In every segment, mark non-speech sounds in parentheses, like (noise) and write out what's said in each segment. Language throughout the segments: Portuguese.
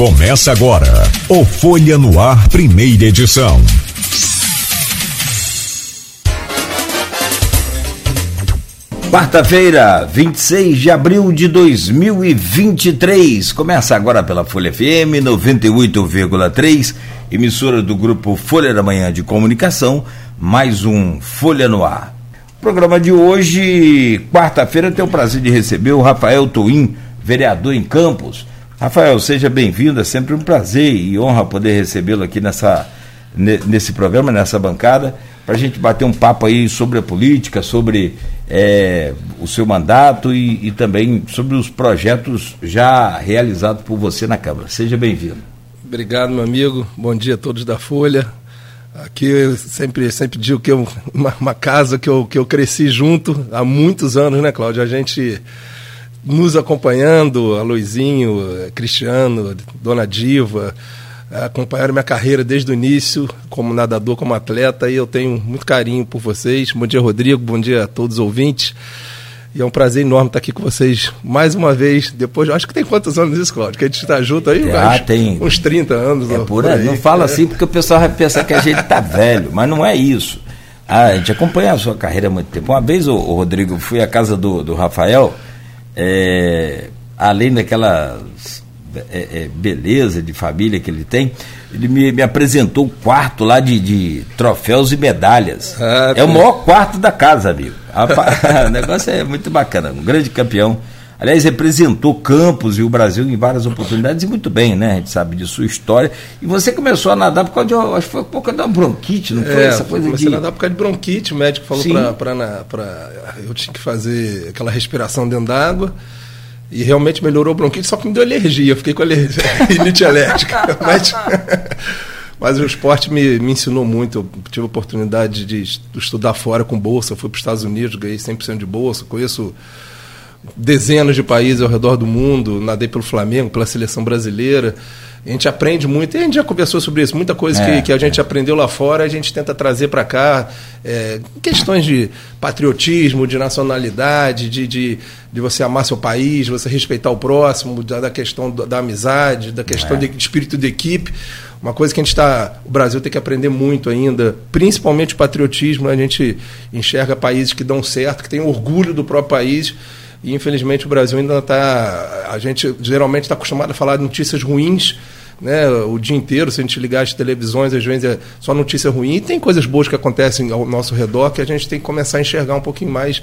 Começa agora o Folha no Ar, primeira edição. Quarta-feira, 26 de abril de 2023. Começa agora pela Folha FM 98,3, emissora do grupo Folha da Manhã de Comunicação, mais um Folha no Ar. Programa de hoje, quarta-feira, tenho o prazer de receber o Rafael Toim, vereador em Campos Rafael, seja bem-vindo, é sempre um prazer e honra poder recebê-lo aqui nessa, nesse programa, nessa bancada, para a gente bater um papo aí sobre a política, sobre é, o seu mandato e, e, também sobre os projetos já realizados por você na Câmara. Seja bem-vindo. Obrigado, meu amigo. Bom dia a todos da Folha. Aqui eu sempre, sempre digo que é uma, uma casa que eu, que eu cresci junto há muitos anos, né, Cláudio? A gente nos acompanhando, a Luizinho, Cristiano, Dona Diva, acompanharam minha carreira desde o início, como nadador, como atleta, e eu tenho muito carinho por vocês. Bom dia, Rodrigo, bom dia a todos os ouvintes. E é um prazer enorme estar aqui com vocês mais uma vez. Depois, acho que tem quantos anos isso, Cláudio? Que a gente está junto aí? Ah, tem. Uns 30 anos. É por, aí. Não fala assim porque o pessoal vai pensar que a gente está velho, mas não é isso. Ah, a gente acompanha a sua carreira há muito tempo. Uma vez, o, o Rodrigo, fui à casa do, do Rafael é, além daquela é, é, beleza de família que ele tem, ele me, me apresentou o quarto lá de, de troféus e medalhas. Ah, é o maior quarto da casa, amigo. (laughs) o negócio é muito bacana, um grande campeão. Aliás, representou Campos e o Brasil em várias oportunidades e muito bem, né? A gente sabe de sua história. E você começou a nadar por causa de, acho que foi por causa da bronquite, não foi é, essa coisa comecei de... a nadar por causa de bronquite, o médico falou para eu tinha que fazer aquela respiração dentro d'água. E realmente melhorou a bronquite, só que me deu alergia, eu fiquei com alergia, (laughs) rinite alérgica. (laughs) Mas, mas o esporte me, me ensinou muito. Eu tive a oportunidade de estudar fora com bolsa, fui para os Estados Unidos, ganhei 100% de bolsa, conheço dezenas de países ao redor do mundo, nadei pelo Flamengo, pela seleção brasileira. A gente aprende muito, e a gente já conversou sobre isso, muita coisa é, que, que a gente é. aprendeu lá fora, a gente tenta trazer para cá. É, questões de patriotismo, de nacionalidade, de, de, de, você amar seu país, você respeitar o próximo, da, da questão da, da, amizade, da questão é. de espírito de equipe. Uma coisa que a gente está. O Brasil tem que aprender muito ainda, principalmente o patriotismo. A gente enxerga países que dão certo, que têm orgulho do próprio país e infelizmente o Brasil ainda está. A gente geralmente está acostumado a falar de notícias ruins. Né, o dia inteiro, se a gente ligar as televisões, às vezes é só notícia ruim. E tem coisas boas que acontecem ao nosso redor que a gente tem que começar a enxergar um pouquinho mais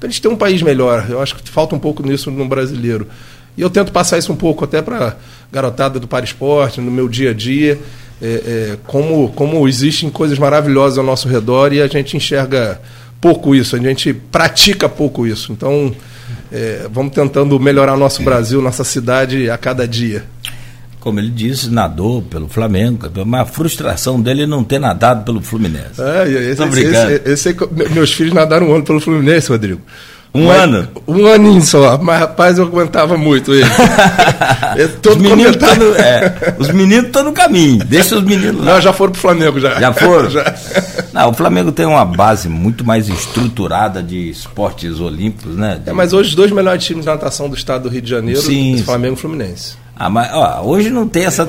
para a gente ter um país melhor. Eu acho que falta um pouco nisso no brasileiro. E eu tento passar isso um pouco até para garotada do Para Esporte, no meu dia a dia, é, é, como, como existem coisas maravilhosas ao nosso redor e a gente enxerga pouco isso, a gente pratica pouco isso. Então, é, vamos tentando melhorar nosso Brasil, nossa cidade a cada dia. Como ele disse, nadou pelo Flamengo, mas a frustração dele é não ter nadado pelo Fluminense. É, esse, esse, esse, esse, meus filhos nadaram um ano pelo Fluminense, Rodrigo. Um mas, ano? Um aninho só, mas rapaz, eu aguentava muito ele. (laughs) os meninos estão no, é, os meninos no caminho, deixa os meninos lá. Não, já foram pro Flamengo já. Já foram? (laughs) já. Não, o Flamengo tem uma base muito mais estruturada de esportes olímpicos, né? De... É, mas hoje os dois melhores times de natação do estado do Rio de Janeiro, Sim, Flamengo e Fluminense. Ah, mas ó, hoje não tem essa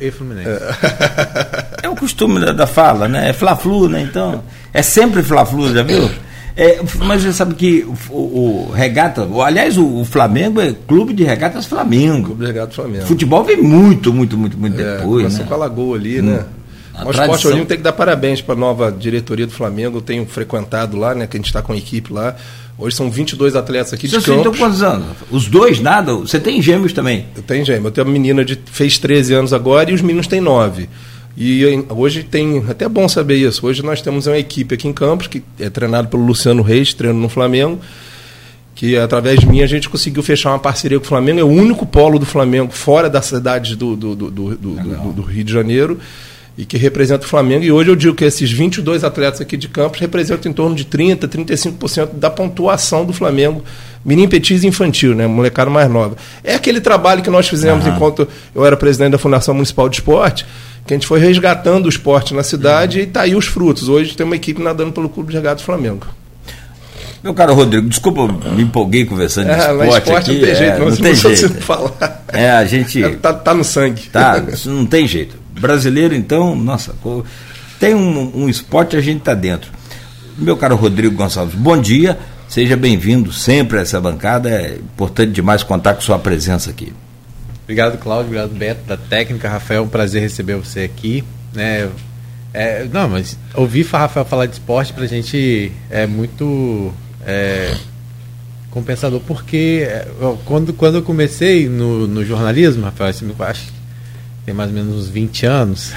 e Fluminense. É, (laughs) é o costume da, da fala, né? É Fla-Flu, né? Então, é sempre Fla-Flu, já viu? É, mas você sabe que o, o regata, aliás, o, o, Flamengo é clube de regatas Flamengo. Clube de regatas Flamengo. Futebol vem muito, muito, muito, muito é, depois. Né? com a Lagoa ali, hum. né? A o Esporte Olímpico tem que dar parabéns para a nova diretoria do Flamengo. Eu tenho frequentado lá, né? Que a gente está com a equipe lá. Hoje são 22 atletas aqui Você de Campos. Então quantos anos? Os dois, nada? Você tem gêmeos também? Eu tenho gêmeos. Eu tenho uma menina de fez 13 anos agora e os meninos têm 9. E hoje tem, até é bom saber isso, hoje nós temos uma equipe aqui em Campos, que é treinada pelo Luciano Reis, treino no Flamengo, que através de mim a gente conseguiu fechar uma parceria com o Flamengo, é o único polo do Flamengo fora da cidade do, do, do, do, do, do Rio de Janeiro, e que representa o Flamengo. E hoje eu digo que esses 22 atletas aqui de Campos representam em torno de 30%, 35% da pontuação do Flamengo, menino petis infantil, né? Molecada mais nova. É aquele trabalho que nós fizemos uhum. enquanto eu era presidente da Fundação Municipal de Esporte, que a gente foi resgatando o esporte na cidade uhum. e tá aí os frutos. Hoje tem uma equipe nadando pelo Clube de Regatas Flamengo. Meu caro Rodrigo, desculpa, me empolguei conversando de é, esporte, esporte aqui. não tem (laughs) jeito, é, não, não tem jeito. falar. É, a gente. É, tá, tá no sangue. Tá, (laughs) não tem jeito. Brasileiro, então, nossa, tem um, um esporte a gente tá dentro. Meu caro Rodrigo Gonçalves, bom dia. Seja bem-vindo sempre a essa bancada. É importante demais contar com sua presença aqui. Obrigado, Cláudio. Obrigado, Beto, da técnica. Rafael, é um prazer receber você aqui. Né? É, não, mas ouvir Rafael falar de esporte pra gente é muito é, compensador, porque é, quando, quando eu comecei no, no jornalismo, Rafael, me acho tem mais ou menos uns 20 anos.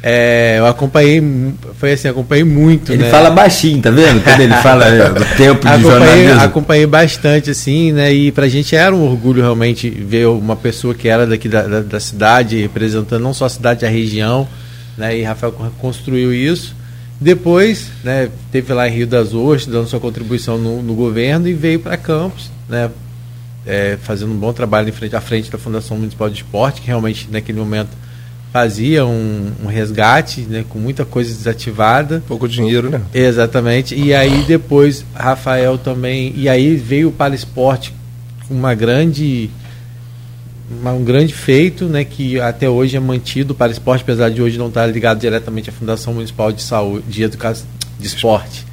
É, eu acompanhei, foi assim, acompanhei muito. Ele né? fala baixinho, tá vendo? Quando ele fala é, (laughs) do tempo de acompanhei, jornalismo. Acompanhei bastante, assim, né? E pra gente era um orgulho realmente ver uma pessoa que era daqui da, da, da cidade, representando não só a cidade, a região, né? E Rafael construiu isso. Depois, né, teve lá em Rio das Ostras, dando sua contribuição no, no governo e veio para Campos, né? É, fazendo um bom trabalho em frente, à frente da Fundação Municipal de Esporte, que realmente naquele momento fazia um, um, resgate, né, com muita coisa desativada. Pouco dinheiro, né? Exatamente. E aí depois Rafael também, e aí veio o esporte com uma grande um grande feito, né, que até hoje é mantido para esporte, apesar de hoje não estar ligado diretamente à Fundação Municipal de Saúde, de Educação, de Esporte.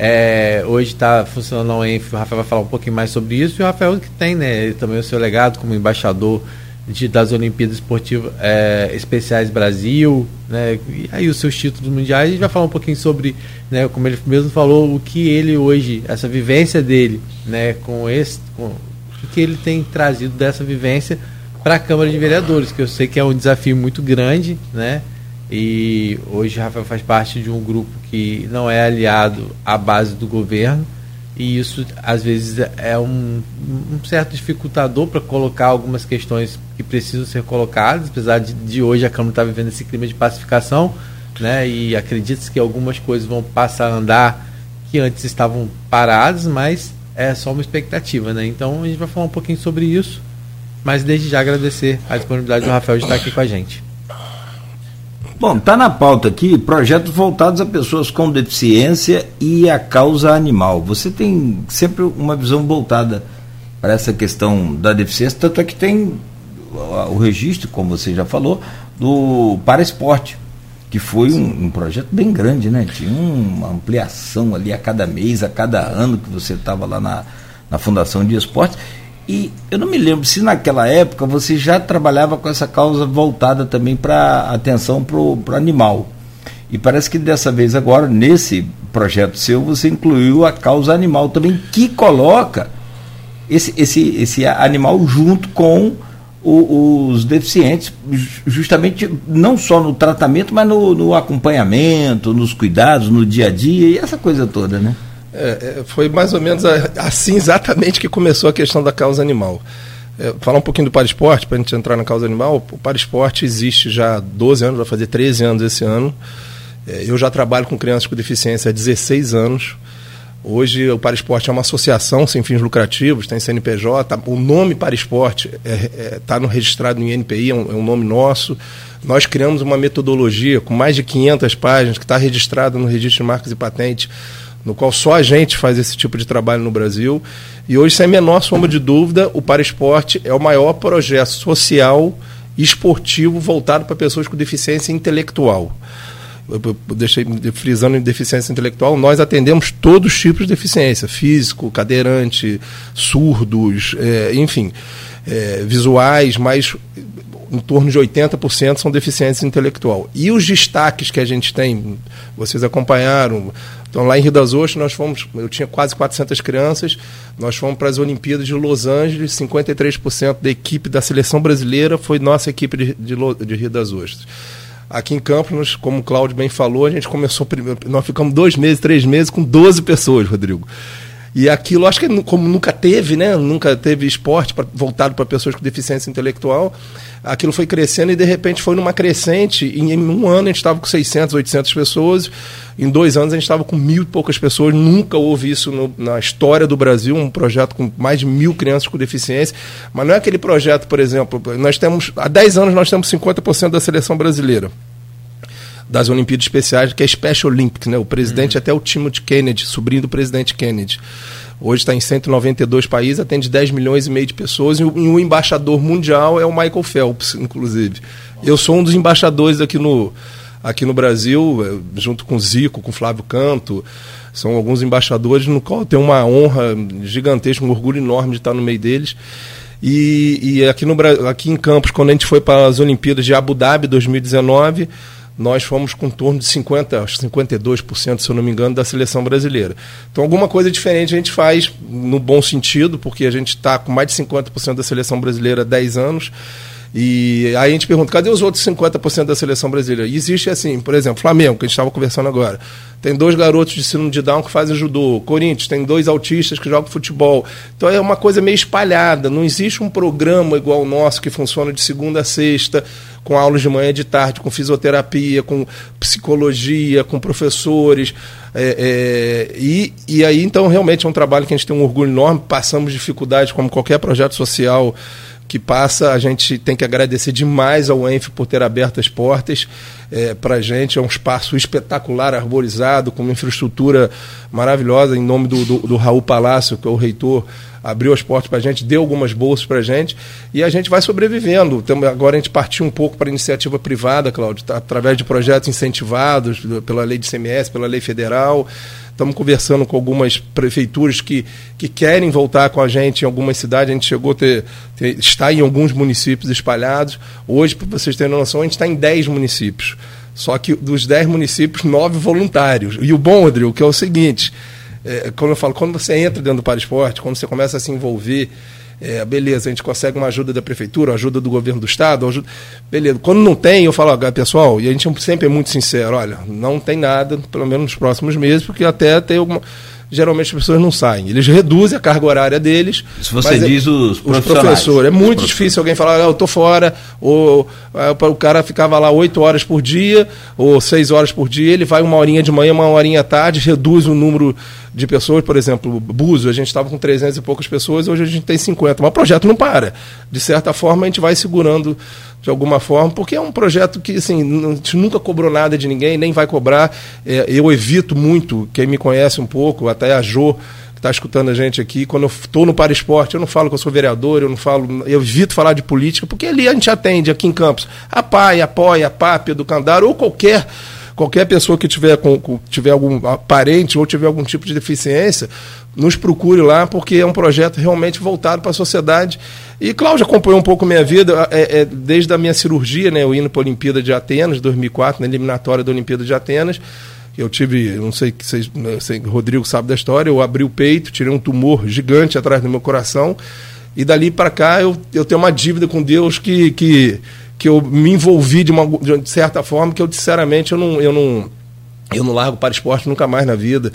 É, hoje está funcionando a UENF, o Rafael vai falar um pouquinho mais sobre isso, e o Rafael que tem, né, também o seu legado como embaixador de, das Olimpíadas Esportivas é, Especiais Brasil, né, e aí os seus títulos mundiais. A gente vai falar um pouquinho sobre, né, como ele mesmo falou, o que ele hoje, essa vivência dele, né, com esse, com, o que ele tem trazido dessa vivência para a Câmara de Vereadores, que eu sei que é um desafio muito grande, né? E hoje Rafael faz parte de um grupo que não é aliado à base do governo, e isso às vezes é um, um certo dificultador para colocar algumas questões que precisam ser colocadas, apesar de, de hoje a Câmara estar tá vivendo esse clima de pacificação, né? E acredita-se que algumas coisas vão passar a andar que antes estavam paradas, mas é só uma expectativa, né? Então a gente vai falar um pouquinho sobre isso, mas desde já agradecer a disponibilidade do Rafael de estar aqui com a gente. Bom, está na pauta aqui projetos voltados a pessoas com deficiência e a causa animal. Você tem sempre uma visão voltada para essa questão da deficiência, tanto é que tem o registro, como você já falou, do para esporte, que foi um, um, projeto bem grande, né? Tinha uma ampliação ali a cada mês, a cada ano que você estava lá na, na Fundação de Esportes. E eu não me lembro se naquela época você já trabalhava com essa causa voltada também para atenção para o animal. E parece que dessa vez agora, nesse projeto seu, você incluiu a causa animal também, que coloca esse, esse, esse animal junto com o, os deficientes, justamente não só no tratamento, mas no, no acompanhamento, nos cuidados, no dia a dia e essa coisa toda, né? É, é, foi mais ou menos assim exatamente que começou a questão da causa animal. É, falar um pouquinho do Paraesporte, para a gente entrar na causa animal. O Paraesporte existe já há 12 anos, vai fazer 13 anos esse ano. É, eu já trabalho com crianças com deficiência há 16 anos. Hoje o Paraesporte é uma associação sem fins lucrativos, tem CNPJ. O nome Paraesporte está é, é, tá registrado no INPI, é um, é um nome nosso. Nós criamos uma metodologia com mais de 500 páginas que está registrada no registro de marcas e patentes no qual só a gente faz esse tipo de trabalho no Brasil. E hoje, sem a menor sombra de dúvida, o Para Esporte é o maior projeto social e esportivo voltado para pessoas com deficiência intelectual. Eu deixei frisando em deficiência intelectual, nós atendemos todos os tipos de deficiência, físico, cadeirante, surdos, é, enfim, é, visuais, mas em torno de 80% são deficiência intelectual. E os destaques que a gente tem, vocês acompanharam, então, lá em Rio das Ostras, nós fomos, eu tinha quase 400 crianças, nós fomos para as Olimpíadas de Los Angeles, 53% da equipe da seleção brasileira foi nossa equipe de, de, de Rio das Ostras. Aqui em Campos, como o Cláudio bem falou, a gente começou primeiro, nós ficamos dois meses, três meses com 12 pessoas, Rodrigo. E aquilo, acho que como nunca teve, né? Nunca teve esporte pra, voltado para pessoas com deficiência intelectual, aquilo foi crescendo e de repente foi numa crescente. Em um ano a gente estava com 600, 800 pessoas, em dois anos a gente estava com mil e poucas pessoas. Nunca houve isso no, na história do Brasil, um projeto com mais de mil crianças com deficiência. Mas não é aquele projeto, por exemplo, nós temos, há 10 anos nós temos 50% da seleção brasileira. das Olimpíadas Especiais, que é Special Olympics, né? O presidente uhum. até o Timothy Kennedy, sobrinho do presidente Kennedy. Hoje está em 192 países, atende 10 milhões e meio de pessoas, e o embaixador mundial é o Michael Phelps, inclusive. Eu sou um dos embaixadores aqui no, aqui no Brasil, eh, junto com Zico, com Flávio Canto. São alguns embaixadores no qual eu tenho uma honra gigantesca, um orgulho enorme de estar no meio deles. E, e aqui, no, aqui em Campos, quando a gente foi para as Olimpíadas de Abu Dhabi 2019, nós fomos com em torno de 50%, 52%, se eu não me engano, da seleção brasileira. Então, alguma coisa diferente a gente faz, no bom sentido, porque a gente está com mais de 50% da seleção brasileira há 10 anos. E aí a gente pergunta, cadê os outros 50% da seleção brasileira? E existe assim, por exemplo, Flamengo, que a gente estava conversando agora. Tem dois garotos de síndrome de Down que fazem judô. Corinthians tem dois autistas que jogam futebol. Então é uma coisa meio espalhada. Não existe um programa igual o nosso que funciona de segunda a sexta, com aulas de manhã e de tarde, com fisioterapia, com psicologia, com professores. É, é, e, e aí, então, realmente é um trabalho que a gente tem um orgulho enorme. Passamos dificuldades como qualquer projeto social que passa. A gente tem que agradecer demais ao ENF por ter aberto as portas é, para a gente. É um espaço espetacular, arborizado, com uma infraestrutura maravilhosa, em nome do, do, do Raul Palácio, que é o reitor abriu as portas para a gente, deu algumas bolsas para a gente e a gente vai sobrevivendo. Então, agora a gente partiu um pouco para a iniciativa privada, Cláudio, tá, através de projetos incentivados pela lei de CMS, pela lei federal. Estamos conversando com algumas prefeituras que, que querem voltar com a gente em algumas cidades. A gente chegou a ter, ter está em alguns municípios espalhados. Hoje, para vocês terem noção, a gente está em 10 municípios. Só que dos 10 municípios, 9 voluntários. E o bom, Rodrigo, que é o seguinte: é, quando eu falo, quando você entra dentro do paraesporte, quando você começa a se envolver é, beleza, a gente consegue uma ajuda da prefeitura, ajuda do governo do estado, ajuda... beleza. Quando não tem, eu falo, ah, pessoal, e a gente sempre é muito sincero, olha, não tem nada, pelo menos nos próximos meses, porque até tem alguma geralmente as pessoas não saem. Eles reduzem a carga horária deles. Se você é diz os, os professores. É muito difícil alguém falar, ah, eu estou fora, ou ah, o cara ficava lá oito horas por dia, ou seis horas por dia, ele vai uma horinha de manhã, uma horinha à tarde, reduz o número de pessoas, por exemplo, Buzo, a gente estava com 300 e poucas pessoas, hoje a gente tem 50. Mas o projeto não para. De certa forma, a gente vai segurando de alguma forma, porque é um projeto que assim, a gente nunca cobrou nada de ninguém, nem vai cobrar. É, eu evito muito, quem me conhece um pouco, até a Jo, que está escutando a gente aqui, quando eu estou no Para Esporte, eu não falo que eu sou vereador, eu não falo, eu evito falar de política, porque ali a gente atende, aqui em Campos, a PAI, apoia, a PAP, Educandar, ou qualquer qualquer pessoa que tiver, com, com, tiver algum parente ou tiver algum tipo de deficiência, nos procure lá, porque é um projeto realmente voltado para a sociedade. E Cláudio acompanhou um pouco minha vida, é, é, desde a minha cirurgia, né, eu indo para a Olimpíada de Atenas, 2004, na eliminatória da Olimpíada de Atenas. Eu tive, não sei que vocês, sei, Rodrigo sabe da história, eu abri o peito, tirei um tumor gigante atrás do meu coração. E dali para cá eu, eu tenho uma dívida com Deus que, que que eu me envolvi de uma de certa forma que eu sinceramente eu não eu não eu não largo para esporte nunca mais na vida.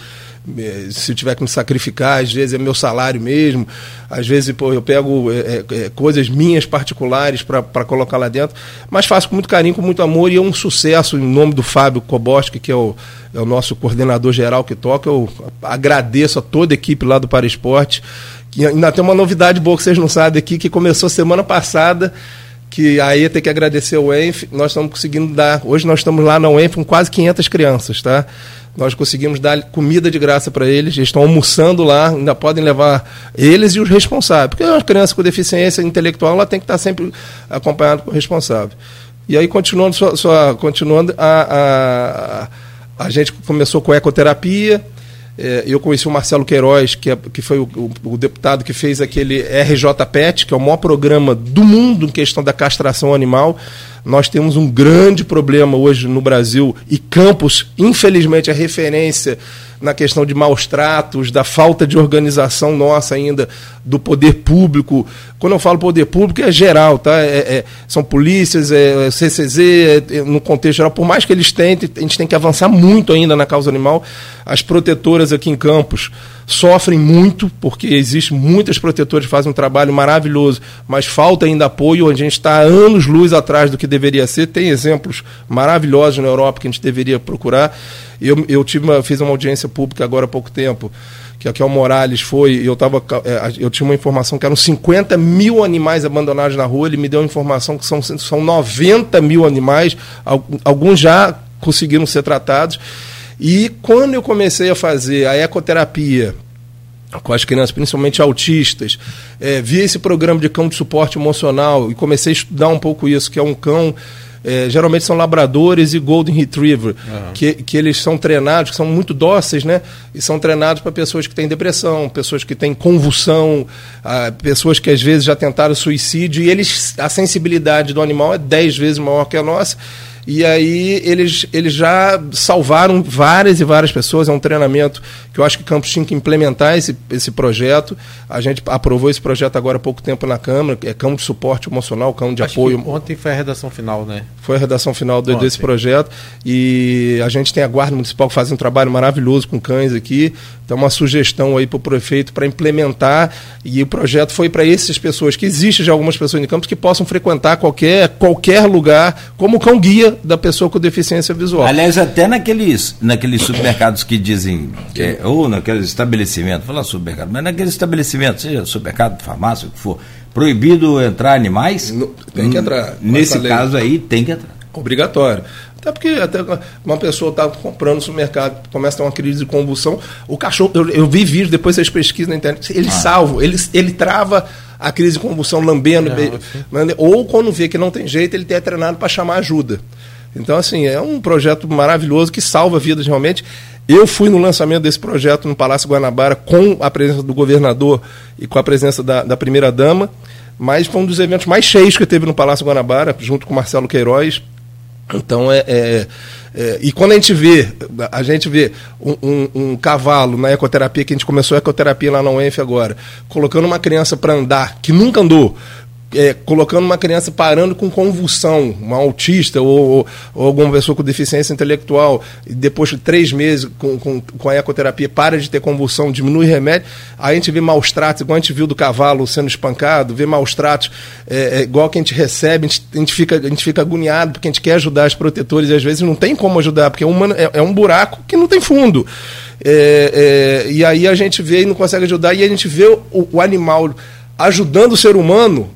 Eh, se tiver que me sacrificar, às vezes é meu salário mesmo, às vezes pô, eu pego é, é, coisas minhas particulares para colocar lá dentro, mas faço com muito carinho, com muito amor e é um sucesso em nome do Fábio Koboski, que é o, é o nosso coordenador geral que toca. Eu agradeço a toda a equipe lá do Para Esporte. E ainda tem uma novidade boa que vocês não sabem aqui, que começou semana passada que aí tem que agradecer o ENF, nós estamos conseguindo dar, hoje nós estamos lá na UENF com quase 500 crianças, tá? Nós conseguimos dar comida de graça para eles, eles estão almoçando lá, ainda podem levar eles e os responsáveis, porque uma criança com deficiência intelectual, ela tem que estar sempre acompanhada com o responsável. E aí, continuando, só, continuando a, a, a gente começou com ecoterapia, é, eu conheci o Marcelo Queiroz, que, é, que foi o, o, o, deputado que fez aquele RJPET, que é o maior programa do mundo em questão da castração animal. Nós temos um grande problema hoje no Brasil e Campos, infelizmente, é referência na questão de maus tratos, da falta de organização nossa ainda do poder público. Quando eu falo poder público, é geral, tá? É, é, são polícias, é, é CCZ, é, é, no contexto geral. Por mais que eles tentem, a gente tem que avançar muito ainda na causa animal. As protetoras aqui em Campos sofrem muito, porque existem muitas protetoras que fazem um trabalho maravilhoso, mas falta ainda apoio, a gente está anos luz atrás do que deveria ser. Tem exemplos maravilhosos na Europa que a gente deveria procurar. Eu, eu tive uma, fiz uma audiência pública agora há pouco tempo, que aqui é o Morales foi, eu, tava, é, eu tinha uma informação que eram 50 mil animais abandonados na rua, ele me deu uma informação que são, são 90 mil animais, alguns já conseguiram ser tratados. E quando eu comecei a fazer a ecoterapia com as crianças, principalmente autistas, é, vi esse programa de cão de suporte emocional e comecei a estudar um pouco isso, que é um cão é, geralmente são labradores e golden retriever, uhum. que, que eles são treinados, que são muito dóceis, né? E são treinados para pessoas que têm depressão, pessoas que têm convulsão, ah, pessoas que às vezes já tentaram suicídio, e eles a sensibilidade do animal é dez vezes maior que a nossa. E aí eles, eles já salvaram várias e várias pessoas. É um treinamento que eu acho que Campos tinha que implementar esse, esse projeto. A gente aprovou esse projeto agora há pouco tempo na Câmara, é cão de suporte emocional, cão de acho apoio. ontem foi a redação final, né? Foi a redação final do, desse projeto. E a gente tem a Guarda Municipal que faz um trabalho maravilhoso com cães aqui. Então, uma sugestão aí para o prefeito para implementar. E o projeto foi para essas pessoas, que existe já algumas pessoas em Campos que possam frequentar qualquer, qualquer lugar, como cão guia da pessoa com deficiência visual. Aliás, até naqueles, naqueles supermercados que dizem, é, ou naqueles estabelecimentos, falar supermercado, mas naqueles estabelecimentos, seja supermercado, farmácia, o que for, proibido entrar animais? No, tem que entrar. Nesse caso aí, tem que entrar. Obrigatório. Até porque até uma pessoa está comprando no supermercado, começa a ter uma crise de convulsão, o cachorro, eu, eu vi vídeo, depois vocês pesquisam na internet, ele ah. salva, ele, ele trava a crise de convulsão lambendo, não, ou quando vê que não tem jeito, ele tem treinado para chamar ajuda. Então, assim, é um projeto maravilhoso que salva vidas realmente. Eu fui no lançamento desse projeto no Palácio Guanabara com a presença do governador e com a presença da, da primeira-dama, mas foi um dos eventos mais cheios que teve no Palácio Guanabara, junto com Marcelo Queiroz. Então, é, é, é e quando a gente vê, a gente vê um, um, um, cavalo na ecoterapia, que a gente começou a ecoterapia lá na UENF agora, colocando uma criança para andar, que nunca andou, é, colocando uma criança parando com convulsão, um autista ou, ou, alguma pessoa com deficiência intelectual, e depois de três meses com, com, com a ecoterapia para de ter convulsão, diminui remédio, a gente vê maus tratos, igual a gente viu do cavalo sendo espancado, vê maus tratos, é, é, igual que a gente recebe, a gente, a, gente fica, a gente fica agoniado porque a gente quer ajudar os protetores e às vezes não tem como ajudar, porque é, uma, é, é um buraco que não tem fundo. É, é, e aí a gente vê e não consegue ajudar, e a gente vê o, o animal ajudando o ser humano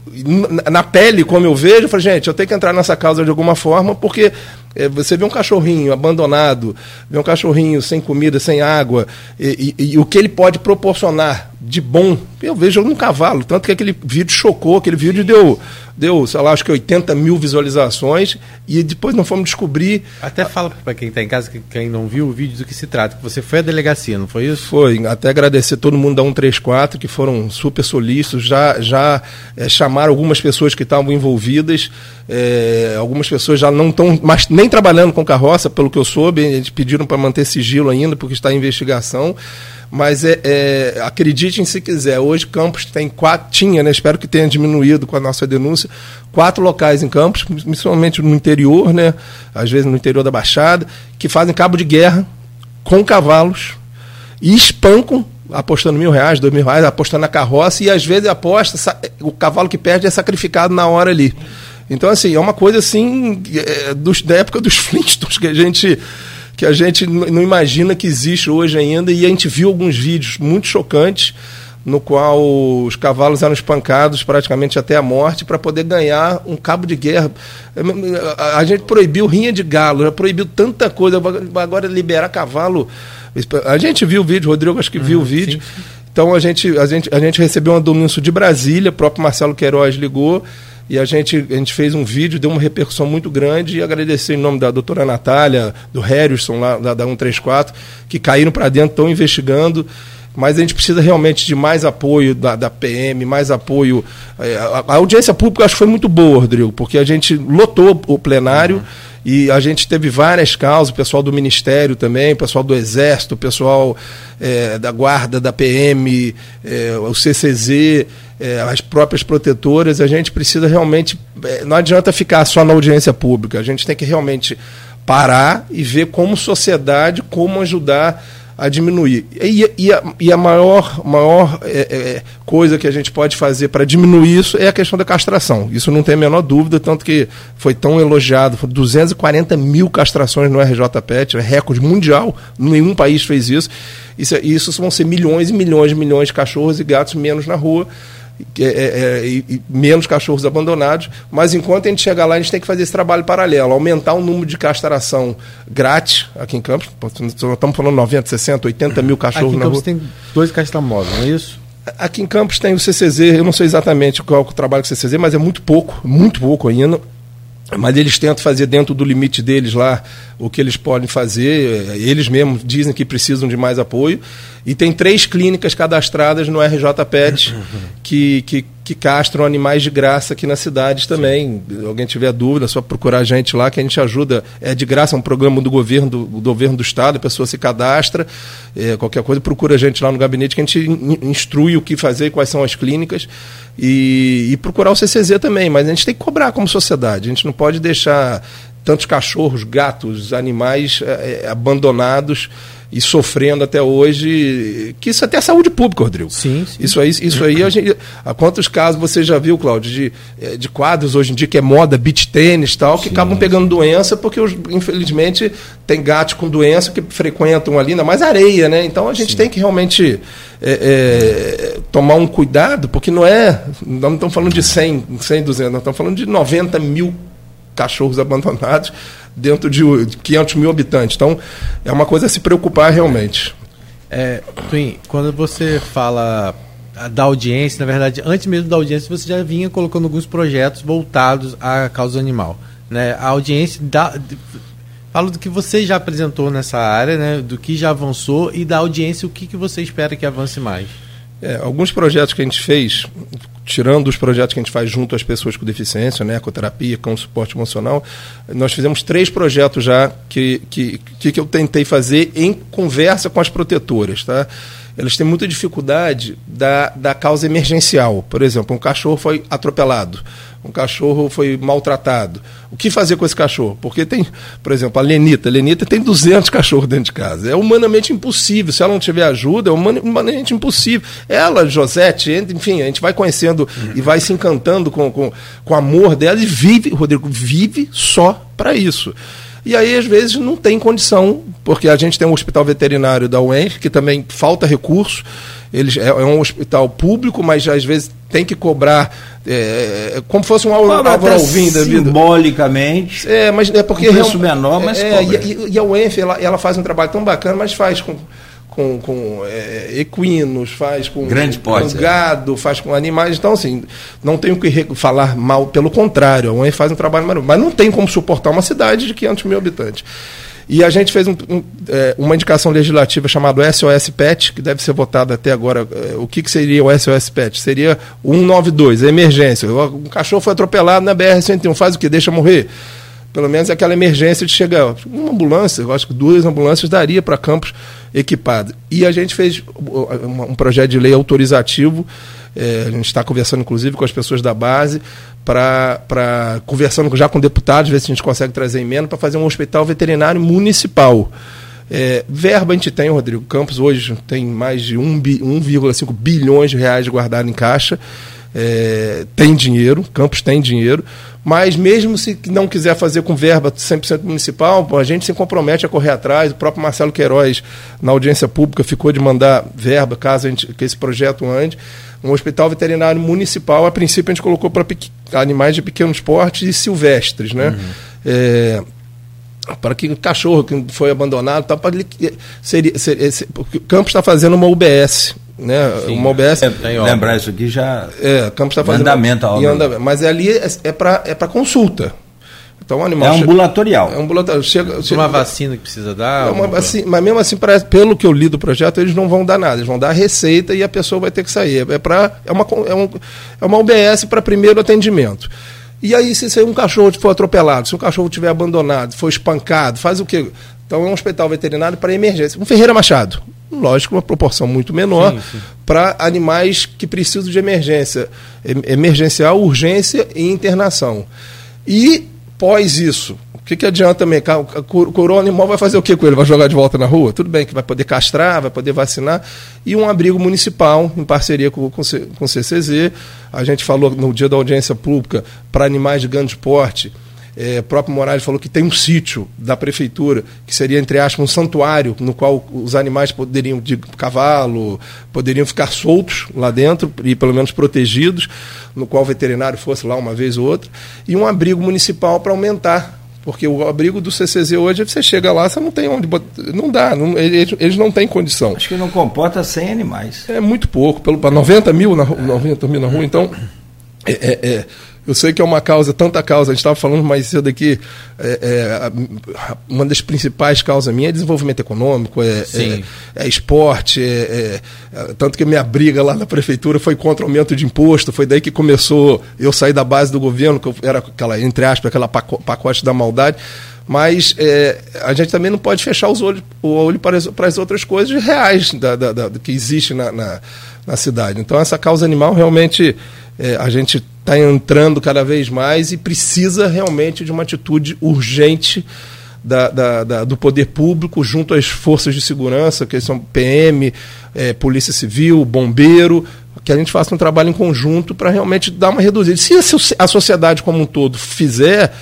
na pele, como eu vejo, eu falei, gente, eu tenho que entrar nessa causa de alguma forma, porque é, você vê um cachorrinho abandonado, vê um cachorrinho sem comida, sem água, e, e, e o que ele pode proporcionar de bom, eu vejo no cavalo. Tanto que aquele vídeo chocou, aquele vídeo deu, deu sei lá, acho que 80 mil visualizações, e depois não fomos descobrir. Até fala para quem está em casa, quem não viu o vídeo, do que se trata, que você foi à delegacia, não foi isso? Foi, até agradecer todo mundo da 134, que foram super solícitos, já, já é, chamaram algumas pessoas que estavam envolvidas, é, algumas pessoas já não estão nem trabalhando com carroça, pelo que eu soube, eles pediram para manter sigilo ainda, porque está em investigação. Mas é, é, acreditem se quiser, hoje Campos tem quatro, tinha, né, espero que tenha diminuído com a nossa denúncia, quatro locais em Campos, principalmente no interior, né, às vezes no interior da Baixada, que fazem cabo de guerra com cavalos e espancam apostando mil reais, dois mil reais, apostando na carroça, e às vezes aposta, o cavalo que perde é sacrificado na hora ali. Então, assim, é uma coisa assim, é, dos, da época dos (laughs) Flintstones, que a gente que a gente não imagina que existe hoje ainda, e a gente viu alguns vídeos muito chocantes no qual os cavalos eram espancados praticamente até a morte para poder ganhar um cabo de guerra. A gente proibiu rinha de galo, já proibiu tanta coisa, agora liberar cavalo. A gente viu o vídeo, Rodrigo acho que viu o uhum, vídeo. Sim. Então a gente, a, gente, a gente recebeu um anúncio de Brasília, o próprio Marcelo Queiroz ligou e a gente, a gente fez um vídeo, deu uma repercussão muito grande e agradecer em nome da doutora Natália, do Harrison, lá da, da 134, que caíram para dentro, estão investigando. Mas a gente precisa realmente de mais apoio da, da PM, mais apoio. É, a, a, audiência pública acho que foi muito boa, Rodrigo, porque a gente lotou o plenário. Uhum. E a gente teve várias causas, o pessoal do Ministério também, o pessoal do Exército, o pessoal é, da Guarda, da PM, é, o CCZ é, as próprias protetoras, a gente precisa realmente. É, não adianta ficar só na audiência pública, a gente tem que realmente parar e ver como sociedade, como ajudar a diminuir. E, e, a, e a, maior, maior é, é, coisa que a gente pode fazer para diminuir isso é a questão da castração. Isso não tem a menor dúvida, tanto que foi tão elogiado. Foram 240 mil castrações no RJPET, é recorde mundial, nenhum país fez isso. Isso, isso vão ser milhões e milhões e milhões de cachorros e gatos menos na rua é, é, e, e, menos cachorros abandonados, mas enquanto a gente chegar lá, a gente tem que fazer esse trabalho paralelo, aumentar o número de castração grátis aqui em Campos. Estamos falando 90, 60, 80 mil cachorros aqui em na Campos rua. tem dois castramóveis, não é isso? Aqui em Campos tem o CCZ, eu não sei exatamente qual é o trabalho do CCZ, mas é muito pouco, muito pouco ainda. Mas eles tentam fazer dentro do limite deles lá o que eles podem fazer. Eles mesmos dizem que precisam de mais apoio. E tem três clínicas cadastradas no RJPET (laughs) que, que, que castram animais de graça aqui na cidade também. Se alguém tiver dúvida, é só procurar a gente lá que a gente ajuda. É de graça, é um programa do governo do, do governo do estado, a pessoa se cadastra, é, qualquer coisa, procura a gente lá no gabinete que a gente instrui o que fazer, quais são as clínicas. E, e procurar o CCZ também, mas a gente tem que cobrar como sociedade. A gente não pode deixar tantos cachorros, gatos, animais é, abandonados e sofrendo até hoje, que isso até é saúde pública, Rodrigo. Sim, sim. Isso aí, isso aí a gente, a quantos casos você já viu, Cláudio, de, eh, de quadros hoje em dia que é moda, beach tênis e tal, que sim. acabam pegando doença porque, infelizmente, tem gatos com doença que frequentam ali, ainda mais areia, né? Então a gente sim. tem que realmente é, é, tomar um cuidado, porque não é, nós não estamos falando de 100, 100 200, nós estamos falando de 90 mil cachorros (laughs) abandonados dentro de 500 mil habitantes. Então, é uma coisa a se preocupar realmente. É, Twin, quando você fala da audiência, na verdade, antes mesmo da audiência, você já vinha colocando alguns projetos voltados à causa animal. Né? A audiência dá. Fala do que você já apresentou nessa área, né? do que já avançou e da audiência, o que, que você espera que avance mais? É, alguns projetos que a gente fez tirando os projetos que a gente faz junto às pessoas com deficiência, né, ecoterapia, com suporte emocional, nós fizemos três projetos já que, que, que eu tentei fazer em conversa com as protetoras, tá? Elas têm muita dificuldade da, da causa emergencial. Por exemplo, um cachorro foi atropelado um cachorro foi maltratado. O que fazer com esse cachorro? Porque tem, por exemplo, a Lenita. A Lenita tem 200 cachorros dentro de casa. É humanamente impossível. Se ela não tiver ajuda, é humanamente impossível. Ela, Josete, enfim, a gente vai conhecendo e vai se encantando com, com, com o amor dela e vive, Rodrigo, vive só para isso. E aí, às vezes, não tem condição, porque a gente tem um hospital veterinário da UENF, que também falta recurso. Eles, é, é um hospital público, mas às vezes tem que cobrar é, é como fosse um Álvaro Alvim da vida. Simbolicamente. É, mas é porque. Um preço menor, mas. É, e, e, a UENF, ela, ela faz um trabalho tão bacana, mas faz com com, com é, equinos, faz com, Grande com gado, faz com animais. Então, assim, não tenho que falar mal, pelo contrário, a UEM faz um trabalho maravilhoso. Mas não tem como suportar uma cidade de 500 mil habitantes. E a gente fez um, um, é, uma indicação legislativa chamada SOS PET, que deve ser votada até agora. É, o que, que seria o SOS PET? Seria 192, emergência. Um cachorro foi atropelado na BR-101, faz o que? Deixa morrer? Pelo menos aquela emergência de chegar. Uma ambulância, eu acho que duas ambulâncias daria para Campos equipado. E a gente fez um projeto de lei autorizativo. É, a gente está conversando, inclusive, com as pessoas da base, para conversando já com deputados, ver se a gente consegue trazer emenda para fazer um hospital veterinário municipal. É, verba a gente tem, Rodrigo Campos, hoje tem mais de 1,5 bilhões de reais guardado em caixa. É, tem dinheiro, Campos tem dinheiro, mas mesmo se não quiser fazer com verba 100% municipal, a gente se compromete a correr atrás. O próprio Marcelo Queiroz, na audiência pública, ficou de mandar verba, caso a gente, que esse projeto ande. Um hospital veterinário municipal, a princípio a gente colocou para animais de pequenos portes e silvestres, né? Uhum. É, para que o cachorro que foi abandonado, tá, para seria, seria, seria, o Campos está fazendo uma UBS, né? Sim, uma OBS. É, lembrar isso aqui já. É, Campos está fazendo. Andamento a obra. mas ali é, é para é consulta. Então, o animal é ambulatorial. É ambulatorial. Chega, chega, uma vacina que precisa dar? É uma, assim, mas mesmo assim, pra, pelo que eu li do projeto, eles não vão dar nada. Eles vão dar a receita e a pessoa vai ter que sair. É, pra, é, uma, é, um, é uma UBS para primeiro atendimento. E aí, se, se um cachorro for atropelado, se um cachorro tiver abandonado, for espancado, faz o quê? Então é um hospital veterinário para emergência. Um Ferreira Machado. Lógico, uma proporção muito menor para animais que precisam de emergência, emergencial, urgência e internação. E pós isso, o que, que adianta também? O animal vai fazer o que com ele? Vai jogar de volta na rua? Tudo bem que vai poder castrar, vai poder vacinar. E um abrigo municipal, em parceria com, com, com o CCZ. A gente falou no dia da audiência pública para animais de grande porte É, o próprio Moraes falou que tem um sítio da prefeitura, que seria, entre aspas, um santuário, no qual os animais poderiam, de cavalo, poderiam ficar soltos lá dentro e pelo menos protegidos, no qual o veterinário fosse lá uma vez ou outra, e um abrigo municipal para aumentar porque o abrigo do CCZ hoje, você chega lá, você não tem onde botar. Não dá, não, eles, eles, não têm condição. Acho que não comporta 100 animais. É muito pouco, para 90 mil na, 90 mil na rua. Então, é, é, é eu sei que é uma causa, tanta causa, a gente estava falando mais cedo aqui, é, é, uma das principais causas minha é desenvolvimento econômico, é, é, é esporte, é, é, tanto que minha briga lá na prefeitura foi contra o aumento de imposto, foi daí que começou eu sair da base do governo, que era aquela, entre aspas, aquela pacote da maldade, mas é, a gente também não pode fechar os olhos, o olho para as, para as outras coisas reais da, da, da que existe na, na, na, cidade. Então essa causa animal realmente é, a gente está entrando cada vez mais e precisa realmente de uma atitude urgente da, da, da, do poder público junto às forças de segurança, que são PM, é, Polícia Civil, Bombeiro, que a gente faça um trabalho em conjunto para realmente dar uma reduzida. Se a sociedade como um todo fizer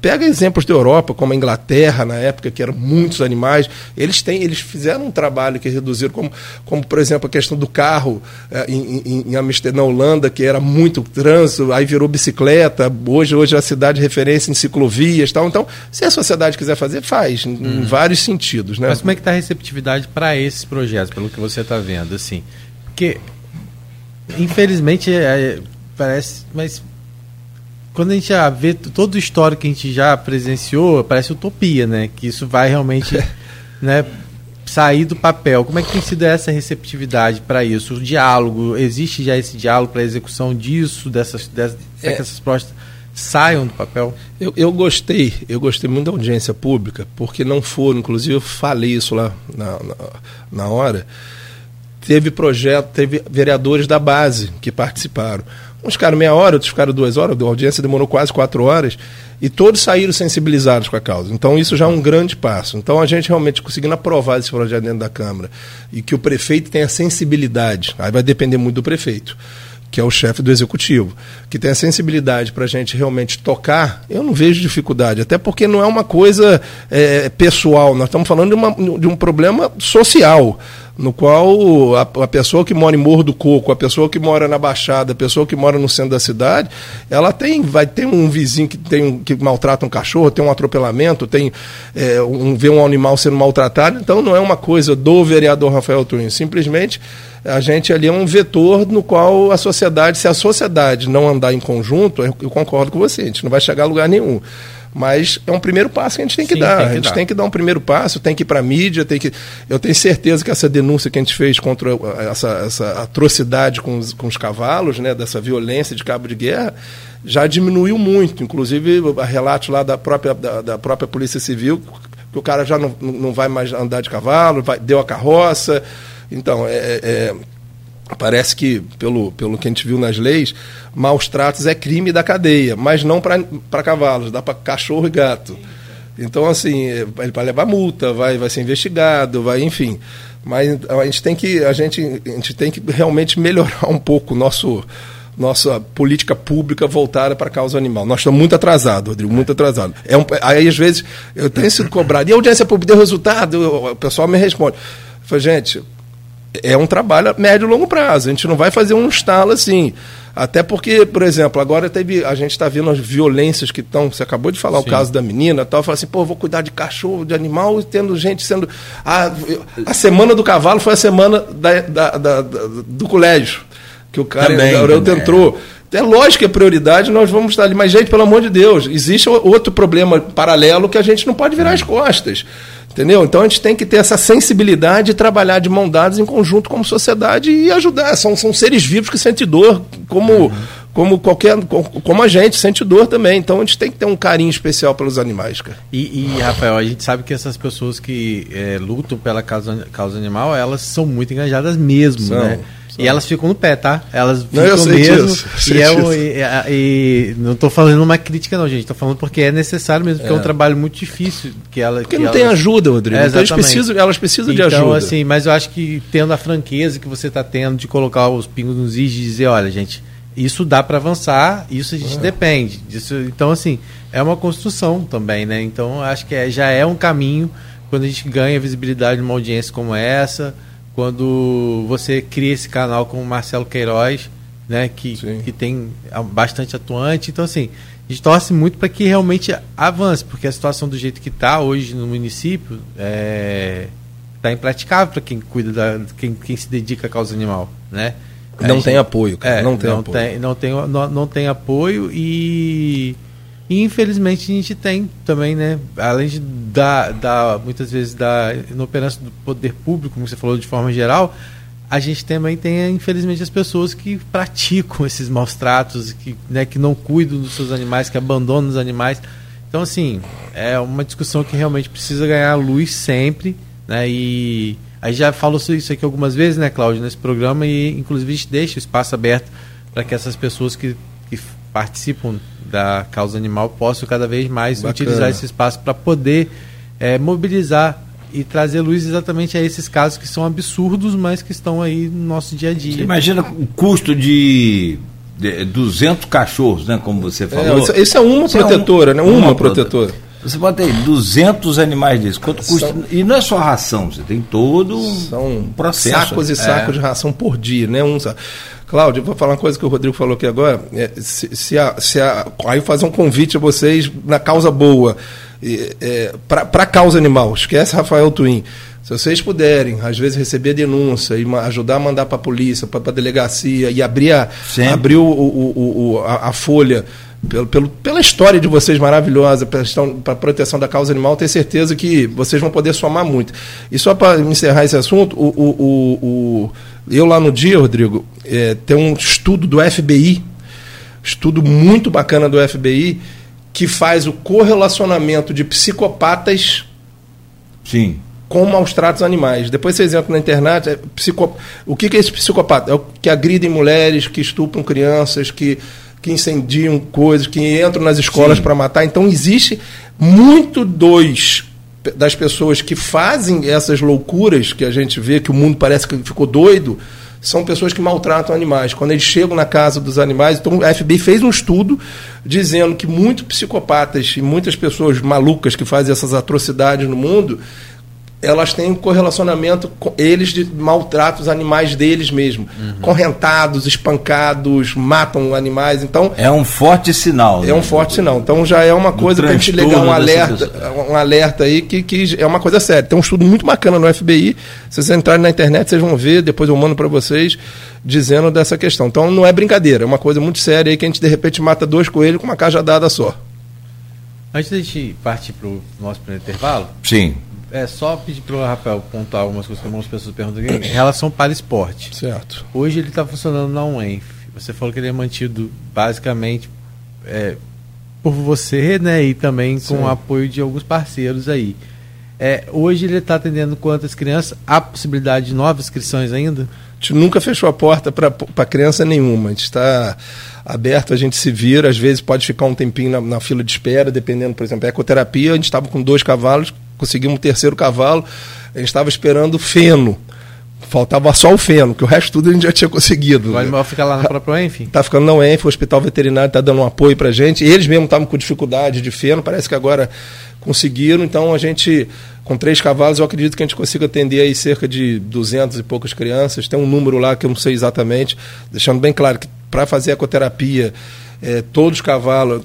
pega exemplos da Europa, como a Inglaterra, na época, que eram muitos animais, eles têm, eles fizeram um trabalho que reduziram, como, como por exemplo, a questão do carro é, em, em, em Amsterdã, na Holanda, que era muito trânsito, aí virou bicicleta, hoje, hoje é a cidade de referência em ciclovias tal. Então, se a sociedade quiser fazer, faz, em, em hum. vários sentidos. Né? Mas como é que está a receptividade para esses projetos, pelo que você está vendo? Assim, porque, infelizmente, é, parece, mas quando a gente já vê todo o histórico que a gente já presenciou, parece utopia, né? Que isso vai realmente (laughs) né, sair do papel. Como é que tem sido essa receptividade para isso? O diálogo, existe já esse diálogo para a execução disso, dessas, dessas é. que essas propostas saiam do papel? Eu, eu gostei, eu gostei muito da audiência pública, porque não foram, inclusive eu falei isso lá na, na, na hora, teve projeto, teve vereadores da base que participaram. Uns ficaram meia hora, outros ficaram duas horas, a audiência demorou quase quatro horas, e todos saíram sensibilizados com a causa. Então, isso já é um grande passo. Então, a gente realmente conseguindo aprovar esse projeto dentro da Câmara e que o prefeito tenha sensibilidade, aí vai depender muito do prefeito, que é o chefe do executivo, que tenha sensibilidade para a gente realmente tocar, eu não vejo dificuldade, até porque não é uma coisa é, pessoal, nós estamos falando de, uma, de um problema social no qual a, a, pessoa que mora em Morro do Coco, a pessoa que mora na Baixada, a pessoa que mora no centro da cidade, ela tem, vai ter um vizinho que tem que maltrata um cachorro, tem um atropelamento, tem é, um, vê um animal sendo maltratado, então não é uma coisa do vereador Rafael Twin, simplesmente a gente ali é um vetor no qual a sociedade, se a sociedade não andar em conjunto, eu, eu concordo com você, a gente não vai chegar a lugar nenhum. Mas é um primeiro passo que a gente tem que Sim, dar. Tem que a gente dar. tem que dar um primeiro passo, tem que ir para a mídia, tem que. Eu tenho certeza que essa denúncia que a gente fez contra essa, essa atrocidade com os, com os cavalos, né, dessa violência de cabo de guerra, já diminuiu muito. Inclusive, relatos lá da própria, da, da própria Polícia Civil, que o cara já não, não vai mais andar de cavalo, vai, deu a carroça. Então, é, é, é Parece que, pelo, pelo que a gente viu nas leis, maus tratos é crime da cadeia, mas não para cavalos, dá para cachorro e gato. Então, assim, ele vai levar multa, vai, vai ser investigado, vai, enfim. Mas a gente tem que, a gente, a gente tem que realmente melhorar um pouco o nosso nossa política pública voltada para a causa animal. Nós estamos muito atrasados, Rodrigo, muito atrasados. É um, aí, às vezes, eu tenho sido cobrado. E a audiência pública deu resultado? O pessoal me responde. Eu falei, gente, é um trabalho a médio e longo prazo. A gente não vai fazer um estalo assim. Até porque, por exemplo, agora teve, a gente está vendo as violências que estão. Você acabou de falar Sim. o caso da menina tal. Fala assim, pô, vou cuidar de cachorro, de animal, e tendo gente sendo. A, a semana do cavalo foi a semana da, da, da, da do colégio. Que o cara também, o entrou. É lógico que é prioridade, nós vamos estar ali. Mas, gente, pelo amor de Deus, existe outro problema paralelo que a gente não pode virar as costas. Entendeu? Então a gente tem que ter essa sensibilidade e trabalhar de mão dadas em conjunto como sociedade e ajudar. São, são seres vivos que sentem dor, como, uhum. como qualquer. como a gente, sente dor também. Então a gente tem que ter um carinho especial pelos animais, cara. E, e Rafael, a gente sabe que essas pessoas que é, lutam pela causa, causa animal, elas são muito engajadas mesmo, são. né? E elas ficam no pé, tá? Elas ficam não, mesmo. Disso, e, é um, e, e, não estou falando uma crítica, não, gente. Estou falando porque é necessário mesmo, porque é, é um trabalho muito difícil. Que ela, porque que não elas... tem ajuda, Rodrigo. É, então elas precisam, elas precisam então, de ajuda. assim, mas eu acho que tendo a franqueza que você está tendo de colocar os pingos nos is e dizer, olha, gente, isso dá para avançar, isso a gente é. depende. Disso, então, assim, é uma construção também, né? Então, acho que é, já é um caminho quando a gente ganha visibilidade numa audiência como essa, quando você cria esse canal como o Marcelo Queiroz, né, que, que tem bastante atuante. Então, assim, a gente torce muito para que realmente avance, porque a situação do jeito que está hoje no município é tá impraticável para quem cuida da quem, quem se dedica à causa animal, né? Não gente, tem apoio, cara. É, não tem não apoio. Tem, não, tem, não, não tem apoio e, e, infelizmente a gente tem também, né? Além de dar, dar muitas vezes da inoperância do poder público, como você falou de forma geral, a gente também tem, infelizmente, as pessoas que praticam esses maus tratos, que, né, que não cuidam dos seus animais, que abandonam os animais. Então, assim, é uma discussão que realmente precisa ganhar luz sempre, né? E Aí já falou isso aqui algumas vezes, né, Cláudio, nesse programa, e inclusive a gente deixa o espaço aberto para que essas pessoas que, que participam da causa animal possam cada vez mais Bacana. utilizar esse espaço para poder é, mobilizar e trazer luz exatamente a esses casos que são absurdos, mas que estão aí no nosso dia a dia. Você imagina o custo de 200 cachorros, né, como você é, falou. É, esse é uma protetora, é um, né? Uma, uma protetora. protetora. Você bota aí 200 animais desses. Quanto custa? São, e não é só ração, você tem todo um processo. Sacos e sacos é. de ração por dia, né? Um, Cláudio, vou falar uma coisa que o Rodrigo falou aqui agora. É, se, se, a, se a, aí fazer um convite a vocês na causa boa, é, para a causa animal. Esquece Rafael Twin. Se vocês puderem, às vezes, receber denúncia e ajudar a mandar para a polícia, para a delegacia e abrir a, abrir o, o, o a, a folha pelo, pelo, pela história de vocês maravilhosa, para a proteção da causa animal, tenho certeza que vocês vão poder somar muito. E só para encerrar esse assunto, o, o, o, o, eu lá no dia, Rodrigo, é, tem um estudo do FBI, estudo muito bacana do FBI, que faz o correlacionamento de psicopatas Sim. com maus tratos animais. Depois vocês entram na internet, é o que, que é esse psicopata? É o que agridem mulheres, que estupram crianças, que que incendiam coisas, que entram nas escolas para matar. Então existe muito dos das pessoas que fazem essas loucuras que a gente vê que o mundo parece que ficou doido, são pessoas que maltratam animais. Quando eles chegam na casa dos animais, então a FBI fez um estudo dizendo que muitos psicopatas e muitas pessoas malucas que fazem essas atrocidades no mundo elas têm um correlacionamento com eles de maltratos animais deles mesmo. Uhum. Correntados, espancados, matam animais. Então é um forte sinal. É né? um forte sinal. Então já é uma coisa para a gente ligar um alerta, um alerta aí que, que é uma coisa séria. Tem um estudo muito bacana no FBI. Se vocês entrarem na internet, vocês vão ver. Depois eu mando para vocês dizendo dessa questão. Então não é brincadeira. É uma coisa muito séria aí que a gente de repente mata dois coelhos com uma cajadada só. Antes de a gente partir para o nosso primeiro intervalo. Sim é só pedir para o Rafael pontuar algumas coisas que algumas pessoas perguntam aqui. Em relação para esporte. Certo. Hoje ele está funcionando na UENF. Você falou que ele é mantido basicamente é, por você, né? E também com Sim. o apoio de alguns parceiros aí. É, hoje ele está atendendo quantas crianças? Há possibilidade de novas inscrições ainda? A gente nunca fechou a porta para criança nenhuma. A gente está aberto, a gente se vira, às vezes pode ficar um tempinho na, na fila de espera, dependendo, por exemplo, ecoterapia, a gente estava com dois cavalos, conseguimos um terceiro cavalo, a gente estava esperando feno. Faltava só o feno, que o resto tudo a gente já tinha conseguido. O animal fica lá na própria ENF? Está ficando na ENF, o hospital veterinário está dando um apoio para a gente. Eles mesmo estavam com dificuldade de feno, parece que agora conseguiram. Então a gente, com três cavalos, eu acredito que a gente consiga atender aí cerca de 200 e poucas crianças. Tem um número lá que eu não sei exatamente, deixando bem claro que para fazer ecoterapia é, todos os cavalos,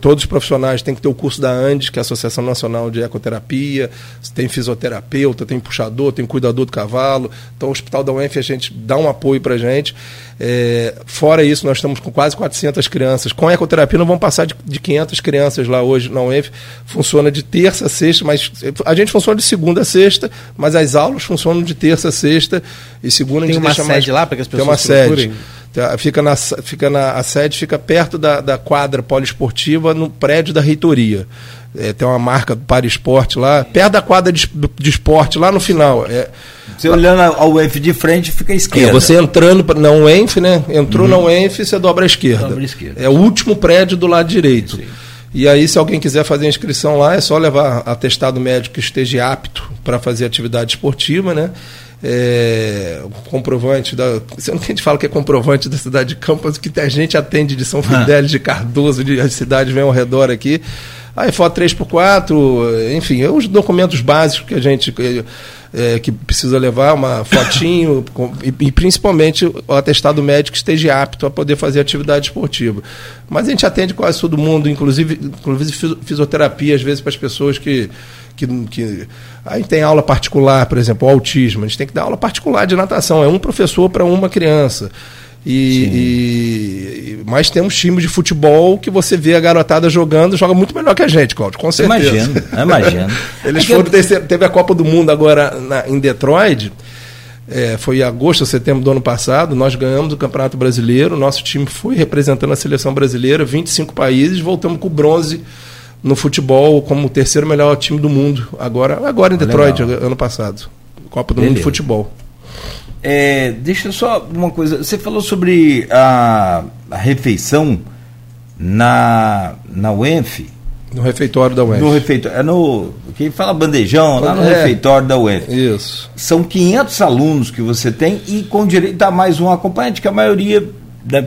todos os profissionais têm que ter o curso da ANDES, que é a Associação Nacional de Ecoterapia, tem fisioterapeuta, tem puxador, tem cuidador do cavalo. Então, o Hospital da UENF, a gente dá um apoio para a gente. É, fora isso, nós estamos com quase 400 crianças. Com ecoterapia, não vão passar de, de 500 crianças lá hoje na UENF. Funciona de terça a sexta, mas a gente funciona de segunda a sexta, mas as aulas funcionam de terça a sexta e segunda tem a gente uma deixa sede mais... lá para que as pessoas Tem uma sede. Fica na, fica na, a sede fica perto da, da quadra poliesportiva, no prédio da reitoria. É, tem uma marca para esporte lá, perto da quadra de, de esporte, lá no final. É, você olhando ao UENF de frente, fica à esquerda. É, você entrando na UENF, né? Entrou uhum. na UENF, você dobra à esquerda. Dobra à esquerda. É o último prédio do lado direito. E aí, se alguém quiser fazer inscrição lá, é só levar atestado médico que esteja apto para fazer atividade esportiva, né? É, comprovante da. Sendo que a gente fala que é comprovante da cidade de Campos, que a gente atende de São Fidélis, de Cardoso, de as cidades vêm ao redor aqui. Aí foto 3x4, enfim, é os documentos básicos que a gente é, que precisa levar, uma (coughs) fotinho, com, e, e, principalmente o atestado médico que esteja apto a poder fazer atividade esportiva. Mas a gente atende quase todo mundo, inclusive, inclusive fisioterapia, às vezes, para as pessoas que que, que aí tem aula particular, por exemplo, o autismo, a gente tem que dar aula particular de natação, é um professor para uma criança. E, e, mas temos times de futebol que você vê a garotada jogando, joga muito melhor que a gente, Claudio, com certeza. Imagino, (laughs) imagino. Eles é foram, que... teve a Copa do Mundo agora na, em Detroit, é, foi em agosto ou setembro do ano passado, nós ganhamos o Campeonato Brasileiro, nosso time foi representando a seleção brasileira, 25 países, voltamos com bronze no futebol como o terceiro melhor time do mundo, agora, agora em Detroit, Legal. ano passado. Copa do Beleza. Mundo de Futebol. É, deixa só uma coisa. Você falou sobre a, a refeição na, na UENF. No refeitório da UENF. No refeitório. É no. Quem fala bandejão, lá no é, refeitório da UENF. Isso. São 500 alunos que você tem e com direito a mais um acompanhante, que a maioria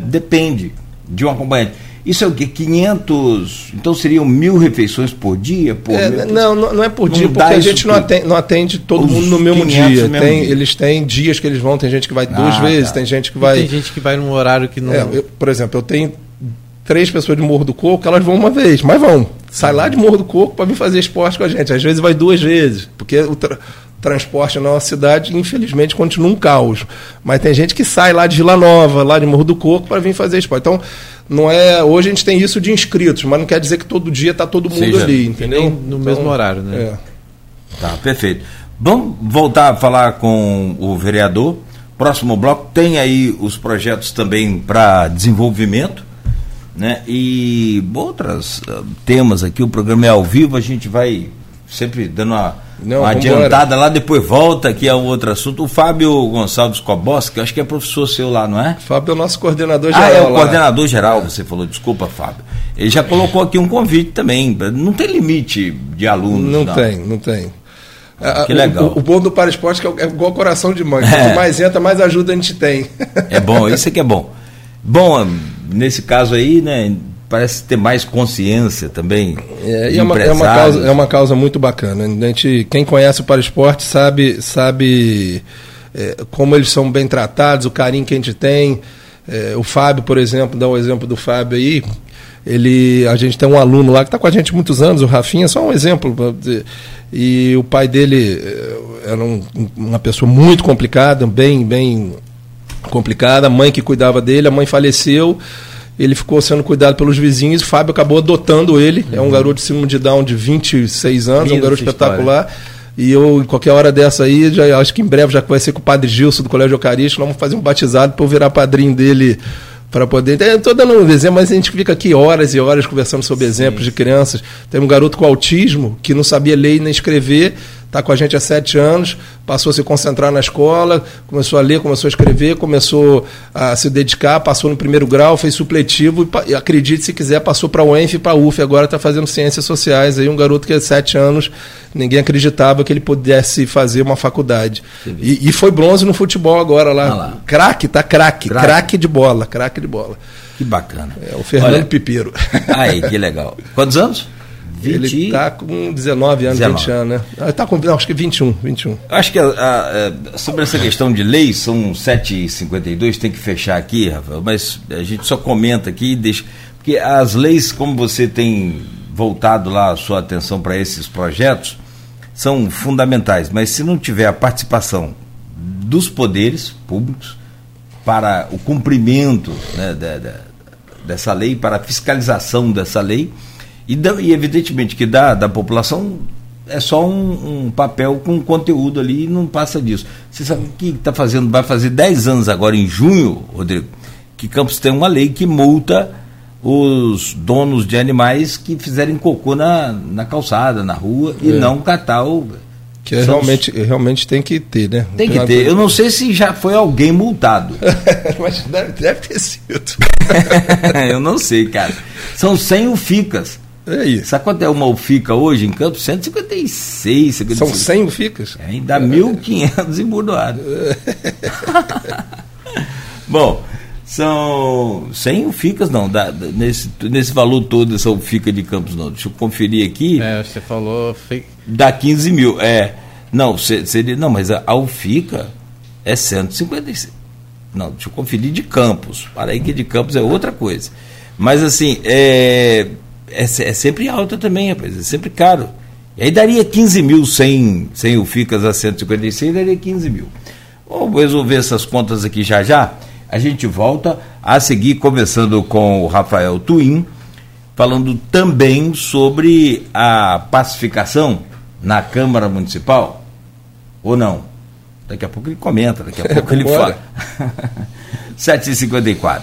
depende de um acompanhante. Isso é o que? 500. Então seriam mil refeições por dia? Por é, não, não é por dia, não porque a gente não atende, não atende todo mundo no mesmo dia. Mesmo tem, dia. Eles têm dias que eles vão, tem gente que vai ah, duas vezes, tá. tem gente que vai. E tem gente que vai num horário que não. É, eu, por exemplo, eu tenho três pessoas de Morro do Coco, elas vão uma vez, mas vão. Sai lá de Morro do Coco para vir fazer esporte com a gente. Às vezes vai duas vezes, porque o tra transporte na nossa cidade, infelizmente, continua um caos. Mas tem gente que sai lá de Vila Nova, lá de Morro do Coco, para vir fazer esporte. Então, não é. Hoje a gente tem isso de inscritos, mas não quer dizer que todo dia está todo mundo Seja, ali, entendeu? No então, mesmo horário, né? É. Tá, perfeito. Vamos voltar a falar com o vereador. Próximo bloco tem aí os projetos também para desenvolvimento, né? E outros uh, temas aqui. O programa é ao vivo, a gente vai sempre dando uma não, adiantada lá, depois volta aqui a um outro assunto. O Fábio Gonçalves Koboski, acho que é professor seu lá, não é? Fábio é o nosso coordenador geral. Ah, é o lá. coordenador geral, você falou, desculpa, Fábio. Ele já colocou aqui um convite também. Não tem limite de alunos. Não, não. tem, não tem. Que legal. O, o, bom do para esporte é, é igual coração de mãe. (laughs) Quanto é. mais entra, mais ajuda a gente tem. É bom, (laughs) isso aqui é bom. Bom, nesse caso aí, né, parece ter mais consciência também. É, é, uma, é, uma causa, é uma causa muito bacana. A gente, quem conhece o para esporte sabe, sabe é, como eles são bem tratados, o carinho que a gente tem. É, o Fábio, por exemplo, dá o um exemplo do Fábio aí. Ele, a gente tem um aluno lá que está com a gente há muitos anos, o Rafinha, só um exemplo. E o pai dele é, era um, uma pessoa muito complicada, bem, bem complicada. A mãe que cuidava dele, a mãe faleceu ele ficou sendo cuidado pelos vizinhos, o Fábio acabou adotando ele. Uhum. É um uhum. garoto de síndrome de Down de 26 anos, Lindo é um garoto espetacular. História. E eu, em qualquer hora dessa aí, já, acho que em breve já ser com o padre Gilson do Colégio Eucarístico, vamos fazer um batizado para eu virar padrinho dele para poder. Estou dando um exemplo, mas a gente fica aqui horas e horas conversando sobre Sim. exemplos de crianças. Tem um garoto com autismo que não sabia ler nem escrever está com a gente há sete anos, passou a se concentrar na escola, começou a ler, começou a escrever, começou a se dedicar, passou no primeiro grau, fez supletivo e, acredite se quiser, passou para o UENF e para a UF, agora está fazendo ciências sociais. Aí um garoto que há sete anos, ninguém acreditava que ele pudesse fazer uma faculdade. E, e, foi bronze no futebol agora lá. Ah lá. Craque, tá craque, craque de bola, craque de bola. Que bacana. É o Fernando Olha, Pipeiro. Aí, que legal. Quantos anos? 20... Ele está com 19 anos, 19. 20 anos, né? Está com, não, acho que 21, 21. Acho que a, a, sobre essa questão de lei, são 7h52, tem que fechar aqui, Rafael, mas a gente só comenta aqui e deixa. Porque as leis, como você tem voltado lá a sua atenção para esses projetos, são fundamentais, mas se não tiver a participação dos poderes públicos para o cumprimento né, da, da, dessa lei, para a fiscalização dessa lei, e, e evidentemente que da, da população é só um, um, papel com conteúdo ali e não passa disso. Você sabe o que está fazendo? Vai fazer 10 anos agora, em junho, Rodrigo, que Campos tem uma lei que multa os donos de animais que fizerem cocô na, na calçada, na rua, é. e não catar o. Que é realmente, realmente tem que ter, né? Tem, tem que ter. Eu não sei se já foi alguém multado. (laughs) Mas deve, deve ter sido. (laughs) Eu não sei, cara. São 100 UFICAS É isso. Sabe quanto é uma UFICA hoje em Campos? 156. 156. São 100 UFICas? É, ainda é. 1.500 embordoados. Bom, são 100 UFICas, não, dá, nesse, nesse valor todo essa UFICA de Campos, não. Deixa eu conferir aqui. É, você falou. Dá 15 mil. É. Não, seria. Não, mas a, a UFICA é 156. Não, deixa eu conferir de Campos. Para aí que de Campos é outra coisa. Mas assim, é, é, é sempre alta também, rapaz, é sempre caro. E aí daria 15 mil sem, sem o FICAS a 156, daria 15 mil. Vamos resolver essas contas aqui já já. A gente volta a seguir conversando com o Rafael Twin, falando também sobre a pacificação na Câmara Municipal. Ou não? Daqui a pouco ele comenta, daqui a (laughs) pouco ele fala. (laughs) 7h54.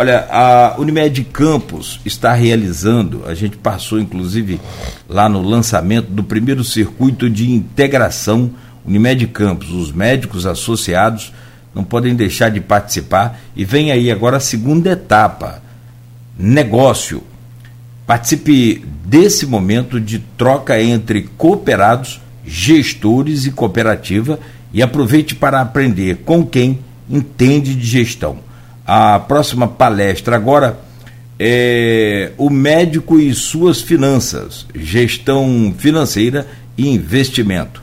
Olha, a Unimed Campos está realizando, a gente passou inclusive lá no lançamento do primeiro circuito de integração Unimed Campos. Os médicos associados não podem deixar de participar e vem aí agora a segunda etapa, negócio. Participe desse momento de troca entre cooperados, gestores e cooperativa e aproveite para aprender com quem entende de gestão. A próxima palestra agora é o médico e suas finanças, gestão financeira e investimento.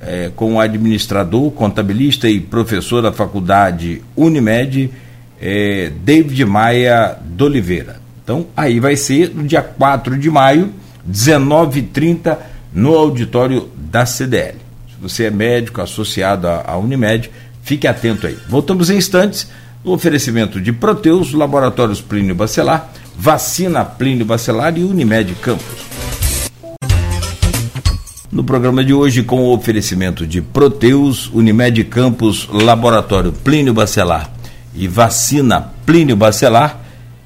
É, com o administrador, contabilista e professor da faculdade Unimed, é, David Maia de Oliveira. Então, aí vai ser no dia 4 de maio, 19h30, no auditório da CDL você é médico associado à, Unimed, fique atento aí. Voltamos em instantes no oferecimento de Proteus, Laboratórios Plínio Bacelar, Vacina Plínio Bacelar e Unimed Campos. No programa de hoje, com o oferecimento de Proteus, Unimed Campos, Laboratório Plínio Bacelar e Vacina Plínio Bacelar,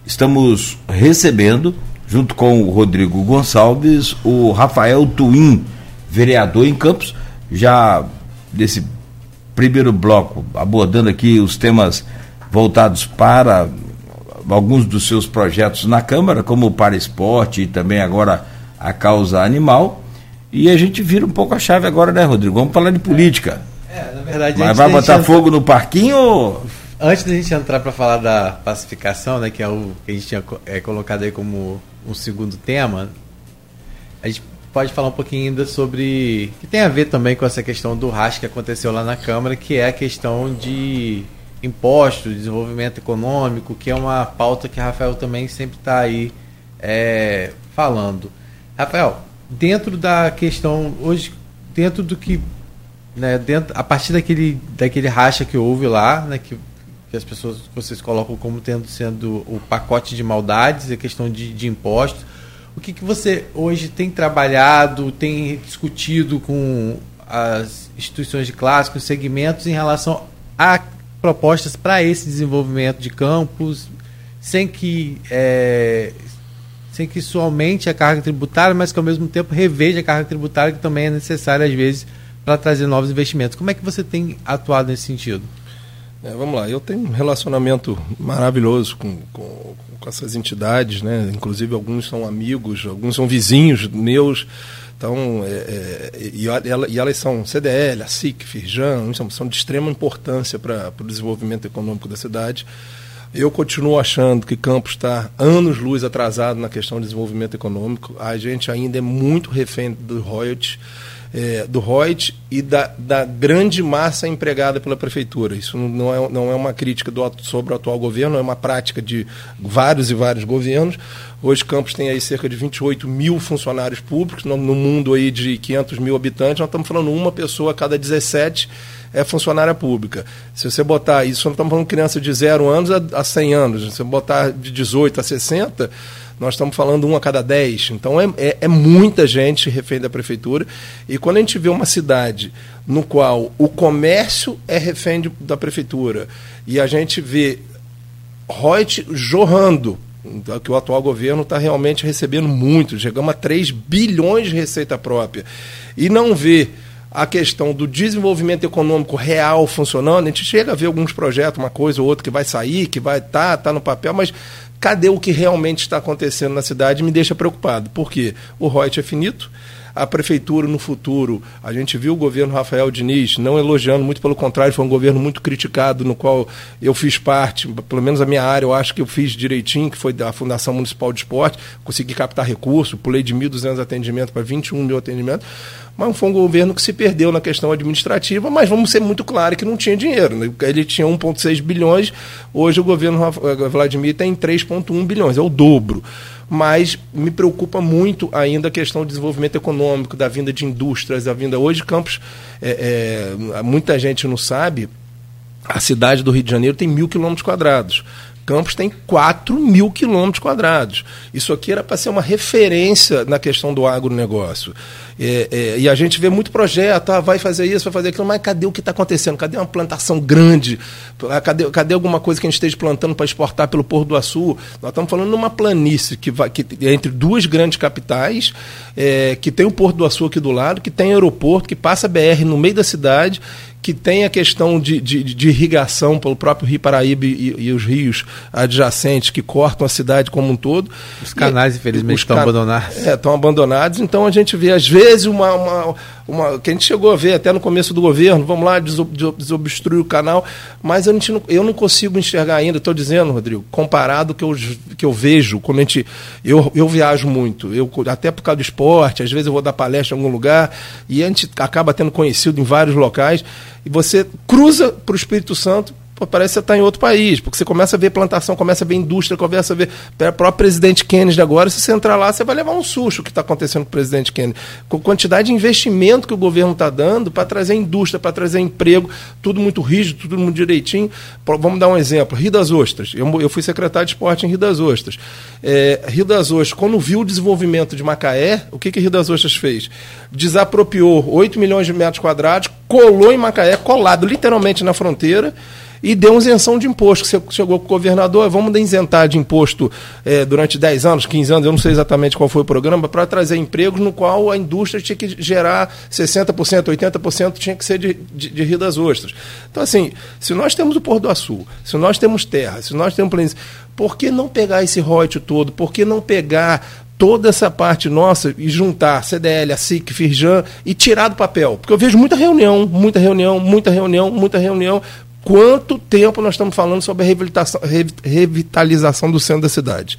estamos recebendo, junto com o Rodrigo Gonçalves, o Rafael Twin, vereador em Campos, já desse primeiro bloco, abordando aqui os temas voltados para alguns dos seus projetos na Câmara, como o Para Esporte e também agora a causa animal. E a gente vira um pouco a chave agora, né, Rodrigo? Vamos falar de política. É, na verdade. Mas vai botar fogo no parquinho ou... Antes da gente entrar para falar da pacificação, né, que é o que a gente tinha é, colocado aí como um segundo tema, a gente pode falar um pouquinho ainda sobre. que tem a ver também com essa questão do RAS que aconteceu lá na Câmara, que é a questão de impostos, desenvolvimento econômico, que é uma pauta que Rafael também sempre está aí é, falando. Rafael, dentro da questão, hoje, dentro do que. Né, dentro, a partir daquele, daquele racha que houve lá, né, que, que as pessoas vocês colocam como tendo sendo o pacote de maldades, a questão de, de impostos o que, que você hoje tem trabalhado, tem discutido com as instituições de classe, com os segmentos em relação a propostas para esse desenvolvimento de campos, sem que é, sem que isso aumente a carga tributária, mas que ao mesmo tempo reveja a carga tributária que também é necessária às vezes para trazer novos investimentos. Como é que você tem atuado nesse sentido? É, vamos lá, eu tenho um relacionamento maravilhoso com, com, com, essas entidades, né? inclusive alguns são amigos, alguns são vizinhos meus, então, é, é, e, e, elas são CDL, a SIC, Firjan, são, são de extrema importância para o desenvolvimento econômico da cidade. Eu continuo achando que Campos está anos-luz atrasado na questão de desenvolvimento econômico. A gente ainda é muito refém do royalties é, do Reut e da, da, grande massa empregada pela prefeitura. Isso não é, não é uma crítica do, sobre o atual governo, é uma prática de vários e vários governos. Hoje Campos tem aí cerca de 28 mil funcionários públicos, no, no mundo aí de 500 mil habitantes, nós estamos falando uma pessoa a cada 17 é funcionária pública. Se você botar isso, nós estamos falando criança de 0 anos a, a 100 anos, se você botar de 18 a 60, nós estamos falando um a cada dez. Então é, é, é, muita gente refém da prefeitura. E quando a gente vê uma cidade no qual o comércio é refém de, da prefeitura e a gente vê Reut jorrando, que o atual governo está realmente recebendo muito, chegamos a 3 bilhões de receita própria, e não vê a questão do desenvolvimento econômico real funcionando, a gente chega a ver alguns projetos, uma coisa ou outra que vai sair, que vai estar tá, tá no papel, mas Cadê o que realmente está acontecendo na cidade? Me deixa preocupado. Por quê? O Reut é finito, a prefeitura no futuro. A gente viu o governo Rafael Diniz não elogiando, muito pelo contrário, foi um governo muito criticado, no qual eu fiz parte, pelo menos a minha área, eu acho que eu fiz direitinho, que foi da Fundação Municipal de Esporte, consegui captar recursos, pulei de 1.200 atendimentos para 21 mil atendimentos, mas foi um governo que se perdeu na questão administrativa, mas vamos ser muito claros que não tinha dinheiro. Né? Ele tinha 1,6 bilhões, hoje o governo Vladimir tem 3,1 bilhões, é o dobro mas me preocupa muito ainda a questão do desenvolvimento econômico, da vinda de indústrias, da vinda. Hoje, Campos, é, é, muita gente não sabe, a cidade do Rio de Janeiro tem mil quilômetros quadrados. Campos tem 4 mil quilômetros quadrados. Isso aqui era para ser uma referência na questão do agronegócio. É, é, e a gente vê muito projeto, ah, vai fazer isso, vai fazer aquilo, mas cadê o que está acontecendo? Cadê uma plantação grande? Ah, cadê, cadê alguma coisa que a gente esteja plantando para exportar pelo Porto do Açu? Nós estamos falando de uma planície que vai que, entre duas grandes capitais, é, que tem o Porto do Açu aqui do lado, que tem aeroporto, que passa BR no meio da cidade que tem a questão de, de, de, irrigação pelo próprio Rio Paraíba e, e, os rios adjacentes que cortam a cidade como um todo. Os canais, e, infelizmente, estão can... abandonados. É, estão abandonados. Então a gente vê, às vezes, uma, uma, uma, que a gente chegou a ver até no começo do governo, vamos lá, desobstruir o canal, mas gente não, eu não consigo enxergar ainda, estou dizendo, Rodrigo, comparado que eu, que eu vejo, quando a gente. Eu, eu viajo muito, eu, até por causa do esporte, às vezes eu vou dar palestra em algum lugar, e a gente acaba tendo conhecido em vários locais e você cruza para o Espírito Santo, pô, parece que você está em outro país, porque você começa a ver plantação, começa a ver indústria, começa a ver o próprio presidente Kennedy agora, se você entrar lá, você vai levar um susto o que está acontecendo com o presidente Kennedy. Com a quantidade de investimento que o governo está dando para trazer indústria, para trazer emprego, tudo muito rígido, tudo muito direitinho. Vamos dar um exemplo, Rio das Ostras. Eu, eu fui secretário de esporte em Rio das Ostras. É, Rio das Ostras, quando viu o desenvolvimento de Macaé, o que, que Rio das Ostras fez? Desapropriou 8 milhões de metros quadrados, colou em Macaé, colado literalmente na fronteira, e deu isenção de imposto. Você chegou com o governador, vamos isentar de imposto é, durante 10 anos, 15 anos, eu não sei exatamente qual foi o programa, para trazer empregos no qual a indústria tinha que gerar 60%, 80% tinha que ser de, de, de Rio das Ostras. Então, assim, se nós temos o Porto do Açul, se nós temos terra, se nós temos planície, por que não pegar esse royalty todo? Por que não pegar toda essa parte nossa e juntar CDL, a SIC, Firjan e tirar do papel? Porque eu vejo muita reunião, muita reunião, muita reunião, muita reunião, quanto tempo nós estamos falando sobre a revitalização, do centro da cidade.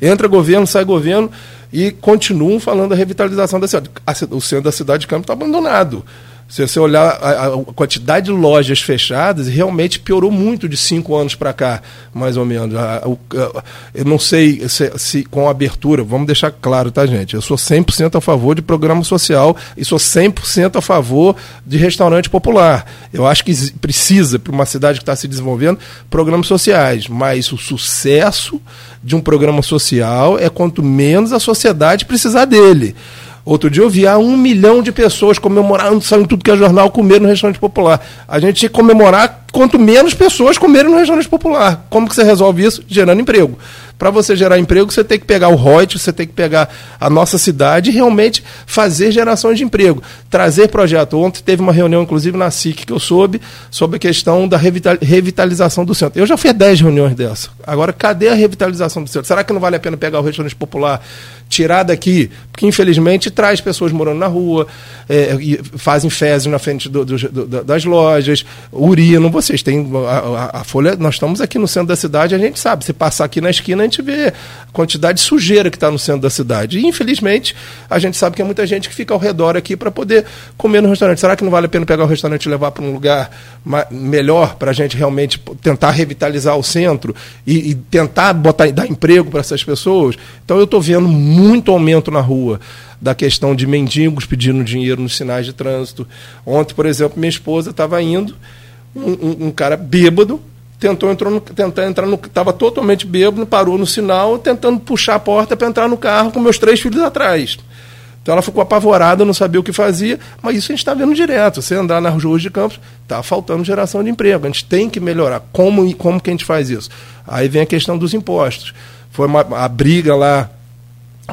Entra governo, sai governo e continuam falando da revitalização da cidade. O centro da cidade de Campos está abandonado. Se você olhar a, a, quantidade de lojas fechadas, realmente piorou muito de cinco anos para cá, mais ou menos. A, eu não sei se, se, com a abertura, vamos deixar claro, tá, gente? Eu sou 100% a favor de programa social e sou 100% a favor de restaurante popular. Eu acho que precisa, para uma cidade que está se desenvolvendo, programas sociais, mas o sucesso de um programa social é quanto menos a sociedade precisar dele. Outro dia eu vi ah, um milhão de pessoas comemorando, saindo tudo que é jornal, comer no restaurante popular. A gente tinha que comemorar quanto menos pessoas comerem no restaurante popular. Como que você resolve isso? Gerando emprego. Para você gerar emprego, você tem que pegar o Reut, você tem que pegar a nossa cidade e realmente fazer gerações de emprego. Trazer projeto. Ontem teve uma reunião, inclusive, na SIC, que eu soube, sobre a questão da revitalização do centro. Eu já fiz 10 reuniões dessa. Agora, cadê a revitalização do centro? Será que não vale a pena pegar o restaurante popular, tirar daqui? Porque, infelizmente, traz pessoas morando na rua, é, fazem fezes na frente do, do, do, das lojas, urinam. Vocês têm a, a, a, Folha, nós estamos aqui no centro da cidade, a gente sabe. Se passar aqui na esquina, a gente vê a quantidade de sujeira que está no centro da cidade. E, infelizmente, a gente sabe que é muita gente que fica ao redor aqui para poder comer no restaurante. Será que não vale a pena pegar o restaurante e levar para um lugar melhor para a gente realmente tentar revitalizar o centro e, e tentar botar, dar emprego para essas pessoas? Então, eu estou vendo muito aumento na rua da questão de mendigos pedindo dinheiro nos sinais de trânsito. Ontem, por exemplo, minha esposa estava indo, um, um, um, cara bêbado tentou entrou no, tentar entrar no estava totalmente bêbado, parou no sinal, tentando puxar a porta para entrar no carro com meus três filhos atrás. Então ela ficou apavorada, não sabia o que fazia, mas isso a gente está vendo direto. Você andar nas ruas de campos, está faltando geração de emprego. A gente tem que melhorar. Como, como que a gente faz isso? Aí vem a questão dos impostos. Foi uma, a briga lá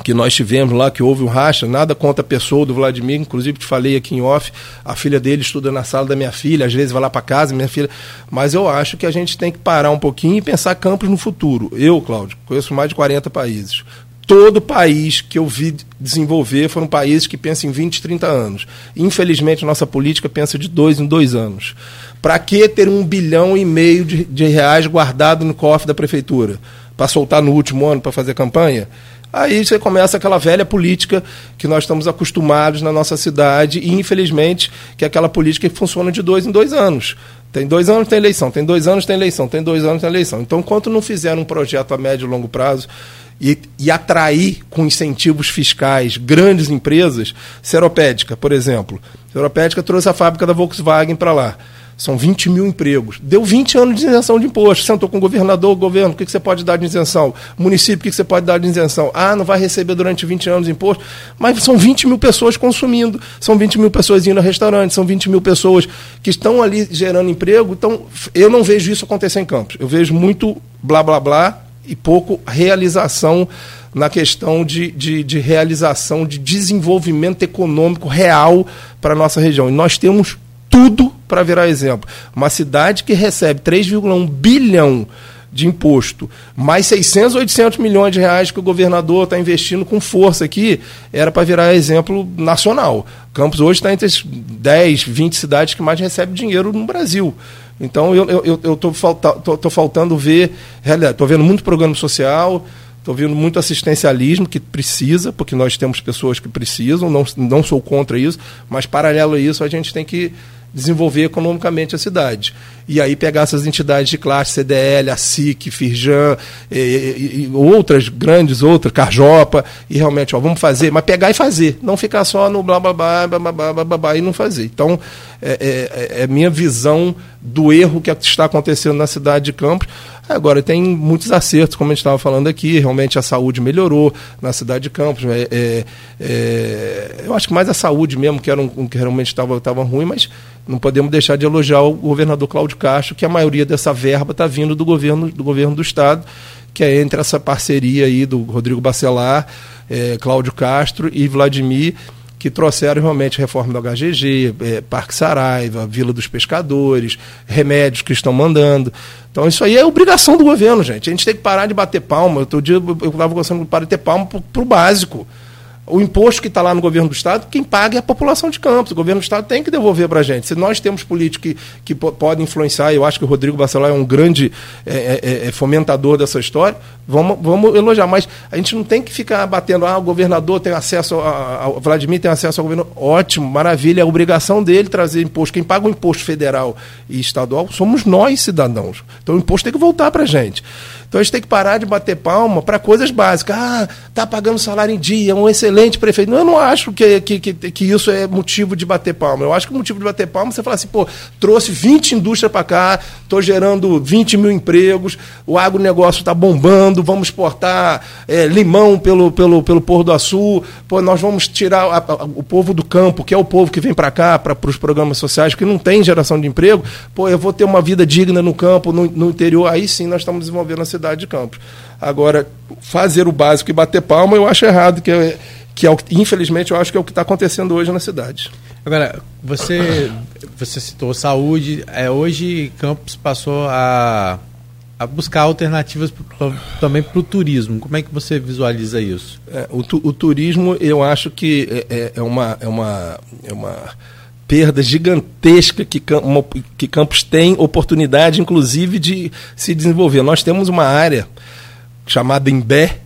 que nós tivemos lá, que houve um racha, nada contra a pessoa do Vladimir, inclusive te falei aqui em off, a filha dele estuda na sala da minha filha, às vezes vai lá para casa, minha filha, mas eu acho que a gente tem que parar um pouquinho e pensar campos no futuro. Eu, Cláudio, conheço mais de 40 países. Todo país que eu vi desenvolver foram países que pensam em 20, 30 anos. Infelizmente, nossa política pensa de dois em dois anos. Para que ter um bilhão e meio de, de reais guardado no cofre da prefeitura? Para soltar no último ano para fazer campanha? Aí você começa aquela velha política que nós estamos acostumados na nossa cidade e, infelizmente, que é aquela política que funciona de dois em dois anos. Tem dois anos, tem eleição, tem dois anos, tem eleição, tem dois anos, tem eleição. Então, enquanto não fizeram um projeto a médio e longo prazo e, e atrair com incentivos fiscais grandes empresas, Seropédica, por exemplo. Seropédica trouxe a fábrica da Volkswagen para lá. São 20 mil empregos. Deu 20 anos de isenção de imposto. Sentou com o governador, governo, o que, você pode dar de isenção? Município, o que, que você pode dar de isenção? Ah, não vai receber durante 20 anos de imposto. Mas são 20 mil pessoas consumindo, são 20 mil pessoas indo a restaurante, são 20 mil pessoas que estão ali gerando emprego. Então, eu não vejo isso acontecer em Campos. Eu vejo muito blá blá blá e pouco realização na questão de, de, de realização de desenvolvimento econômico real para a nossa região. E nós temos tudo para virar exemplo. Uma cidade que recebe 3,1 bilhão de imposto, mais 600, 800 milhões de reais que o governador está investindo com força aqui, era para virar exemplo nacional. Campos hoje está entre as 10, 20 cidades que mais recebem dinheiro no Brasil. Então eu estou eu, eu falta, tô, tô faltando ver, estou vendo muito programa social, estou vendo muito assistencialismo que precisa, porque nós temos pessoas que precisam, não, não sou contra isso, mas paralelo a isso a gente tem que desenvolver economicamente a cidade. E aí pegar essas entidades de classe, CDL, a SIC, Firjan, e, e, e, outras grandes, outras, Carjopa, e realmente, ó, vamos fazer, mas pegar e fazer, não ficar só no blá blá blá, blá, blá, blá, blá, blá e não fazer. Então, é, é, é minha visão do erro que está acontecendo na cidade de Campos. Agora, tem muitos acertos, como a gente estava falando aqui, realmente a saúde melhorou na cidade de Campos. É, é, é, eu acho que mais a saúde mesmo, que, era um, que realmente estava ruim, mas não podemos deixar de elogiar o governador Cláudio Castro, que a maioria dessa verba está vindo do governo, do governo do Estado, que é entre essa parceria aí do Rodrigo Bacelar, é, Cláudio Castro e Vladimir, que trouxeram realmente reforma do HGG, é, Parque Saraiva, Vila dos Pescadores, remédios que estão mandando. Então isso aí é obrigação do governo, gente. A gente tem que parar de bater palma. Outro dia eu estava gostando de parar de ter palma para o básico o imposto que está lá no governo do Estado, quem paga é a população de Campos. O governo do Estado tem que devolver para a gente. Se nós temos políticos que, que podem influenciar, eu acho que o Rodrigo Bacelar é um grande é, é, é, é, fomentador dessa história, vamos, vamos elogiar. Mas a gente não tem que ficar batendo, ah, o governador tem acesso, a, Vladimir tem acesso ao governo. Ótimo, maravilha, é obrigação dele trazer imposto. Quem paga o imposto federal e estadual somos nós, cidadãos. Então o imposto tem que voltar para a gente. Então a gente tem que parar de bater palma para coisas básicas. Ah, tá pagando salário em dia, um excelente prefeito. Eu não acho que, que, que, que isso é motivo de bater palma. Eu acho que o motivo de bater palma é você falar assim, pô, trouxe 20 indústrias para cá, estou gerando 20 mil empregos, o agronegócio está bombando, vamos exportar é, limão pelo, pelo, pelo Porto do Açu, pô, nós vamos tirar a, a, o povo do campo, que é o povo que vem para cá, para os programas sociais, que não tem geração de emprego, pô, eu vou ter uma vida digna no campo, no, no interior, aí sim nós estamos desenvolvendo a cidade cidade de Campos. Agora, fazer o básico e bater palma, eu acho errado, que, é, que é o, infelizmente eu acho que é o que está acontecendo hoje na cidade. Agora, você, você citou saúde, é, hoje Campos passou a, a buscar alternativas pro, também para o turismo. Como é que você visualiza isso? É, o, tu, o, turismo, eu acho que é, é, é uma, é uma, é uma perda gigantesca que, que Campos tem oportunidade, inclusive, de se desenvolver. Nós temos uma área chamada Imbé,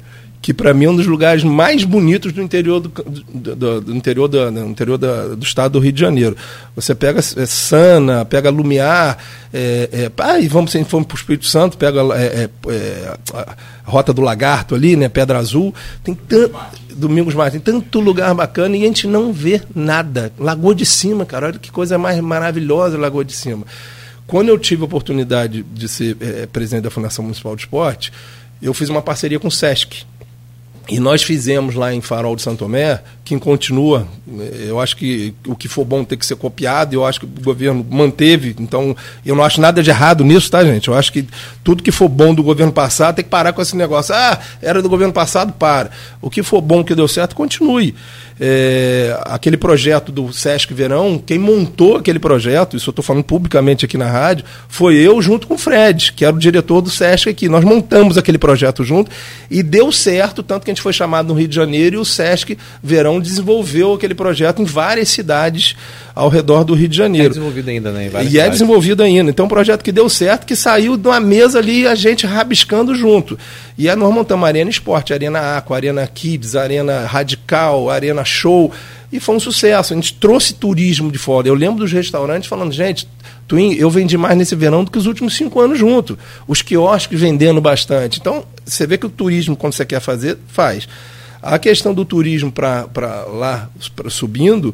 que para mim é um dos lugares mais bonitos do interior do, do, do, interior, do, do interior da, do estado do Rio de Janeiro. Você pega é, Sana, pega Lumiar, é, é, ah, e vamos, se formos para o Espírito Santo, pega é, é, é, a Rota do Lagarto ali, né, Pedra Azul, tem tanto Domingos Martins, tanto lugar bacana e a gente não vê nada. Lagoa de Cima, cara, olha que coisa mais maravilhosa Lagoa de Cima. Quando eu tive a oportunidade de ser é, presidente da Fundação Municipal de Esporte, eu fiz uma parceria com o SESC. E nós fizemos lá em Farol de Santo Tomé, quem continua, eu acho que o que for bom tem que ser copiado, eu acho que o governo manteve, então eu não acho nada de errado nisso, tá, gente? Eu acho que tudo que for bom do governo passado tem que parar com esse negócio. Ah, era do governo passado, para. O que for bom, que deu certo, continue. É, aquele projeto do Sesc Verão, quem montou aquele projeto, isso eu estou falando publicamente aqui na rádio, foi eu junto com o Fred, que era o diretor do Sesc aqui. Nós montamos aquele projeto junto e deu certo, tanto que a gente foi chamado no Rio de Janeiro e o Sesc Verão desenvolveu aquele projeto em várias cidades ao redor do Rio de Janeiro. É desenvolvido ainda, né? e é cidades. é desenvolvido ainda. Então, é um projeto que deu certo, que saiu de uma mesa ali, a gente rabiscando junto. E a nós montamos Arena Esporte, Arena Aqua, Arena Kids, Arena Radical, Arena Show. E foi um sucesso. A gente trouxe turismo de fora. Eu lembro dos restaurantes falando, gente, Twin, eu vendi mais nesse verão do que os últimos cinco anos junto. Os quiosques vendendo bastante. Então, você vê que o turismo, quando você quer fazer, faz. A questão do turismo para lá pra, subindo,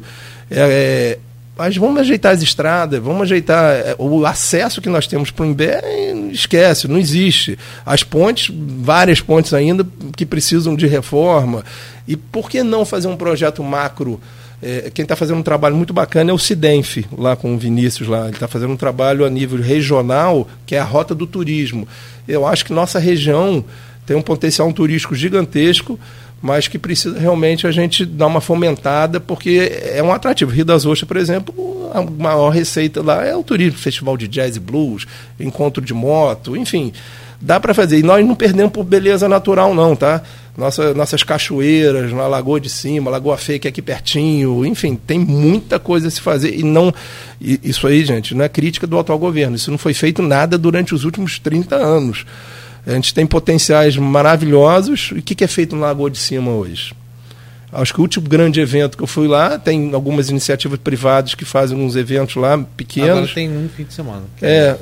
é, é, mas vamos ajeitar as estradas, vamos ajeitar é, o acesso que nós temos para o Imbé, esquece, não existe. As pontes, várias pontes ainda que precisam de reforma. E por que não fazer um projeto macro? É, quem está fazendo um trabalho muito bacana é o Cidenf, lá com o Vinícius lá. Ele está fazendo um trabalho a nível regional, que é a rota do turismo. Eu acho que nossa região tem um potencial turístico gigantesco mas que precisa realmente a gente dar uma fomentada, porque é um atrativo. Rio das Ostras, por exemplo, a maior receita lá é o turismo, festival de jazz e blues, encontro de moto, enfim, dá para fazer. E nós não perdemos por beleza natural, não, tá? Nossa, nossas cachoeiras, na Lagoa de Cima, Lagoa Feia, que é aqui pertinho, enfim, tem muita coisa a se fazer. E não. Isso aí, gente, não é crítica do atual governo. Isso não foi feito nada durante os últimos 30 anos. A gente tem potenciais maravilhosos. E o que, que é feito no Lagoa de Cima hoje? Acho que o último grande evento que eu fui lá, tem algumas iniciativas privadas que fazem uns eventos lá pequenos. Agora tem um fim de semana. É.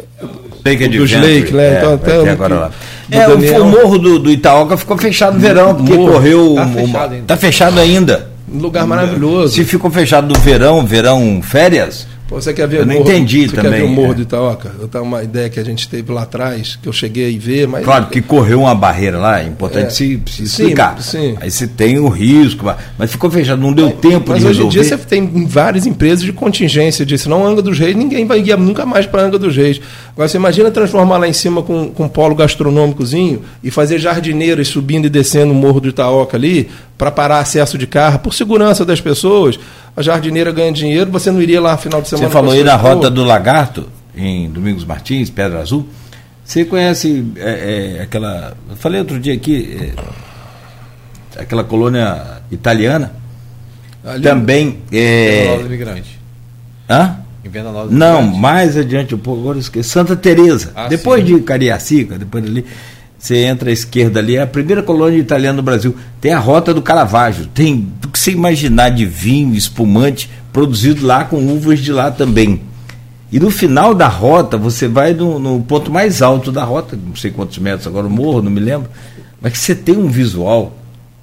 Lake dos Lake, né? É, então, até agora lá. É, Daniel... o morro do, do Itaoca ficou fechado no verão, porque morro. correu. Tá fechado ainda. Tá fechado ainda. Um lugar maravilhoso. Se ficou fechado no verão, verão, férias, Pô, você quer ver eu não morro, entendi você também. Quer ver o Morro é. do Itaoca? Eu tenho uma ideia que a gente teve lá atrás, que eu cheguei a ver, mas. Claro, que correu uma barreira lá, é importante é. se, se explicar. Sim, sim. Aí você tem o risco, mas ficou fechado, não deu mas, tempo mas de hoje em dia você tem várias empresas de contingência disso. Não Anga dos Reis, ninguém vai guiar nunca mais para Anga dos Reis. Agora você imagina transformar lá em cima com, com um polo gastronômicozinho e fazer jardineiras subindo e descendo o Morro do Itaoca ali, para parar acesso de carro, por segurança das pessoas a jardineira ganha dinheiro, você não iria lá no final de semana. Você falou aí na Rota do Lagarto, em Domingos Martins, Pedra Azul. Você conhece é, é, aquela. Eu falei outro dia aqui, é, aquela colônia italiana. Ali, também. É... Imigrante. Hã? Não, mais adiante um pouco, agora esqueci. Santa Teresa. Ah, depois sim. de Cariacica, depois dali. Você entra à esquerda ali, é a primeira colônia italiana no Brasil. Tem a rota do Caravaggio, tem você imaginar de vinho, espumante, produzido lá com uvas de lá também. E no final da rota, você vai no, no ponto mais alto da rota, não sei quantos metros agora o morro, não me lembro, mas que você tem um visual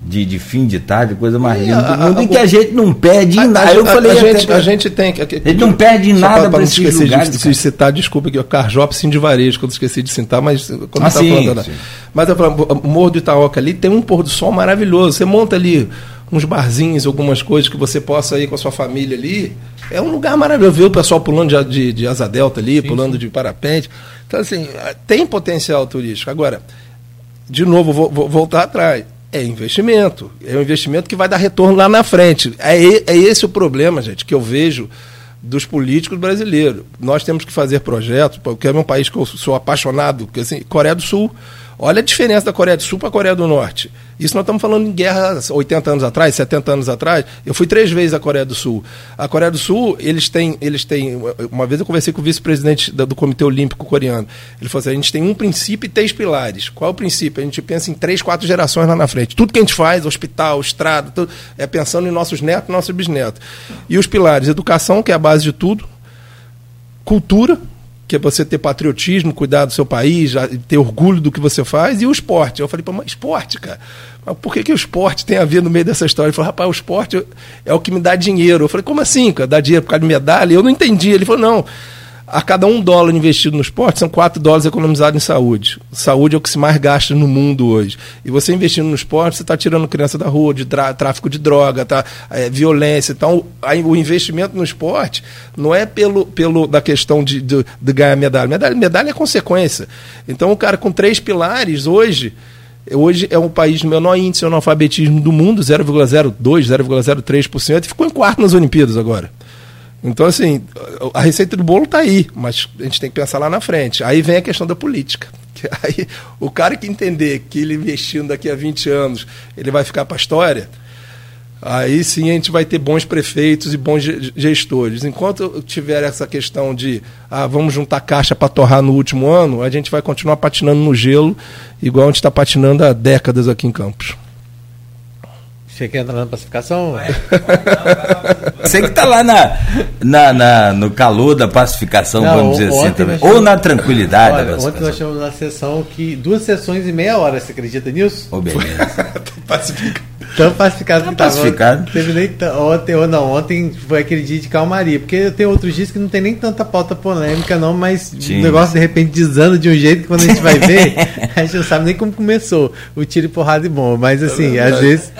de, de fim de tarde, coisa mais linda do mundo, em que a gente não perde em nada. eu falei a, gente, a gente tem. A, a gente não perde em nada para esses esquecer lugares. De, de citar, desculpa que o Carjop sim de varejo, quando esqueci de citar, mas quando ah, sim, falando, sim. Mas eu falo, o Morro do Itaoca ali tem um pôr do sol maravilhoso. Você monta ali uns barzinhos, algumas coisas que você possa ir com a sua família ali. É um lugar maravilhoso. Ver o pessoal pulando de, de, de asa delta ali, sim, pulando de parapente. Então, assim, tem potencial turístico. Agora, de novo, vou, vou voltar atrás é investimento. É um investimento que vai dar retorno lá na frente. É, é esse o problema, gente, que eu vejo dos políticos brasileiros. Nós temos que fazer projetos, porque é um país que eu sou apaixonado, porque assim, Coreia do Sul Olha a diferença da Coreia do Sul para a Coreia do Norte. Isso nós estamos falando em guerra 80 anos atrás, 70 anos atrás. Eu fui três vezes à Coreia do Sul. A Coreia do Sul, eles têm. Eles têm uma vez eu conversei com o vice-presidente do Comitê Olímpico Coreano. Ele falou assim: a gente tem um princípio e três pilares. Qual é o princípio? A gente pensa em três, quatro gerações lá na frente. Tudo que a gente faz, hospital, estrada, tudo, é pensando em nossos netos, nossos bisnetos. E os pilares: educação, que é a base de tudo, cultura, que é você ter patriotismo, cuidar do seu país, ter orgulho do que você faz, e o esporte. Eu falei, mas esporte, cara. Mas por que, que o esporte tem a ver no meio dessa história? Ele falou, rapaz, o esporte é o que me dá dinheiro. Eu falei, como assim, cara? Dá dinheiro por causa de medalha? Eu não entendi. Ele falou, não. A cada um dólar investido no esporte, são quatro dólares economizados em saúde. Saúde é o que se mais gasta no mundo hoje. E você investindo no esporte, você está tirando criança da rua, de tráfico de droga, tá, é, violência. Então, o investimento no esporte não é pelo, pelo da questão de, de, de ganhar medalha. medalha. Medalha é consequência. Então, o cara com três pilares, hoje, Hoje é o país de menor índice de analfabetismo do mundo, 0,02, 0,03%, e ficou em quarto nas Olimpíadas agora. Então, assim, a receita do bolo está aí, mas a gente tem que pensar lá na frente. Aí vem a questão da política. (laughs) Aí, o cara que entender que ele investindo daqui a 20 anos, ele vai ficar para a história, aí sim a gente vai ter bons prefeitos e bons gestores. Enquanto tiver essa questão de ah, vamos juntar caixa para torrar no último ano, a gente vai continuar patinando no gelo, igual a gente está patinando há décadas aqui em Campos. Você quer entrar na pacificação? Você que está lá na, na, na, no calor da pacificacação, Não, vamos dizer assim também. Ou na tranquilidade Olha, Ontem nós tivemos uma sessão que. duas sessões e meia hora, você acredita nisso? Ô, oh, beleza. (laughs) Tão pacificado que pacificado. Teve nem ontem ou não, ontem foi aquele dia de calmaria, porque tem outros dias que não tem nem tanta pauta polêmica não, mas Sim. o negócio de repente desanda de um jeito que quando a gente vai (laughs) ver, a gente não sabe nem como começou o tiro e porrada e bom, mas assim, é às vezes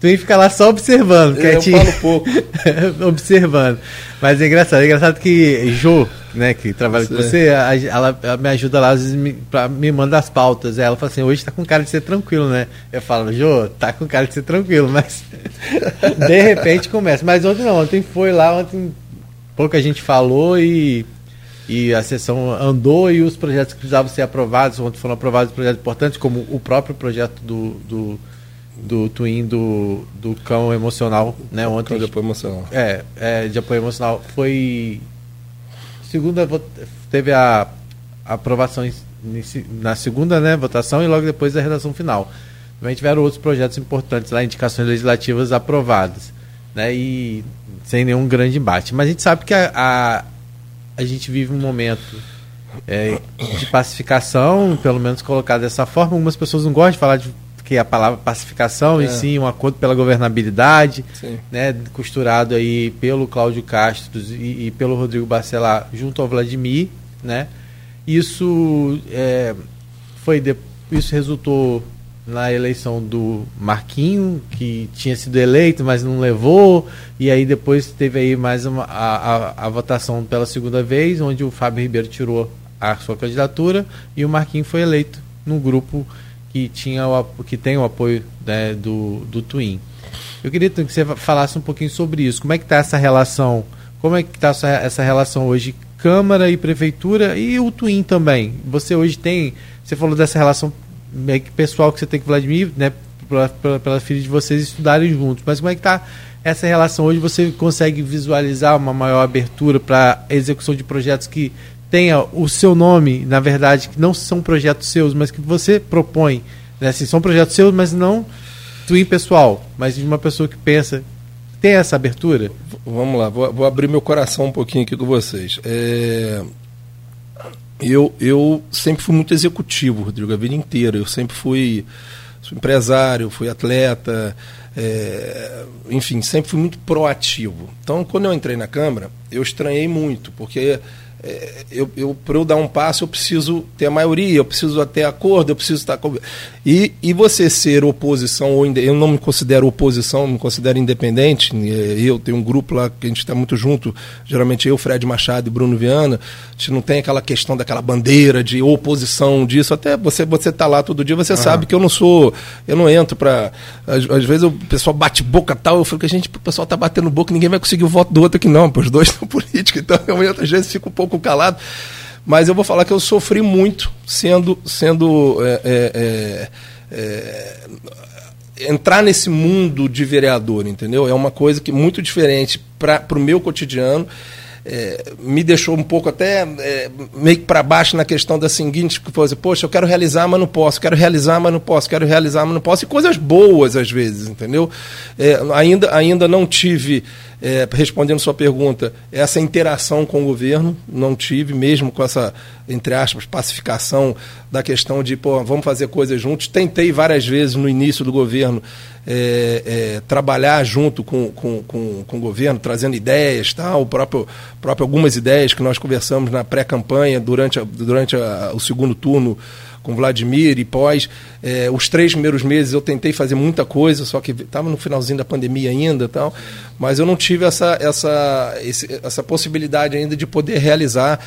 tu ia ficar lá só observando. Eu falo pouco. (laughs) observando. Mas é engraçado. É engraçado que Jo, né, que trabalha com você, ela, ela, me ajuda lá, às vezes me, pra, me manda as pautas. Ela fala assim, hoje tá com cara de ser tranquilo, né? Eu falo, Jo, tá com cara de ser tranquilo, mas (laughs) de repente começa. Mas ontem não, ontem foi lá, ontem pouca gente falou e e a sessão andou e os projetos que precisavam ser aprovados, ontem foram aprovados projetos importantes, como o próprio projeto do, do do Twin do, do cão emocional, né? Ontem. Cão de apoio emocional. É, é, de apoio emocional. Foi. Segunda teve a, a aprovação na segunda né, votação e logo depois a redação final. Também tiveram outros projetos importantes lá, indicações legislativas aprovadas. Né, e sem nenhum grande embate. Mas a gente sabe que a, a, a gente vive um momento é, de pacificação, pelo menos colocado dessa forma. Algumas pessoas não gostam de falar de que a palavra pacificação, é. e sim um acordo pela governabilidade, né, costurado aí pelo Cláudio Castro e, e, pelo Rodrigo Bacelar junto ao Vladimir, né? Isso é, foi de, isso resultou na eleição do Marquinho, que tinha sido eleito, mas não levou, e aí depois teve aí mais uma, a, a, a votação pela segunda vez, onde o Fábio Ribeiro tirou a sua candidatura e o Marquinho foi eleito no grupo que, tinha o, que tem o apoio né, do, do Twin. Eu queria que você falasse um pouquinho sobre isso. Como é que está essa relação? Como é que está essa, relação hoje Câmara e Prefeitura e o Twin também? Você hoje tem, você falou dessa relação pessoal que você tem com o Vladimir, né, pela, pela filha de vocês estudarem juntos, mas como é que está essa relação hoje? Você consegue visualizar uma maior abertura para execução de projetos que tenha o seu nome, na verdade, que não são projetos seus, mas que você propõe. Né? Assim, são projetos seus, mas não twin pessoal, mas de uma pessoa que pensa. Tem essa abertura? Vamos lá, vou, vou abrir meu coração um pouquinho aqui com vocês. É... Eu, eu sempre fui muito executivo, Rodrigo, a vida inteira. Eu sempre fui empresário, fui atleta, é... enfim, sempre fui muito proativo. Então, quando eu entrei na Câmara, eu estranhei muito, porque é, eu, eu para eu dar um passo eu preciso ter a maioria, eu preciso ter acordo, eu preciso estar e, e você ser oposição ou eu não me considero oposição, me considero independente. Eu tenho um grupo lá que a gente está muito junto, geralmente eu, Fred Machado e Bruno Viana. A gente não tem aquela questão daquela bandeira de oposição disso. Até você você tá lá todo dia, você uhum. sabe que eu não sou, eu não entro para às, às, vezes o pessoal bate boca tal, eu falo que a gente, o pessoal tá batendo boca, ninguém vai conseguir o voto do outro aqui não, pois os dois (laughs) são políticos, então eu às vezes fico um pouco pouco calado, mas eu vou falar que eu sofri muito sendo. sendo é, é, é, é, entrar nesse mundo de vereador, entendeu? É uma coisa que muito diferente para o meu cotidiano é, me deixou um pouco até é, meio que para baixo na questão da seguinte coisa, poxa, eu quero realizar, mas não posso, quero realizar, mas não posso, quero realizar, mas não posso, e coisas boas às vezes, entendeu? É, ainda, ainda não tive, é, respondendo sua pergunta, essa interação com o governo, não tive, mesmo com essa entre aspas, pacificação da questão de, pô, vamos fazer coisas juntos. Tentei várias vezes no início do governo é, é, trabalhar junto com, com, com, com, o governo, trazendo ideias, tal, o próprio, próprio algumas ideias que nós conversamos na pré-campanha, durante, a, durante a, o segundo turno com Vladimir e pós. É, os três primeiros meses eu tentei fazer muita coisa, só que estava no finalzinho da pandemia ainda tal, mas eu não tive essa, essa, esse, essa possibilidade ainda de poder realizar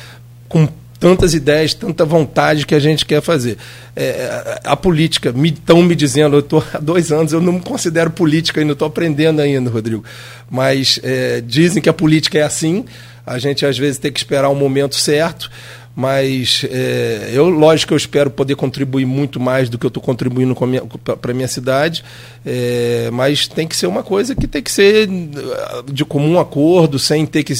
com tantas ideias, tanta vontade que a gente quer fazer. É, a política, estão me, me dizendo, eu estou há dois anos, eu não me considero política ainda, estou aprendendo ainda, Rodrigo. Mas é, dizem que a política é assim, a gente às vezes tem que esperar o momento certo mas é, eu, lógico, eu espero poder contribuir muito mais do que eu estou contribuindo para a minha cidade, é, mas tem que ser uma coisa que tem que ser de comum acordo, sem ter que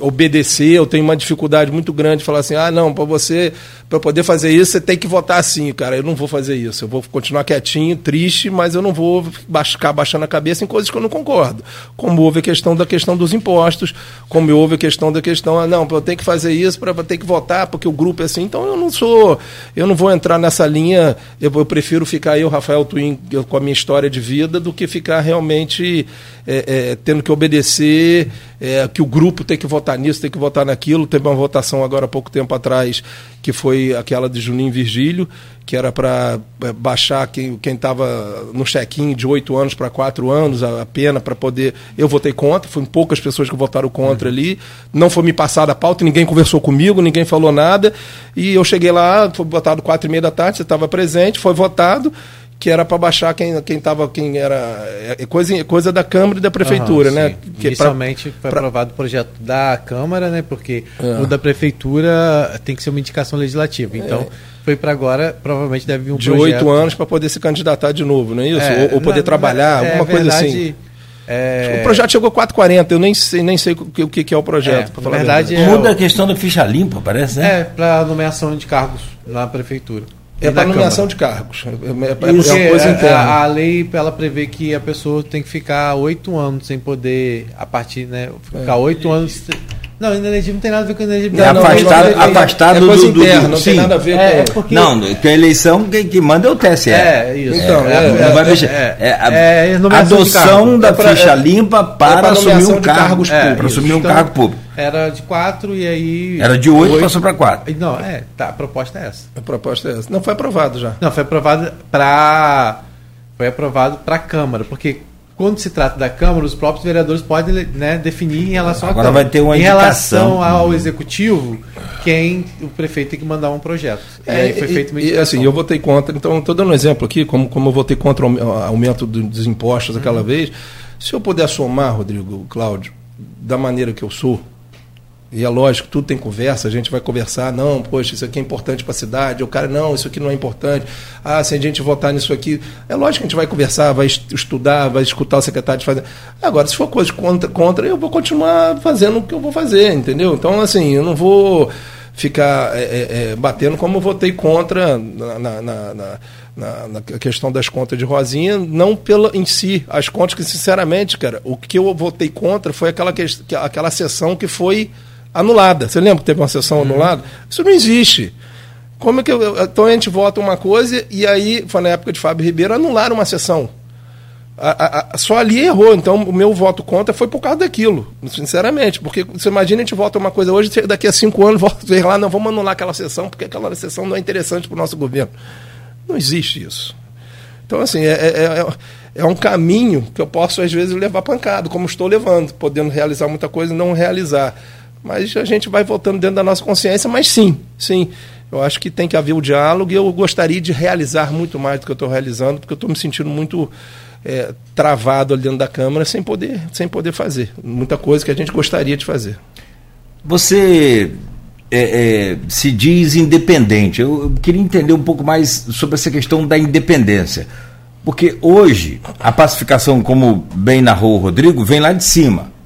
obedecer, eu tenho uma dificuldade muito grande de falar assim: ah, não, para você, para poder fazer isso, você tem que votar assim, cara. Eu não vou fazer isso. Eu vou continuar quietinho, triste, mas eu não vou ficar baixando a cabeça em coisas que eu não concordo. Como houve a questão da questão dos impostos, como houve a questão da questão, ah, não, eu tenho que fazer isso para ter que votar, porque o grupo é assim. Então eu não sou, eu não vou entrar nessa linha. Eu, eu prefiro ficar eu, Rafael Twin, com a minha história de vida, do que ficar realmente é, é, tendo que obedecer, é, que o grupo tem que votar nisso, tem que votar naquilo. Teve uma votação agora há pouco tempo atrás, que foi aquela de Juninho Virgílio, que era para é, baixar quem estava no check-in de oito anos para quatro anos, a, a pena para poder. Eu votei contra, foram poucas pessoas que votaram contra uhum. ali. Não foi me passada a pauta, ninguém conversou comigo, ninguém falou nada. E eu cheguei lá, foi votado quatro e meia da tarde, você estava presente, foi votado que era para baixar quem quem tava quem era é coisa coisa da Câmara e da prefeitura, uhum, né? Que Inicialmente pra, foi pra... aprovado o projeto da Câmara, né? Porque é. o da prefeitura tem que ser uma indicação legislativa. Então é. foi para agora, provavelmente deve vir um de oito anos para poder se candidatar de novo, não é isso? É, ou, ou, poder não, trabalhar, é alguma coisa assim. É... O projeto chegou a 440, eu nem sei, nem sei o que, o que é o projeto. É, na verdade, a Muda a questão da ficha limpa, parece, né? É, para nomeação de cargos na prefeitura. É para nomeação de cargos. É, é, é uma coisa interna. A, a, lei ela prevê que a pessoa tem que ficar oito anos sem poder, a partir, né? Ficar é. oito é. anos. Não, inelegível não tem nada a ver com inelegibilidade. É afastado, não, afastado é do, do, interna, do, não sim. tem nada a ver é, com. Porque... Não, que a eleição quem que manda é o TSE. É, isso. Então, não vai mexer. É, a adoção da ficha limpa para assumir um cargo público. Para assumir um então, cargo público. Era de quatro e aí. Era de oito, passou para quatro. Não, é, tá, a proposta é essa. A proposta é essa. Não foi aprovado já. Não, foi aprovado para. Foi aprovado para a Câmara, porque quando se trata da Câmara, os próprios vereadores podem né, definir em relação Agora à Câmara. vai ter uma Em relação ao Executivo, quem o prefeito tem que mandar um projeto. E é, aí foi feito uma e, assim, eu votei contra, então estou dando um exemplo aqui, como, como eu votei contra o aumento dos impostos aquela uhum. vez. Se eu puder somar, Rodrigo, Cláudio, da maneira que eu sou, e é lógico, tudo tem conversa, a gente vai conversar, não, poxa, isso aqui é importante para a cidade, o cara, não, isso aqui não é importante. Ah, se a gente votar nisso aqui. É lógico que a gente vai conversar, vai estudar, vai escutar o secretário de fazer. Agora, se for coisa contra, contra, eu vou continuar fazendo o que eu vou fazer, entendeu? Então, assim, eu não vou ficar é, é, é batendo como eu votei contra na, na, na, na, na questão das contas de Rosinha, não pela em si. As contas que, sinceramente, cara, o que eu votei contra foi aquela, que, aquela sessão que foi anulada. Você lembra que teve uma sessão uhum. anulada? Isso não existe. Como é que eu, então a gente vota uma coisa e aí, foi na época de Fábio Ribeiro, anularam uma sessão. A, a, a, só ali errou. Então o meu voto contra foi por causa daquilo, sinceramente. Porque você imagina a gente vota uma coisa hoje, daqui a cinco anos (laughs) volta lá, não, vamos anular aquela sessão, porque aquela sessão não é interessante para o nosso governo. Não existe isso. Então, assim, é, é, é, é um caminho que eu posso, às vezes, levar pancado, como estou levando, podendo realizar muita coisa e não realizar. Mas a gente vai voltando dentro da nossa consciência, mas sim, sim. Eu acho que tem que haver o diálogo e eu gostaria de realizar muito mais do que eu estou realizando, porque eu estou me sentindo muito é, travado ali dentro da Câmara sem poder, sem poder fazer. Muita coisa que a gente gostaria de fazer. Você é, é, se diz independente. Eu, eu queria entender um pouco mais sobre essa questão da independência. Porque hoje, a pacificação, como bem narrou o Rodrigo, vem lá de cima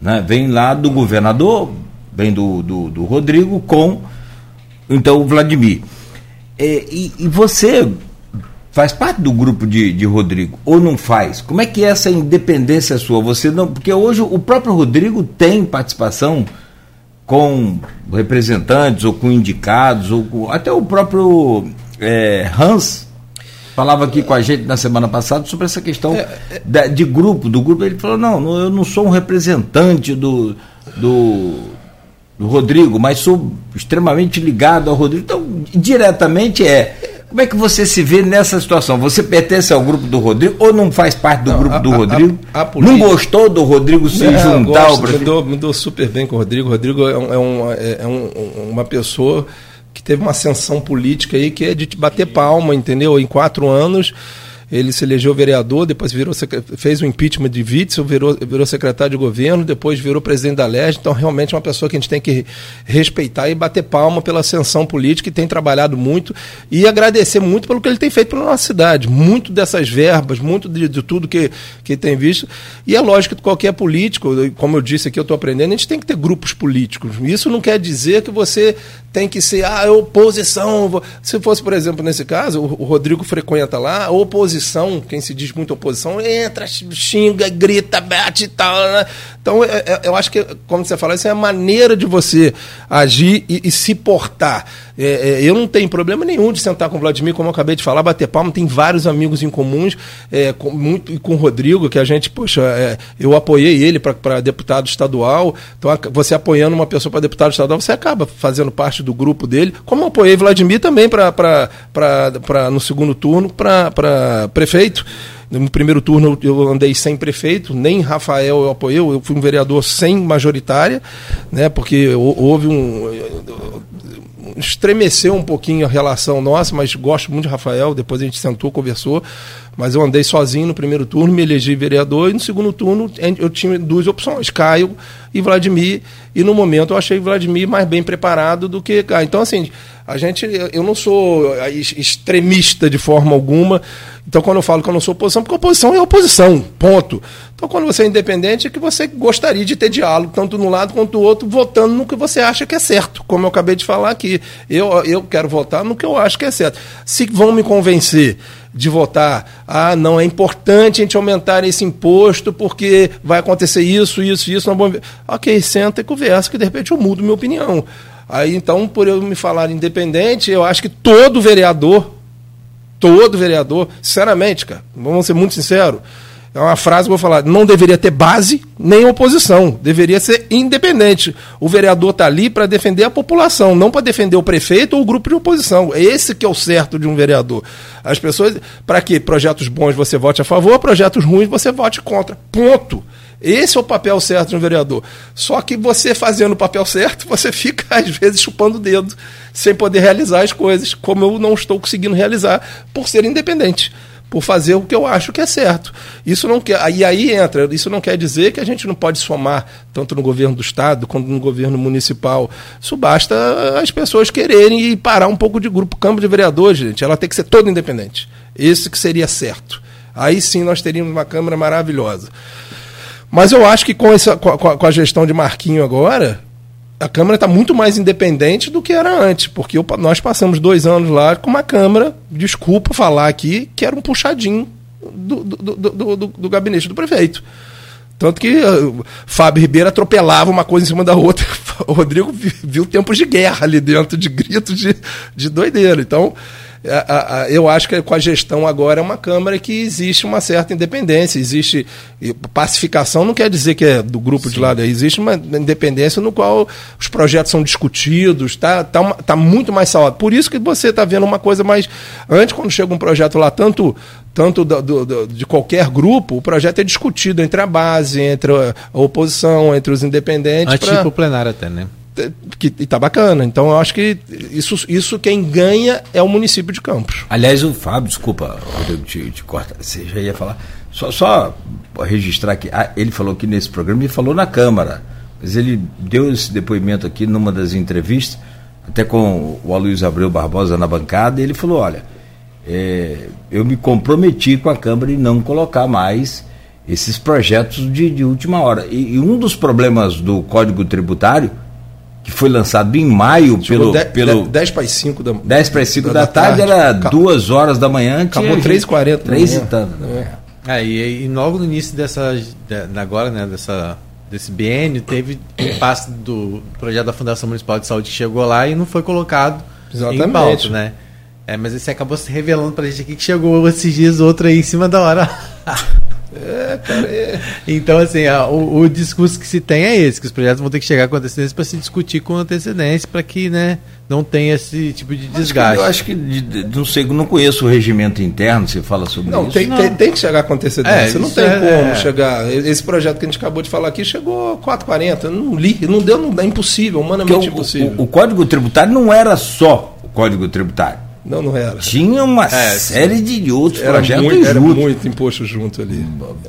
né? Vem lá do governador, vem do, do, do Rodrigo com então o Vladimir. É, e, e, você faz parte do grupo de, de Rodrigo ou não faz? Como é que é essa independência sua? Você não, porque hoje o próprio Rodrigo tem participação com representantes ou com indicados, ou com, até o próprio é, Hans falava aqui com a gente na semana passada sobre essa questão é, é, da, de grupo, do grupo. Ele falou: não, eu não sou um representante do, do, do Rodrigo, mas sou extremamente ligado ao Rodrigo. Então, diretamente é. Como é que você se vê nessa situação? Você pertence ao grupo do Rodrigo ou não faz parte do não, grupo a, do Rodrigo? A, a, política... Não gostou do Rodrigo se não, juntar gosto, ao me dou, me dou super bem com o Rodrigo. O Rodrigo é, um, é, um, é um, uma pessoa teve uma ascensão política aí que é de bater palma, entendeu? Em quatro anos ele se elegeu vereador, depois virou fez o impeachment de Witzel, virou, virou secretário de governo, depois virou presidente da LERJ. Então, realmente é uma pessoa que a gente tem que respeitar e bater palma pela ascensão política, e tem trabalhado muito e agradecer muito pelo que ele tem feito pela nossa cidade. Muito dessas verbas, muito de, de tudo que, que tem visto. E é lógico que qualquer político, como eu disse aqui, eu estou aprendendo, a gente tem que ter grupos políticos. Isso não quer dizer que você tem que ser ah, oposição. Se fosse, por exemplo, nesse caso, o Rodrigo frequenta lá, oposição, quem se diz muito oposição, entra, xinga, grita, bate e tal. Né? Então, é, é, eu acho que, como você falou, essa é a maneira de você agir e, e se portar. É, é, eu não tenho problema nenhum de sentar com o Vladimir, como eu acabei de falar, bater palma. Tem vários amigos em comuns, com, muito, e com o Rodrigo, que a gente, poxa, eu apoiei ele para deputado estadual. Então, você apoiando uma pessoa para deputado estadual, você acaba fazendo parte do grupo dele. Como eu apoiei Vladimir também para no segundo turno para prefeito. No primeiro turno eu andei sem prefeito, nem Rafael eu apoiei, eu fui um vereador sem majoritária, né, porque houve um estremeceu um pouquinho a relação nossa, mas gosto muito de Rafael. Depois a gente sentou, conversou. Mas eu andei sozinho no primeiro turno, me elegi vereador, e no segundo turno eu tinha duas opções, Caio e Vladimir. E no momento eu achei Vladimir mais bem preparado do que Caio. Então, assim, a gente, eu não sou extremista de forma alguma. Então, quando eu falo que eu não sou oposição, porque oposição é oposição, ponto. Então, quando você é independente, é que você gostaria de ter diálogo, tanto no lado quanto do outro, votando no que você acha que é certo, como eu acabei de falar aqui. Eu, eu quero votar no que eu acho que é certo. Se vão me convencer de votar, ah, não, é importante a gente aumentar esse imposto porque vai acontecer isso, isso, isso, não. Ok, senta e conversa, que de repente eu mudo minha opinião. Aí então, por eu me falar independente, eu acho que todo vereador, todo vereador, sinceramente, cara, vamos ser muito sinceros, é uma frase que eu vou falar, não deveria ter base nem oposição, deveria ser independente. O vereador está ali para defender a população, não para defender o prefeito ou o grupo de oposição. É esse que é o certo de um vereador. As pessoas, para que projetos bons você vote a favor, projetos ruins você vote contra. Ponto. Esse é o papel certo de um vereador. Só que você fazendo o papel certo, (laughs) você fica, às vezes, chupando o dedo, sem poder realizar as coisas, como eu não estou conseguindo realizar, por ser independente por fazer o que eu acho que é certo. Isso não quer, e aí entra, isso não quer dizer que a gente não pode somar tanto no governo do estado quanto no governo municipal. Isso basta as pessoas quererem e parar um pouco de grupo campo de vereadores, gente. Ela tem que ser toda independente. Isso que seria certo. Aí sim nós teríamos uma Câmara maravilhosa. Mas eu acho que com, essa, com, a, com a gestão de Marquinho agora, a Câmara está muito mais independente do que era antes, porque eu, nós passamos dois anos lá com uma Câmara, desculpa falar aqui, que era um puxadinho do, do, do, do, do gabinete do prefeito. Tanto que uh, Fábio Ribeiro atropelava uma coisa em cima da outra. (laughs) O Rodrigo viu tempos de guerra ali dentro, de gritos de, de doideira. Então, eu acho que com a gestão agora é uma Câmara que existe uma certa independência, existe pacificação, não quer dizer que é do grupo Sim. de lado, existe uma independência no qual os projetos são discutidos, está tá, tá muito mais saudável. Por isso que você está vendo uma coisa mais. Antes, quando chega um projeto lá, tanto tanto do, do, do, de qualquer grupo, o projeto é discutido entre a base, entre a oposição, entre os independentes. Antes pra... de ir plenário até, né? Que está bacana. Então eu acho que isso, isso quem ganha é o município de Campos. Aliás, o Fábio, desculpa, Rodrigo, te, te corta, você já ia falar. Só, só registrar que ah, ele falou aqui nesse programa e falou na Câmara. Mas ele deu esse depoimento aqui numa das entrevistas, até com o Aloysio Abreu Barbosa na bancada, e ele falou, olha, é, eu me comprometi com a Câmara em não colocar mais esses projetos de, de última hora. E, e um dos problemas do Código Tributário que foi lançado em maio Chegou pelo. 10, pelo 10 para as 5 da 10 para as 5 da, da, tarde, tarde era 2 horas da manhã. Acabou 3h40. 3 e tanto. É. É, e, e, logo no início dessa. De, agora, né, dessa desse biênio, teve impasse do projeto da Fundação Municipal de Saúde que chegou lá e não foi colocado Exatamente. em pauta, né? É, mas esse acabou se revelando pra gente aqui que chegou esses dias outro aí em cima da hora. (laughs) É, cara, é... Então, assim, a, o, o, discurso que se tem é esse, que os projetos vão ter que chegar com antecedência para se discutir com antecedência, para que né, não tenha esse tipo de desgaste. eu acho que, não sei, não conheço o regimento interno, você fala sobre não, isso. Tem, não, tem, tem que chegar com antecedência, é, não tem é, como é. chegar. Esse projeto que a gente acabou de falar aqui chegou 4,40, não li, não deu, não, é impossível, humanamente o, impossível. O, o Código Tributário não era só o Código Tributário. Não, não era. Tinha uma é, série de outros era projetos muito, juntos. Era muito imposto junto ali.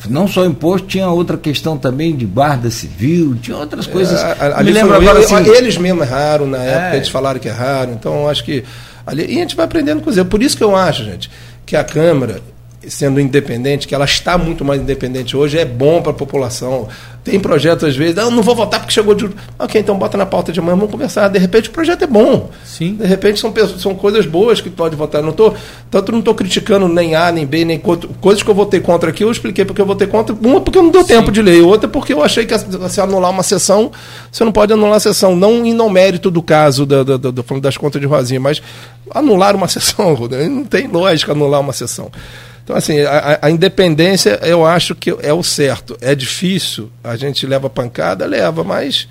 Não só imposto, tinha outra questão também de guarda civil, tinha outras coisas. É, me lembro agora, assim, eles mesmo erraram na época, é. eles falaram que erraram, então acho que. Ali, e a gente vai aprendendo com erros. Por isso que eu acho, gente, que a Câmara, sendo independente, que ela está muito mais independente hoje, é bom para a população. Tem projetos, às vezes, não, não vou votar porque chegou de. Ok, então bota na pauta de amanhã, vamos conversar. De repente o projeto é bom. Sim. De repente são, são coisas boas que pode votar. Não tô, tanto não estou criticando nem A, nem B, nem contra. Coisas que eu votei contra aqui, eu expliquei porque eu votei contra. Uma porque não deu Sim. tempo de ler, outra porque eu achei que se anular uma sessão, você não pode anular a sessão. Não em no mérito do caso da, da, da, das contas de Rosinha, mas anular uma (laughs) sessão, não tem lógica anular uma sessão. Então, assim, a, a, independência eu acho que é o certo. É difícil, a gente leva pancada, leva, mas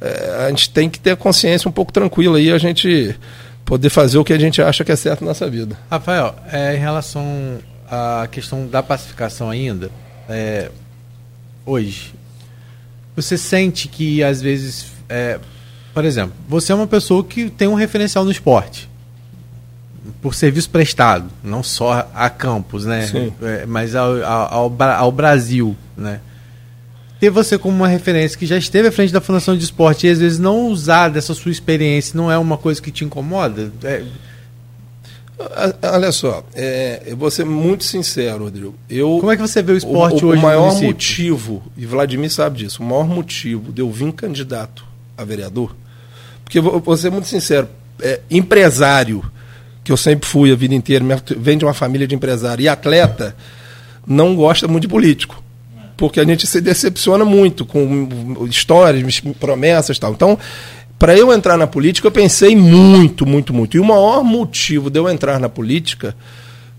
é, a gente tem que ter a consciência um pouco tranquila aí, a gente poder fazer o que a gente acha que é certo na nossa vida. Rafael, é, em relação à questão da pacificação ainda, é, hoje, você sente que às vezes, é, por exemplo, você é uma pessoa que tem um referencial no esporte por serviço prestado, não só a campus, né? É, mas ao, ao, ao, Brasil, né? Ter você como uma referência que já esteve à frente da Fundação de Esporte e às vezes não usar dessa sua experiência não é uma coisa que te incomoda? É... Olha só, é, eu vou ser muito sincero, Rodrigo. Eu, Como é que você vê o esporte o, hoje? O maior motivo, e Vladimir sabe disso, o maior motivo de eu vir candidato a vereador, porque vou, vou ser muito sincero, é, empresário que eu sempre fui a vida inteira, vem de uma família de empresário e atleta, não gosta muito de político. Porque a gente se decepciona muito com histórias, promessas e tal. Então, para eu entrar na política, eu pensei muito, muito, muito. E o maior motivo de eu entrar na política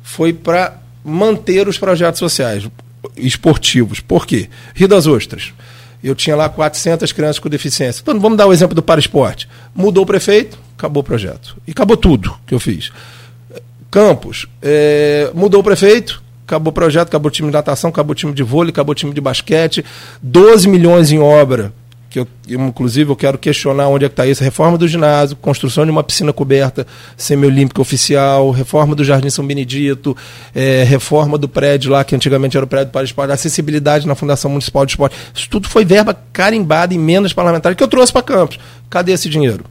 foi para manter os projetos sociais, esportivos. Por quê? Rio das Ostras. Eu tinha lá 400 crianças com deficiência. Então, vamos dar o exemplo do para esporte. Mudou o prefeito, acabou o projeto. E acabou tudo que eu fiz. Campos, é, mudou o prefeito, acabou o projeto, acabou o time de natação, acabou o time de vôlei, acabou o time de basquete, 12 milhões em obra, que eu, inclusive eu quero questionar onde é que está isso, reforma do ginásio, construção de uma piscina coberta semiolímpica oficial, reforma do Jardim São Benedito, é, reforma do prédio lá, que antigamente era o prédio para esporte, acessibilidade na Fundação Municipal de Esporte, isso tudo foi verba carimbada em emendas parlamentares que eu trouxe para Campos. Cadê esse dinheiro?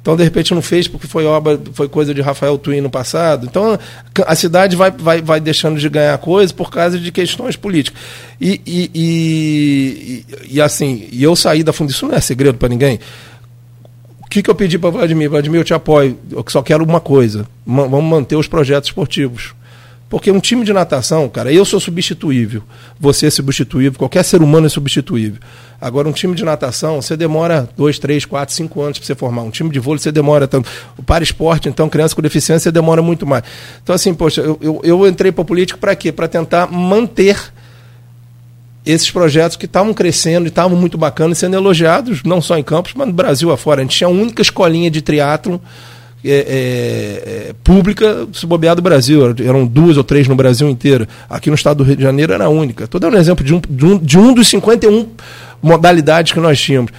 Então, de repente, não fez porque foi obra, foi coisa de Rafael Twin no passado. Então, a cidade vai, vai, vai deixando de ganhar coisa por causa de questões políticas. E, e, e, e assim, e eu saí da fundação, isso não é segredo para ninguém. O que, que eu pedi para Vladimir? Vladimir, eu te apoio. Eu só quero uma coisa: vamos manter os projetos esportivos. Porque um time de natação, cara, eu sou substituível, você é substituível, qualquer ser humano é substituível. Agora, um time de natação, você demora dois, três, quatro, cinco anos para você formar. Um time de vôlei, você demora tanto. O para esporte, então, criança com deficiência, você demora muito mais. Então, assim, poxa, eu, eu, eu entrei para a política para quê? Para tentar manter esses projetos que estavam crescendo e estavam muito bacanas, sendo elogiados, não só em Campos, mas no Brasil afora. A gente tinha a única escolinha de triatlon é, é, é, pública se bobear do Brasil. Eram duas ou três no Brasil inteiro. Aqui no estado do Rio de Janeiro era a única. Estou dando um exemplo de um, de um, de um dos 51 modalidades que nós tínhamos.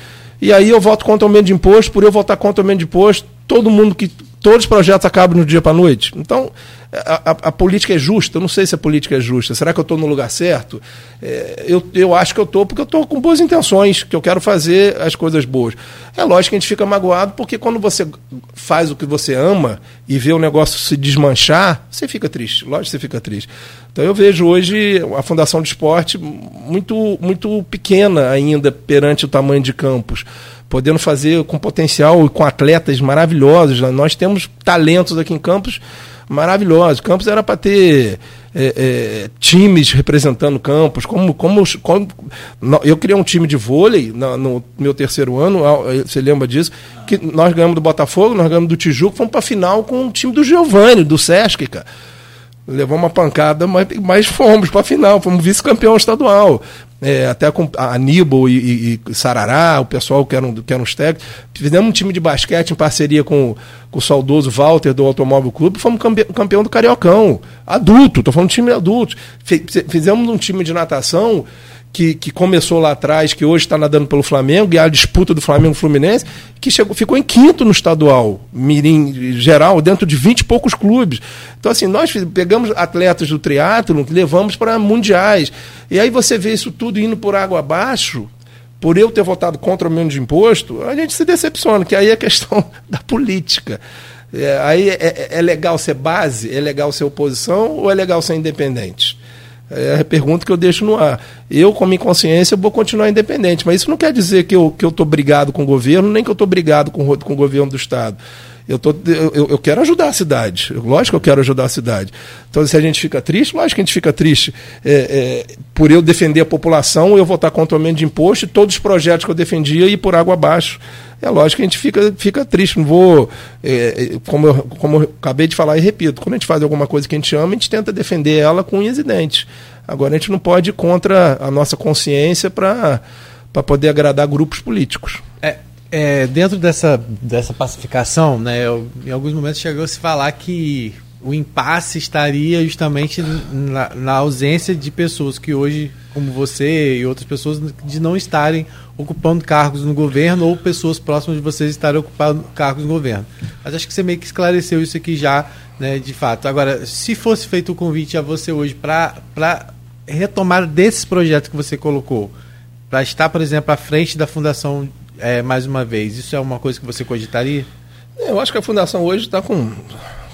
E aí eu voto contra o aumento de imposto, por eu votar contra o aumento de imposto, todo mundo que. Todos os projetos acabam no dia para a noite. Então, a, a, a, política é justa? Eu não sei se a política é justa. Será que eu estou no lugar certo? É, eu, eu acho que eu estou porque eu estou com boas intenções, que eu quero fazer as coisas boas. É lógico que a gente fica magoado porque quando você faz o que você ama e vê o negócio se desmanchar, você fica triste. Lógico que você fica triste. Então eu vejo hoje a Fundação de Esporte muito, muito pequena ainda perante o tamanho de campos podendo fazer com potencial e com atletas maravilhosos. Nós temos talentos aqui em Campos maravilhosos. Campos era para ter é, é, times representando campos, como, como, como, eu criei um time de vôlei no, no meu terceiro ano, você lembra disso? Que nós ganhamos do Botafogo, nós ganhamos do Tijuco, fomos para final com o time do Giovanni, do Sesc, cara. Levamos uma pancada, mas, mas fomos para a final, fomos vice-campeão estadual. É, até com Aníbal e, e, Sarará, o pessoal que eram, que eram os técnicos. Fizemos um time de basquete em parceria com, com o saudoso Walter do Automóvel Clube, fomos campeão do Cariocão. Adulto, estou falando de time adulto. Fizemos um time de natação que, que começou lá atrás, que hoje está nadando pelo Flamengo, e a disputa do Flamengo-Fluminense, que chegou, ficou em quinto no estadual, mirim geral, dentro de vinte e poucos clubes. Então, assim, nós pegamos atletas do triatlo, levamos para mundiais. E aí você vê isso tudo indo por água abaixo, por eu ter votado contra o menos de imposto, a gente se decepciona, que aí é questão (laughs) da política. É, aí é, é, é legal ser base, é legal ser oposição ou é legal ser independente? É a pergunta que eu deixo no ar. Eu, com minha consciência, vou continuar independente, mas isso não quer dizer que eu estou que eu tô brigado com o governo, nem que eu estou brigado com, com o governo do Estado. Eu, tô, eu, eu quero ajudar a cidade. Lógico que eu quero ajudar a cidade. Então, se a gente fica triste, lógico que a gente fica triste. É, é, por eu defender a população, eu vou estar contra o aumento de imposto e todos os projetos que eu defendia ir por água abaixo. É lógico que a gente fica, fica triste. Não vou. É, é, como, eu, como eu acabei de falar e repito, quando a gente faz alguma coisa que a gente ama, a gente tenta defender ela com unhas e dentes. Agora, a gente não pode ir contra a nossa consciência para poder agradar grupos políticos. É, é, dentro dessa, dessa pacificação, né, eu, em alguns momentos chegou a se falar que o impasse estaria justamente na, na, ausência de pessoas que hoje, como você e outras pessoas, de não estarem ocupando cargos no governo ou pessoas próximas de vocês estarem ocupando cargos no governo. Mas acho que você meio que esclareceu isso aqui já, né, de fato. Agora, se fosse feito o convite a você hoje para retomar desses projetos que você colocou, para estar, por exemplo, à frente da Fundação é, mais uma vez, isso é uma coisa que você cogitaria? Eu acho que a Fundação hoje está com,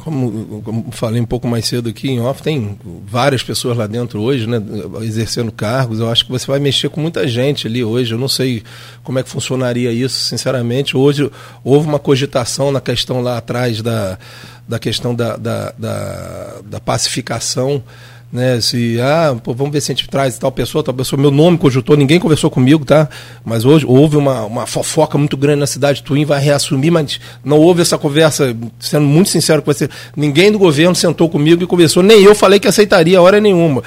como, como, falei um pouco mais cedo aqui em off, tem várias pessoas lá dentro hoje, né, exercendo cargos. Eu acho que você vai mexer com muita gente ali hoje. Eu não sei como é que funcionaria isso, sinceramente. Hoje houve uma cogitação na questão lá atrás da, da questão da, da, da, da pacificação né? Se, ah, pô, vamos ver se a gente traz tal pessoa, tal pessoa. Meu nome cogitou, ninguém conversou comigo, tá? Mas hoje houve uma, uma fofoca muito grande na cidade. Twin vai reassumir, mas não houve essa conversa, sendo muito sincero com você. Ninguém do governo sentou comigo e conversou, nem eu falei que aceitaria hora nenhuma.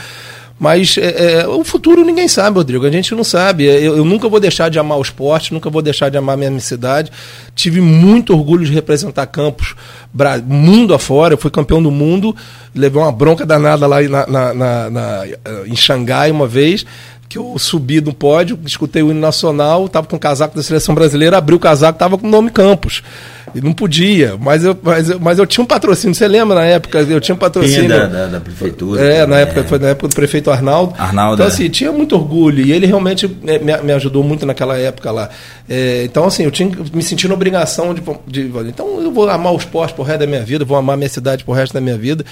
Mas é, é, o futuro ninguém sabe, Rodrigo. A gente não sabe. Eu, eu, nunca vou deixar de amar o esporte, nunca vou deixar de amar a minha cidade. Tive muito orgulho de representar Campos mundo afora. Eu fui campeão do mundo. Levei uma bronca danada lá na, na, na, na em Xangai uma vez que eu subi no pódio, escutei o hino nacional, estava com o casaco da seleção brasileira, abri o casaco, estava com o nome Campos. E não podia, mas eu, mas, eu, mas eu tinha um patrocínio. Você lembra na época? Eu tinha um patrocínio. Da, da, da, prefeitura. É, na época, foi na época do prefeito Arnaldo. Arnaldo. Então, é. assim, tinha muito orgulho. E ele realmente me, me ajudou muito naquela época lá. É, então, assim, eu tinha me sentindo obrigação de, de, Então, eu vou amar o esporte por resto da minha vida, vou amar minha cidade por resto da minha vida.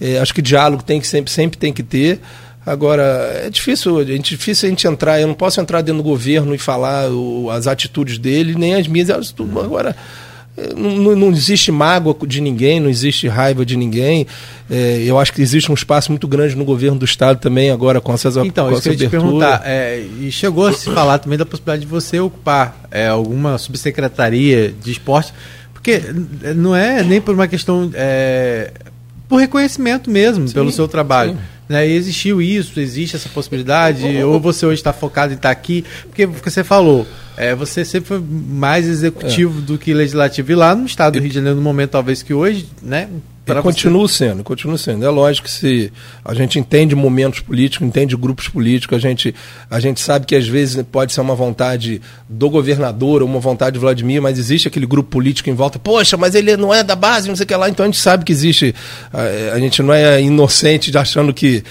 É, acho que diálogo tem que sempre, sempre tem que ter. Agora, é difícil, é difícil a gente entrar, eu não posso entrar dentro do governo e falar o, as atitudes dele, nem as minhas. Tudo. Agora, não, não, existe mágoa de ninguém, não existe raiva de ninguém. É, eu acho que existe um espaço muito grande no governo do Estado também, agora com essas Então, com isso eu ia te perguntar. É, e chegou a se falar também da possibilidade de você ocupar é, alguma subsecretaria de esporte, porque não é nem por uma questão. É, por reconhecimento mesmo, sim, pelo seu trabalho. Sim. Né? E existiu isso, existe essa possibilidade, ou você hoje está focado em estar aqui, porque você falou, é, você sempre foi mais executivo é. do que legislativo. E lá no estado do Rio de Janeiro, no momento talvez que hoje, né? Continua sendo, continua sendo. É lógico que se a gente entende momentos políticos, entende grupos políticos, a gente, a gente sabe que às vezes pode ser uma vontade do governador ou uma vontade de Vladimir, mas existe aquele grupo político em volta. Poxa, mas ele não é da base, não sei o que lá. Então a gente sabe que existe. A, a gente não é inocente de achando que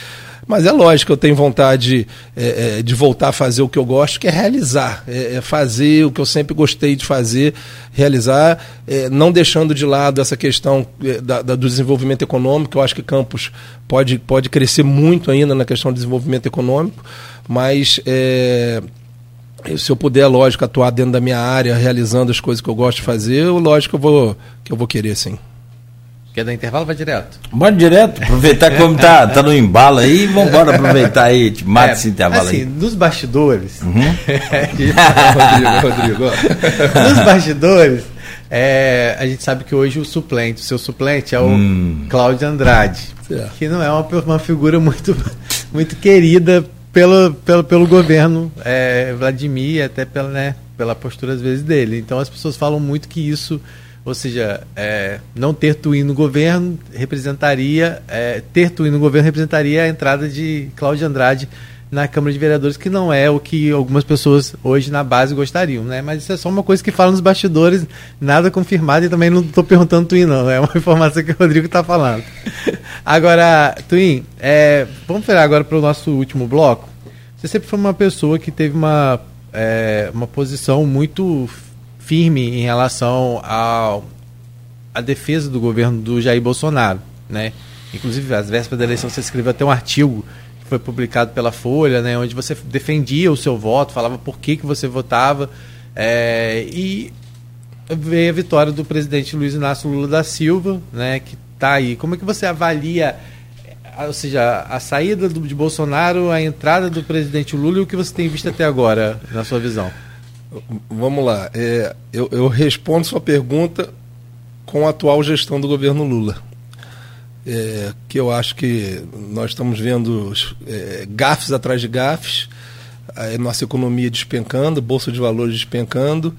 mas é lógico, eu tenho vontade é, é, de voltar a fazer o que eu gosto, que é realizar, é, é fazer o que eu sempre gostei de fazer, realizar, é, não deixando de lado essa questão é, da, da, do desenvolvimento econômico. Eu acho que Campos pode, pode crescer muito ainda na questão do desenvolvimento econômico, mas se eu puder, lógico, atuar dentro da minha área, realizando as coisas que eu gosto de fazer, lógico que eu vou, que eu vou querer sim. Quer dar intervalo? Vai direto. Bora direto, aproveitar como tá, tá no embalo aí, vamos embora aproveitar aí, te mata é, esse intervalo assim, aí. Nos bastidores. Uhum. (laughs) Rodrigo, Rodrigo. (laughs) nos bastidores, é, a gente sabe que hoje o suplente, o seu suplente é o hum. Cláudio Andrade, que não é uma, uma figura muito, muito querida pelo, pelo, pelo governo é, Vladimir, até pela, né, pela postura às vezes dele. Então as pessoas falam muito que isso ou seja, é, não ter Twin no governo representaria, é, ter Twin no governo representaria a entrada de Cláudio Andrade na Câmara de Vereadores, que não é o que algumas pessoas hoje na base gostariam, né? Mas isso é só uma coisa que fala nos bastidores, nada confirmado e também não estou perguntando Twin, não. É uma informação que o Rodrigo está falando. Agora, Twin, é, vamos virar agora para o nosso último bloco. Você sempre foi uma pessoa que teve uma, é, uma posição muito firme em relação ao, à defesa do governo do Jair Bolsonaro, né? Inclusive, às vésperas da eleição, você escreveu até um artigo que foi publicado pela Folha, né, onde você defendia o seu voto, falava por que, que você votava. É, e veio a vitória do presidente Luiz Inácio Lula da Silva, né, que está aí. Como é que você avalia, ou seja, a saída do, de Bolsonaro, a entrada do presidente Lula e o que você tem visto até agora, na sua visão? Vamos lá. É, eu, eu, respondo sua pergunta com a atual gestão do governo Lula. É, que eu acho que nós estamos vendo é, gafes atrás de gafes, a nossa economia despencando, bolsa de valores despencando,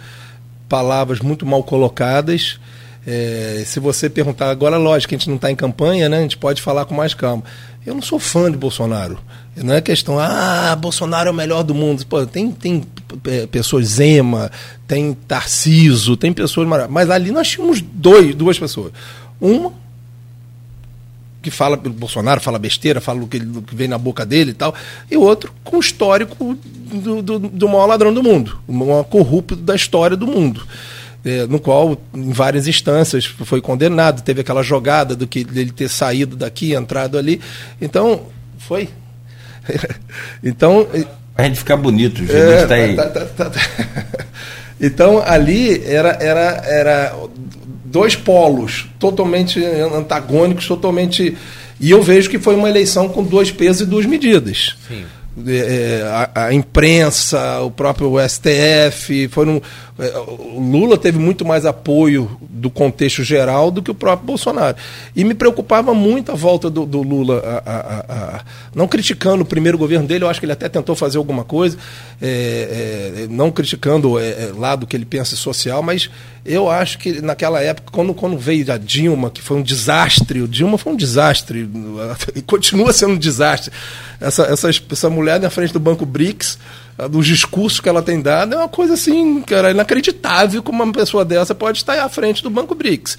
palavras muito mal colocadas. É, se você perguntar, agora lógico a gente não está em campanha, né? A gente pode falar com mais calma. Eu não sou fã de Bolsonaro. Não é questão, ah, Bolsonaro é o melhor do mundo. Pô, tem, tem é, pessoas Zema, tem Tarciso, tem pessoas maravilhosas. Mas ali nós tínhamos dois, duas pessoas. Uma que fala pelo Bolsonaro, fala besteira, fala o que, o que vem na boca dele e tal, e outro com histórico do, do, do maior ladrão do mundo, o maior corrupto da história do mundo. É, no qual, em várias instâncias, foi condenado, teve aquela jogada do que dele ter saído daqui, entrado ali. Então, foi (laughs) então. A gente ficar bonito, o é, tá aí. Tá, tá, tá, tá, (laughs) então ali era, era, era dois polos totalmente antagônicos, totalmente. E eu vejo que foi uma eleição com dois pesos e duas medidas. Sim. É, a, a, imprensa, o próprio STF, foram, é, o Lula teve muito mais apoio do contexto geral do que o próprio Bolsonaro. E me preocupava muito a volta do, do Lula, a, a, não criticando o primeiro governo dele, eu acho que ele até tentou fazer alguma coisa, é, é, não criticando é, é lado que ele pensa social, mas eu acho que naquela época, quando, quando veio a Dilma, que foi um desastre, o Dilma foi um desastre, (laughs) e continua sendo um desastre. Essa, essa, essa mulher na frente do Banco BRICS, dos discursos que ela tem dado, é uma coisa assim, cara, inacreditável como uma pessoa dessa pode estar à frente do Banco BRICS.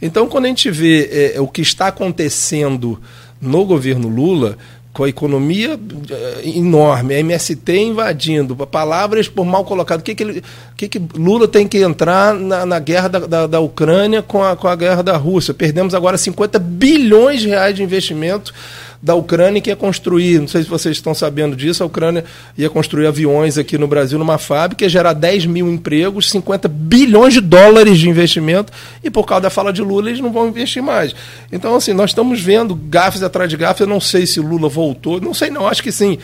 Então, quando a gente vê é, o que está acontecendo no governo Lula, com a economia eh, enorme, a MST invadindo, palavras por mal colocado. O que, que, ele, que, que Lula tem que entrar na, na guerra da, da, da, Ucrânia com a, com a guerra da Rússia? Perdemos agora 50 bilhões de reais de investimento da Ucrânia que ia construir, não sei se vocês estão sabendo disso, a Ucrânia ia construir aviões aqui no Brasil numa fábrica, ia gerar 10 mil empregos, 50 bilhões de dólares de investimento, e por causa da fala de Lula eles não vão investir mais. Então, assim, nós estamos vendo gafes atrás de gafes, eu não sei se Lula voltou, não sei não, acho que sim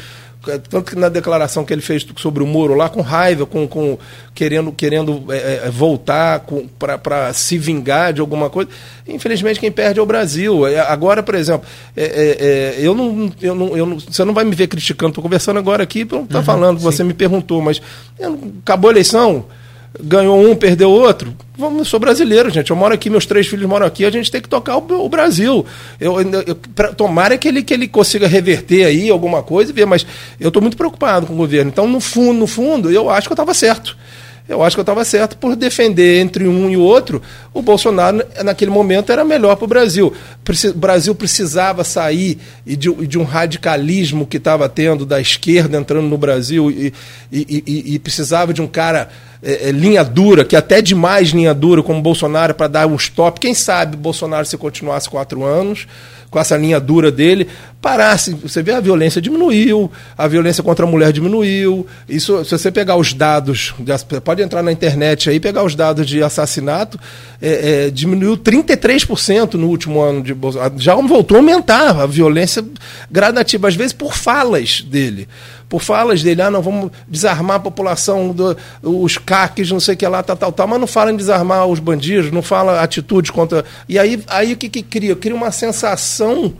tanto que na declaração que ele fez sobre o Moro lá, com raiva, com, com querendo, querendo é, é voltar para se vingar de alguma coisa. Infelizmente, quem perde é o Brasil. É, agora, por exemplo, é, é, é, eu, não, eu, não, eu não. Você não vai me ver criticando, estou conversando agora aqui, não estar uhum, falando, sim. você me perguntou, mas acabou a eleição ganhou um, perdeu outro. Eu sou brasileiro, gente. Eu moro aqui, meus três filhos moram aqui, a gente tem que tocar o, o Brasil. Eu, eu, pra, tomara que ele, que ele consiga reverter aí alguma coisa e ver, mas eu estou muito preocupado com o governo. Então, no fundo, no fundo, eu acho que eu estava certo. Eu acho que eu estava certo por defender entre um e o outro. O Bolsonaro, naquele momento, era melhor para o Brasil. O Brasil precisava sair de um radicalismo que estava tendo da esquerda entrando no Brasil e, e, e, e precisava de um cara é, é, linha dura, que até demais linha dura, como Bolsonaro, para dar um stop. Quem sabe Bolsonaro se continuasse quatro anos, com essa linha dura dele, parasse. Você vê a violência diminuiu, a violência contra a mulher diminuiu. Isso, se você pegar os dados, pode entrar na internet aí, pegar os dados de assassinato, é, é, diminuiu 33% no último ano de Bolsonaro. Já voltou a aumentar a violência gradativa, às vezes por falas dele por falas dele, ah, não, vamos desarmar a população, do, os caques, não sei o que lá, tal, tal, tal, mas não fala em desarmar os bandidos, não fala atitudes contra. E aí, aí o que, que cria? Cria uma sensação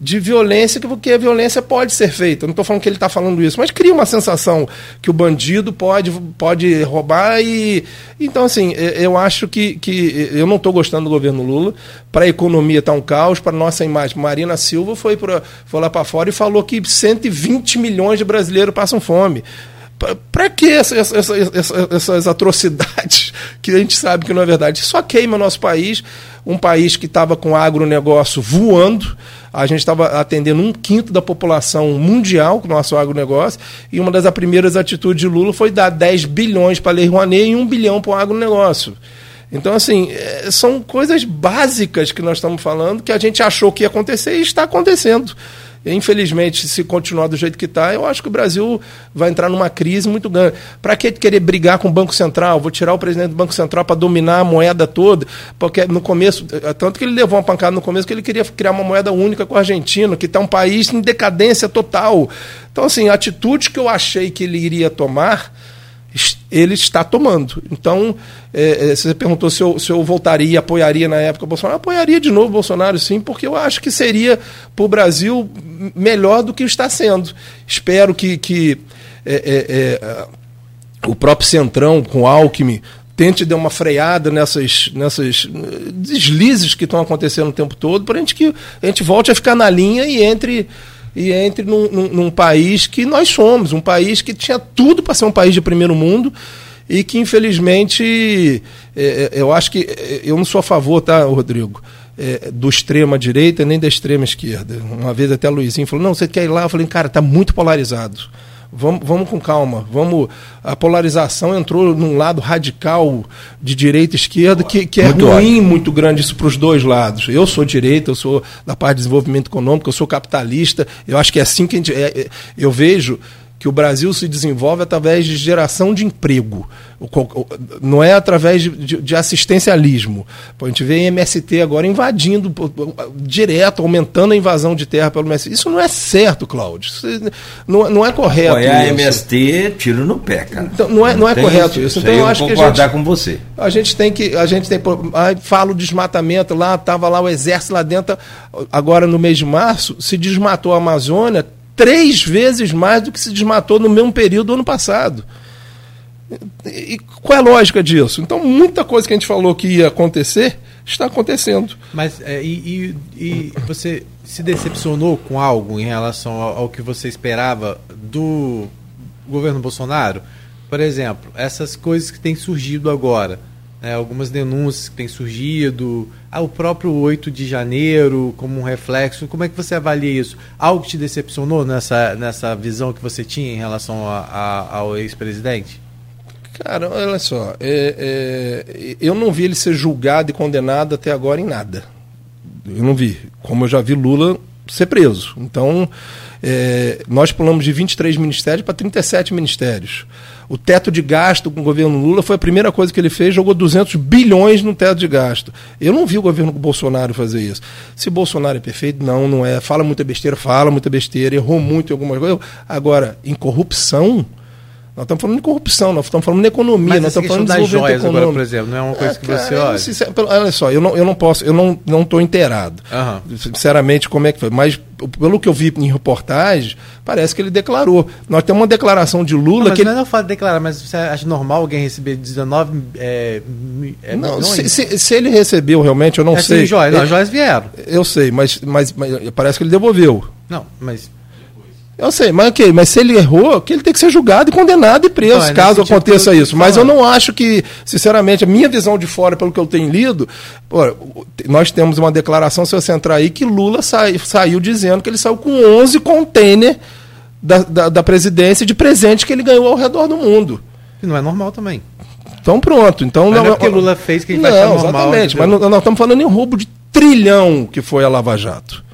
de violência, porque a violência pode ser feita. Não estou falando que ele está falando isso, mas cria uma sensação que o bandido pode, pode roubar e. Então, assim, eu acho que, que eu não estou gostando do governo Lula. Para a economia está um caos, para nossa imagem. Marina Silva foi, pra, foi lá para fora e falou que 120 milhões de brasileiros passam fome. Para que essa, essa, essa, essas atrocidades (laughs) que a gente sabe que não é verdade? Só queima nosso país, um país que estava com agronegócio voando a gente estava atendendo um quinto da população mundial com o nosso agronegócio, e uma das primeiras atitudes de Lula foi dar 10 bilhões para a Lei Rouanet e 1 bilhão para o agronegócio. Então, assim, é, são coisas básicas que nós estamos falando que a gente achou que ia acontecer e está acontecendo. Infelizmente, se continuar do jeito que está, eu acho que o Brasil vai entrar numa crise muito grande. Para que querer brigar com o Banco Central? Vou tirar o presidente do Banco Central para dominar a moeda toda, porque no começo, eh, tanto que ele levou uma pancada no começo, que ele queria criar uma moeda única com a Argentina, que está um país em decadência total. Então, assim, a atitude que eu achei que ele iria tomar ele está tomando. Então, é, é, você perguntou se eu, se eu voltaria, apoiaria na época o Bolsonaro. Eu apoiaria de novo o Bolsonaro, sim, porque eu acho que seria para o Brasil melhor do que está sendo. Espero que, que é, é, é o próprio Centrão, com Alckmin, tente dar uma freada nessas, nessas deslizes que estão acontecendo o tempo todo, para gente que a gente volte a ficar na linha e entre e entre num, num, num país que nós somos, um país que tinha tudo para ser um país de primeiro mundo e que infelizmente é, é, eu acho que é, eu não sou a favor, tá, Rodrigo? Do extrema direita nem da extrema esquerda. Uma vez até a Luizinho falou: não, você quer ir lá? Eu falei, cara, está muito polarizado. Vamos, vamos com calma. Vamos. A polarização entrou num lado radical de direita e esquerda que, que é muito ruim, muito grande isso para os dois lados. Eu sou direita, eu sou da parte de desenvolvimento econômico, eu sou capitalista. Eu acho que é assim que a gente. É, é eu vejo que o Brasil se desenvolve através de geração de emprego, não é através de, de, de assistencialismo. A gente vê MST agora invadindo direto, aumentando a invasão de terra pelo MST. Isso não é certo, Cláudio. Não, não é correto. Apoiar isso. MST, tiro no pé, cara. Então, não é, não, não é correto isso. Então eu, eu acho que a gente, com você. A gente tem que. A gente tem. Ah, falo desmatamento lá, estava lá o exército lá dentro. Agora, no mês de março, se desmatou a Amazônia três vezes mais do que se desmatou no mesmo período do ano passado. E qual é a lógica disso? Então, muita coisa que a gente falou que ia acontecer está acontecendo. Mas é, e, e, e, você se decepcionou com algo em relação ao, ao, que você esperava do governo Bolsonaro? Por exemplo, essas coisas que têm surgido agora né, algumas denúncias que têm surgido, ah, o próprio 8 de janeiro como um reflexo. Como é que você avalia isso? Algo te decepcionou nessa, nessa visão que você tinha em relação a, a, ao ex-presidente? Cara, olha só, é, é, eu não vi ele ser julgado e condenado até agora em nada. Eu não vi. Como eu já vi Lula ser preso. Então, é, nós pulamos de 23 ministérios para 37 ministérios. O teto de gasto com o governo Lula foi a primeira coisa que ele fez, jogou 200 bilhões no teto de gasto. Eu não vi o governo Bolsonaro fazer isso. Se Bolsonaro é perfeito, não, não é. Fala muita besteira, fala muita besteira, errou muito em algumas coisas. Agora, em corrupção, nós estamos falando de corrupção, nós estamos falando de economia, Mas nós estamos falando de desenvolvimento joias econômico. Agora, por exemplo, não é uma coisa é, que você olha. Sincer... Olha só, eu não, eu não posso, eu não não estou inteirado. Uhum. Sinceramente, como é que foi? Mas pelo que eu vi em reportagem, parece que ele declarou. Nós temos uma declaração de Lula não, mas que não é não falo declarar, mas você acha normal alguém receber 19 é, é, não, se, se, se, ele recebeu realmente, eu não é sei. Assim, joias, não, joias vieram. Eu sei, mas, mas, mas parece que ele devolveu. Não, mas eu sei, mas ok, mas se ele errou, que ele tem que ser julgado e condenado e preso, é caso aconteça isso. Mas eu não acho que, sinceramente, a minha visão de fora, pelo que eu tenho lido, pô, nós temos uma declaração, se você entrar aí, que Lula sai, saiu dizendo que ele saiu com 11 containers da, da, da presidência de presente que ele ganhou ao redor do mundo. E não é normal também. Então pronto. Então, mas não, não é porque Lula fez que a gente não, vai achar normal. Exatamente, mas nós estamos falando em roubo de trilhão que foi a Lava Jato.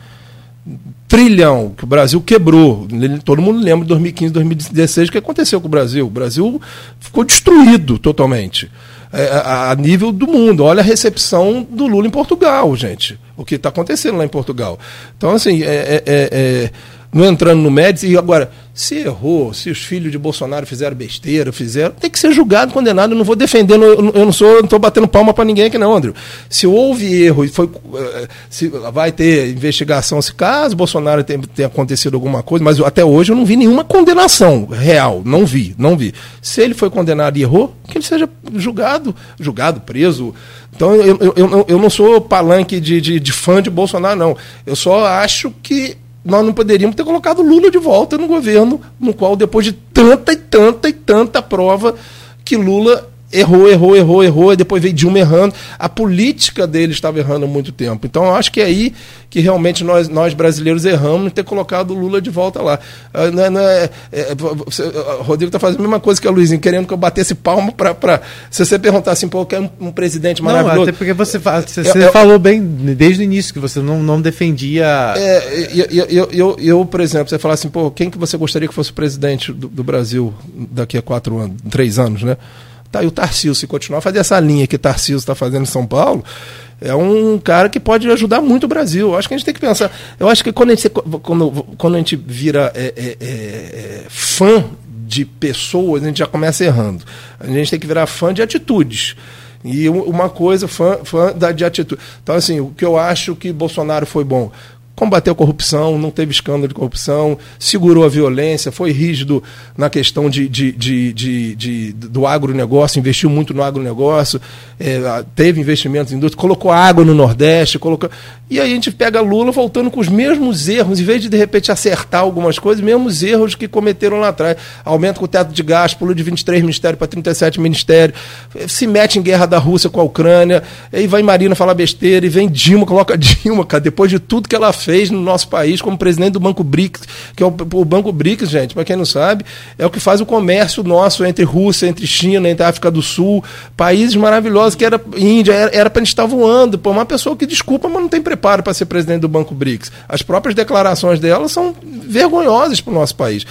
Trilhão que o Brasil quebrou. Todo mundo lembra de 2015, 2016 o que aconteceu com o Brasil. O Brasil ficou destruído totalmente. É, a, nível do mundo. Olha a recepção do Lula em Portugal, gente. O que está acontecendo lá em Portugal. Então, assim, é, é, é, é não entrando no médico, e agora, se errou, se os filhos de Bolsonaro fizeram besteira, fizeram, tem que ser julgado, condenado. Eu não vou defendendo, eu não sou, não batendo palma para ninguém aqui, não, André. Se houve erro e foi. Eh, se vai ter investigação, se caso Bolsonaro tenha, tenha acontecido alguma coisa, mas até hoje eu não vi nenhuma condenação real. Não vi, não vi. Se ele foi condenado e errou, que ele seja julgado, julgado, preso. Então eu, eu, eu, eu não sou palanque de, de, de fã de Bolsonaro, não. Eu só acho que nós não poderíamos ter colocado Lula de volta no governo, no qual, depois de tanta e tanta e tanta prova, que Lula errou, errou, errou, errou, e depois veio Dilma errando. A política dele estava errando há muito tempo. Então, eu acho que é aí que realmente nós, nós brasileiros erramos em ter colocado o Lula de volta lá. Ah, não é, não é, é, o Rodrigo está fazendo a mesma coisa que a Luizinho, querendo que eu batesse palma para. Se você perguntar assim, pô, eu quero um, um presidente maravilhoso. Não, até porque você, você, você é, falou bem desde o início que você não, não defendia. É, eu, eu, eu, eu, por exemplo, você falar assim, pô, quem que você gostaria que fosse o presidente do, do Brasil daqui a quatro anos, três anos, né? Tá, e o Tarcísio, se continuar a fazer essa linha que o Tarcísio está fazendo em São Paulo, é um cara que pode ajudar muito o Brasil. Eu acho que a gente tem que pensar. Eu acho que quando a gente, quando, quando a gente vira é, é, é, é, fã de pessoas, a gente já começa errando. A gente tem que virar fã de atitudes. E uma coisa, fã, fã da, de atitude. Então, assim, o que eu acho que Bolsonaro foi bom combateu a corrupção, não teve escândalo de corrupção, segurou a violência, foi rígido na questão de, de, de, de, de do agronegócio, investiu muito no agronegócio, é, teve investimentos em indústria, colocou água no Nordeste, colocou. E aí a gente pega Lula voltando com os mesmos erros, em vez de de repente acertar algumas coisas, mesmos erros que cometeram lá atrás. Aumenta com o teto de gás, pulou de 23 ministérios para 37 ministérios, se mete em guerra da Rússia com a Ucrânia, aí vai Marina falar besteira, e vem Dilma, coloca (laughs) Dilma, cara, depois de tudo que ela fez no nosso país como presidente do Banco BRICS, que é o, o Banco BRICS, gente, para quem não sabe, é o que faz o comércio nosso entre Rússia, entre China, entre África do Sul, países maravilhosos que era Índia, era para a gente estar voando. Pô, uma pessoa que desculpa, mas não tem preparo para ser presidente do Banco BRICS. As próprias declarações dela são vergonhosas para o nosso país.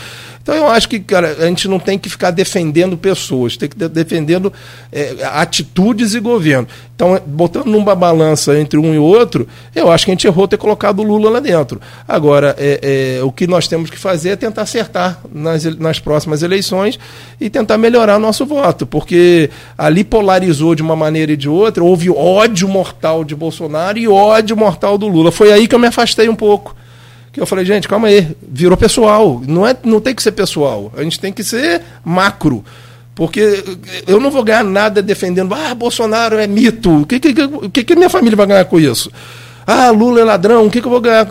Então eu acho que, cara, a gente não tem que ficar defendendo pessoas, tem que estar defendendo é, atitudes e governo. Então, botando numa balança entre um e outro, eu acho que a gente errou ter colocado o Lula lá dentro. Agora, é, é, o que nós temos que fazer é tentar acertar nas, nas próximas eleições e tentar melhorar nosso voto, porque ali polarizou de uma maneira e de outra, houve ódio mortal de Bolsonaro e ódio mortal do Lula. Foi aí que eu me afastei um pouco que eu falei, gente, calma aí, virou pessoal. Não, é, não tem que ser pessoal, a gente tem que ser macro. Porque eu não vou ganhar nada defendendo, ah, Bolsonaro é mito. O que, que, que, que minha família vai ganhar com isso? Ah, Lula é ladrão, o que, que eu vou ganhar?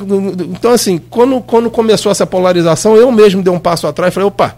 Então, assim, quando, quando começou essa polarização, eu mesmo dei um passo atrás e falei, opa,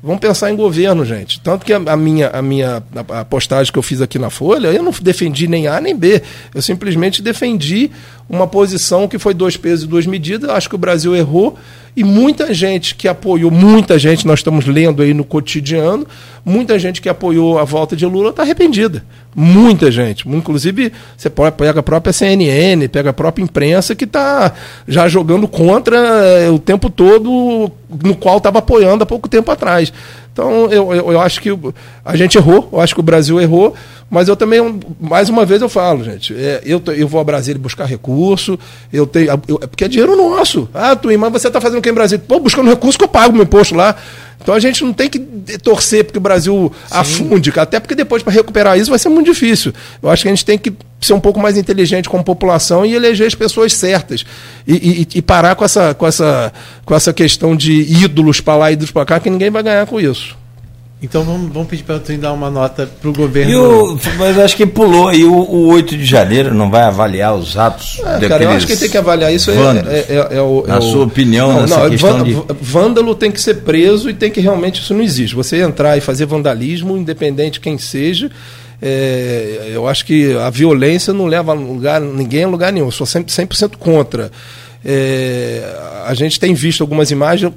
Vamos pensar em governo, gente. Tanto que a, minha, a minha a postagem que eu fiz aqui na Folha, eu não defendi nem A nem B. Eu simplesmente defendi uma posição que foi dois pesos e duas medidas. Acho que o Brasil errou e muita gente que apoiou, muita gente, nós estamos lendo aí no cotidiano, muita gente que apoiou a volta de Lula está arrependida. Muita gente. Inclusive, você pega a própria CNN, pega a própria imprensa que está já jogando contra eh, o tempo todo, no qual estava apoiando há pouco tempo atrás. Então, eu, eu, eu, acho que a gente errou, eu acho que o Brasil errou, mas eu também, mais uma vez eu falo, gente, é, eu, eu vou a Brasília buscar recurso, eu tenho. Eu, porque é dinheiro nosso. Ah, tua irmã, você está fazendo o que em Brasília? Pô, buscando recurso que eu pago meu imposto lá. Então a gente não tem que torcer porque o Brasil Sim. afunde, até porque depois para recuperar isso vai ser muito difícil. Eu acho que a gente tem que ser um pouco mais inteligente como população e eleger as pessoas certas. E, e, e parar com essa, com, essa, com essa questão de ídolos para lá e ídolos para cá, que ninguém vai ganhar com isso. Então vamos, vamos pedir para o dar uma nota para o governo. O, mas acho que pulou aí o, o 8 de janeiro, não vai avaliar os atos é, Cara, eu acho que tem que avaliar isso. É, é, é, é, o, Na sua opinião, não, nessa não, questão de... Vândalo tem que ser preso e tem que realmente, isso não existe. Você entrar e fazer vandalismo, independente quem seja, é, eu acho que a violência não leva a lugar, ninguém a lugar nenhum. Eu sou 100%, 100 contra. É, a gente tem visto algumas imagens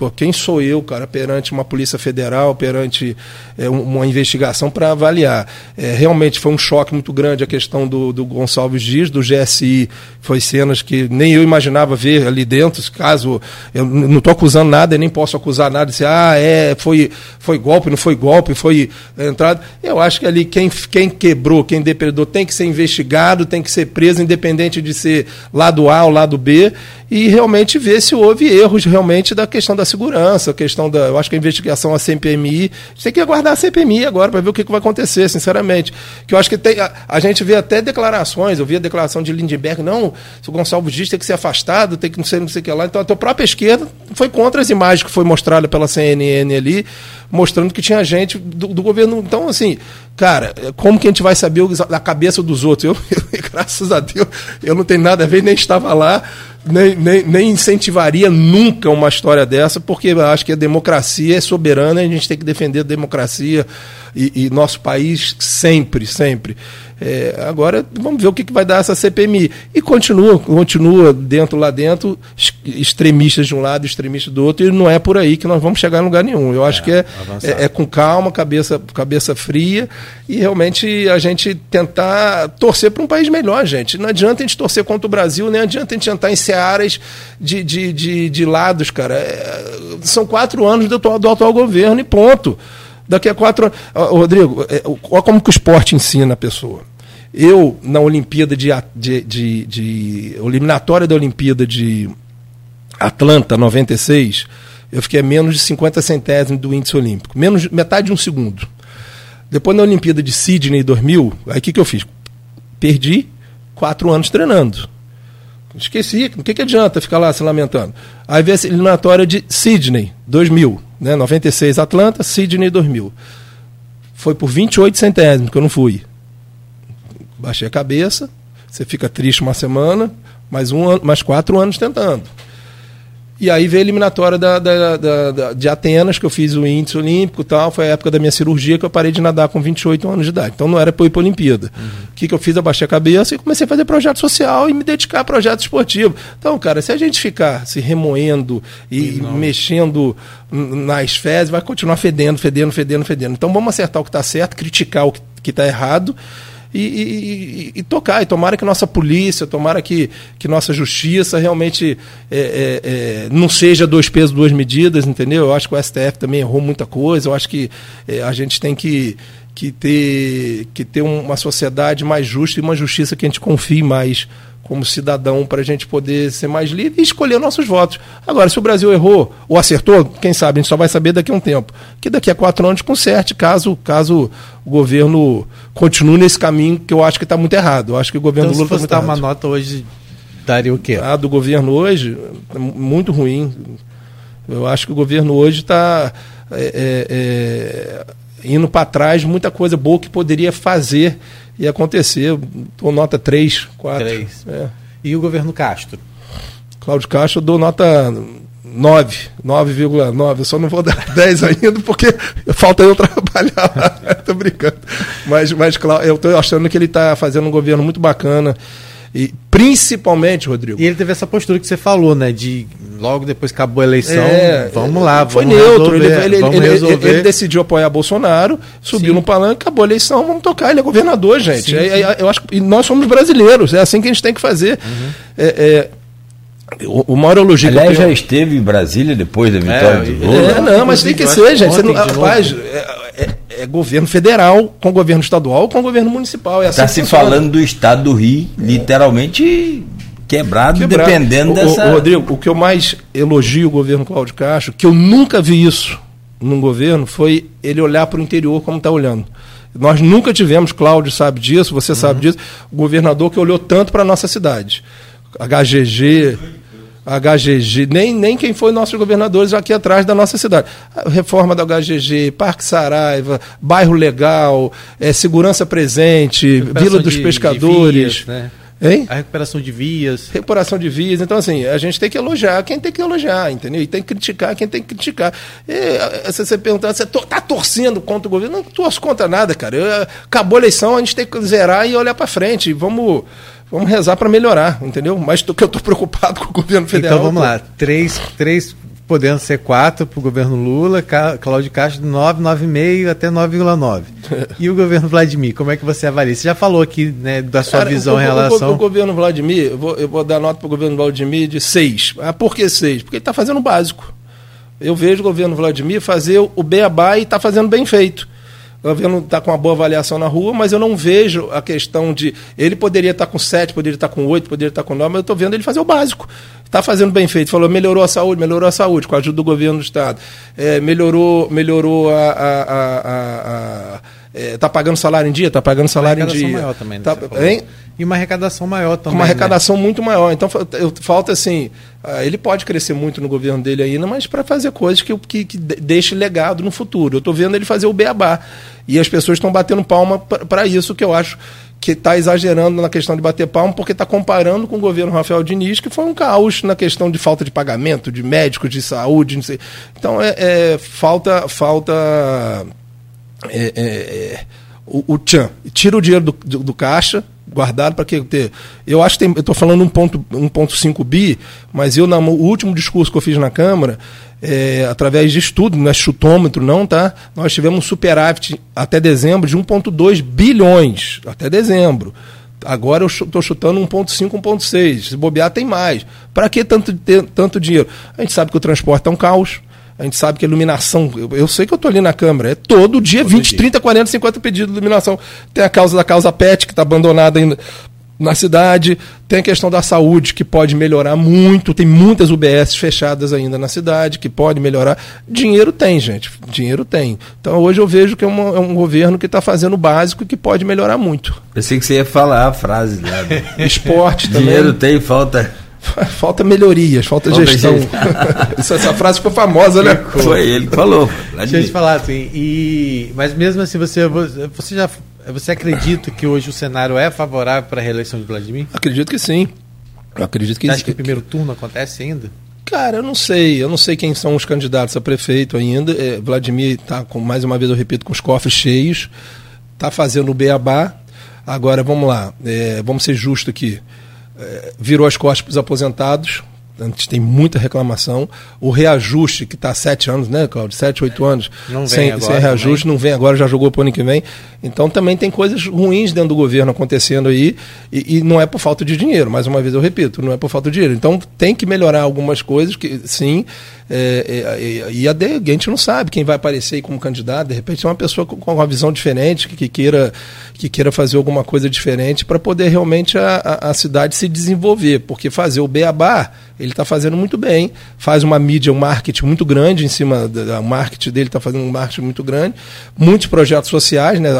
Pô, quem sou eu, cara, perante uma Polícia Federal, perante é, uma investigação para avaliar? É, realmente foi um choque muito grande a questão do, do Gonçalves Dias, do GSI. Foi cenas que nem eu imaginava ver ali dentro. Caso eu não estou acusando nada e nem posso acusar nada dizer, ah, é, foi, foi golpe, não foi golpe, foi entrada. Eu acho que ali quem, quem quebrou, quem depredou, tem que ser investigado, tem que ser preso, independente de ser lado A ou lado B e realmente ver se houve erros realmente da questão da segurança, questão da. Eu acho que a investigação a CPMI. A gente tem que aguardar a CPMI agora para ver o que, que, vai acontecer, sinceramente. Que eu acho que tem. A, a, gente vê até declarações, eu vi a declaração de Lindbergh, não, o Gonçalves Dias tem que ser afastado, tem que não sei, não sei o que lá. Então a tua própria esquerda foi contra as imagens que foi mostrada pela CNN ali mostrando que tinha gente do, do, governo. Então, assim, cara, como que a gente vai saber a cabeça dos outros? Eu, eu, (laughs) graças a Deus, eu não tenho nada a ver, nem estava lá, nem, nem, nem incentivaria nunca uma história dessa, porque acho que a democracia é soberana e a gente tem que defender a democracia e, e nosso país sempre, sempre. É, agora vamos ver o que, que vai dar essa CPMI. E continua, continua dentro lá dentro, extremistas de um lado, extremistas do outro, e não é por aí que nós vamos chegar em lugar nenhum. Eu acho é, que é, é, é, com calma, cabeça, cabeça fria, e realmente a gente tentar torcer para um país melhor, gente. Não adianta a gente torcer contra o Brasil, nem adianta a gente entrar em searas de, de, de, de lados, cara. É, são quatro anos do atual, do atual governo e ponto. Daqui a quatro anos. Rodrigo, é, olha como que o esporte ensina a pessoa. Eu, na Olimpíada de, de, de, de eliminatória da Olimpíada de Atlanta 96, eu fiquei a menos de 50 centésimos do índice olímpico, menos metade de um segundo. Depois na Olimpíada de Sydney 2000, aí o que, que eu fiz? Perdi quatro anos treinando. Esqueci, o que, que adianta ficar lá se lamentando? Aí veio a eliminatória de Sydney 2000, né? 96 Atlanta, Sydney 2000. Foi por 28 centésimos que eu não fui. Baixei a cabeça, você fica triste uma semana, mais, um ano, mais quatro anos tentando. E aí veio a eliminatória da, da, da, da, de Atenas, que eu fiz o índice olímpico e tal. Foi a época da minha cirurgia que eu parei de nadar com 28 anos de idade. Então não era para ir para a Olimpíada. Uhum. O que, que eu fiz? Eu baixei a cabeça e comecei a fazer projeto social e me dedicar a projeto esportivo. Então, cara, se a gente ficar se remoendo e não. mexendo nas fezes, vai continuar fedendo, fedendo, fedendo, fedendo. Então vamos acertar o que está certo, criticar o que está errado e, e, e, tocar. E tomara que nossa polícia, tomara que, que nossa justiça realmente é, é, é, não seja dois pesos, duas medidas, entendeu? Eu acho que o STF também errou muita coisa, eu acho que é, a gente tem que, que ter, que ter uma sociedade mais justa e uma justiça que a gente confie mais como cidadão para a gente poder ser mais livre e escolher nossos votos. Agora, se o Brasil errou ou acertou, quem sabe, a gente só vai saber daqui a um tempo. Que daqui a quatro anos conserte, caso, caso o governo continue nesse caminho que eu acho que está muito errado. Eu acho que o governo então, Lula está muito errado. uma nota hoje, daria o quê? Ah, do governo hoje, muito ruim. Eu acho que o governo hoje está é, é, é, indo para trás muita coisa boa que poderia fazer e acontecer. Dou nota 3, 4. 3. É. E o governo Castro? Cláudio Castro, eu dou nota 9, 9,9. Eu só não vou dar (laughs) 10 ainda porque falta eu (laughs) trabalhar. Estou (laughs) brincando. Mas, mas eu estou achando que ele está fazendo um governo muito bacana. E principalmente, Rodrigo. E ele teve essa postura que você falou, né? De logo depois que acabou a eleição, é, vamos lá, foi vamos neutro. Resolver, ele, vamos ele, resolver. ele, decidiu apoiar Bolsonaro, subiu Sim. no palanque, acabou a eleição, vamos tocar. Ele é governador, gente. Sim, é, é, eu acho, e nós somos brasileiros, é assim que a gente tem que fazer. Uhum. É, é, o, o maior elogio Aliás, já esteve em Brasília depois da vitória do Lula. É, não, mas tem que ser, gente. Você não, rapaz, é governo federal com governo estadual com governo municipal. Está é assim se falando do estado do Rio, literalmente quebrado, quebrado. dependendo o, dessa. O, Rodrigo, o que eu mais elogio o governo Cláudio Castro, que eu nunca vi isso num governo, foi ele olhar para o interior como está olhando. Nós nunca tivemos, Cláudio sabe disso, você uhum. sabe disso, governador que olhou tanto para a nossa cidade. HGG, HGG, nem, nem quem foi nossos governadores aqui atrás da nossa cidade. A reforma da HGG, Parque Saraiva, bairro legal, é, segurança presente, Vila dos de, Pescadores. De vias, né? Hein? A recuperação de vias. Recuperação de vias. Então, assim, a gente tem que elogiar quem tem que elogiar, entendeu? E tem que criticar quem tem que criticar. E, se você perguntar, você está torcendo contra o governo? Não torço contra nada, cara. Eu, acabou a eleição, a gente tem que zerar e olhar para frente. Vamos vamos rezar para melhorar, entendeu? Mas que eu estou (laughs) preocupado com o governo federal. Então vamos lá, três, três podendo ser 4 para o governo Lula, Cláudio Castro 9, 9,5 até 9,9. (laughs) e o governo Vladimir, como é que você avalia? Você já falou aqui né, da sua Cara, visão o, em relação. O, o, o governo Vladimir, eu vou, eu vou dar nota para o governo Vladimir de 6. Ah, por que 6? Porque ele está fazendo o básico. Eu vejo o governo Vladimir fazer o beabá e está fazendo bem feito. O governo está com uma boa avaliação na rua, mas eu não vejo a questão de. Ele poderia estar tá com 7, poderia estar tá com 8, poderia estar tá com 9, mas eu estou vendo ele fazer o básico. Está fazendo bem feito. Falou, melhorou a saúde, melhorou a saúde, com a ajuda do governo do Estado. É, melhorou melhorou a, a, a, a é, tá pagando salário em dia? Tá pagando salário em dia. maior também, né, tá, hein? E uma arrecadação maior também. Uma arrecadação né? muito maior. Então falta assim. Ah, ele pode crescer muito no governo dele ainda, mas para fazer coisas que, que, que deixe legado no futuro. Eu estou vendo ele fazer o beabá. E as pessoas estão batendo palma para isso, que eu acho que está exagerando na questão de bater palma, porque está comparando com o governo Rafael Diniz, que foi um caos na questão de falta de pagamento, de médicos, de saúde, não sei. Então é, é falta falta é, é, é, o, o tchan. Tira o dinheiro do, do, do caixa, guardado para que ter. Eu acho que tem, eu estou falando 1,5 bi, mas eu, no último discurso que eu fiz na Câmara, é, através de estudo, não é chutômetro, não, tá? Nós tivemos um superávit até dezembro de 1,2 bilhões, até dezembro. Agora eu estou chutando 1,5, 1,6. Se bobear, tem mais. Para que tanto, tanto dinheiro? A gente sabe que o transporte é um caos. A gente sabe que a iluminação, eu, eu sei que eu estou ali na Câmara, é todo dia todo 20, dia. 30, 40, 50 pedidos de iluminação. Tem a causa da causa PET, que está abandonada ainda na cidade. Tem a questão da saúde, que pode melhorar muito. Tem muitas UBS fechadas ainda na cidade, que pode melhorar. Dinheiro tem, gente. Dinheiro tem. Então hoje eu vejo que é, uma, é um governo que está fazendo o básico e que pode melhorar muito. Pensei que você ia falar a frase lá. Do... (laughs) Esporte também. Dinheiro tem, falta. (laughs) Falta melhorias, falta, gestão. essa, (laughs) essa, frase ficou famosa, né? Foi ele que falou. Deixa eu te falar, assim, e... mas mesmo assim, você, você já você acredita que hoje o cenário é favorável para a reeleição de Vladimir? Acredito que sim. Eu acredito que Você acha que o primeiro turno acontece ainda? Cara, eu não sei. Eu não sei quem são os candidatos a prefeito ainda. É, Vladimir está, mais uma vez eu repito, com os cofres cheios. Está fazendo o beabá. Agora, vamos lá. É, vamos ser justos aqui é, virou as costas para os aposentados. A gente tem muita reclamação. O reajuste, que está há sete anos, né, Claudio? Sete, oito anos. Não sem, agora, sem reajuste, também. não vem agora, já jogou para o ano que vem. Então também tem coisas ruins dentro do governo acontecendo aí. E, e, não é por falta de dinheiro, mais uma vez eu repito, não é por falta de dinheiro. Então tem que melhorar algumas coisas, que sim. É, é, e a, a gente não sabe quem vai aparecer como candidato. De repente é uma pessoa com, com uma visão diferente, que, que, queira, que queira fazer alguma coisa diferente para poder realmente a, a, a cidade se desenvolver. Porque fazer o beabá ele está fazendo muito bem, faz uma mídia, um marketing muito grande em cima da marketing dele, está fazendo um marketing muito grande, muitos projetos sociais, né,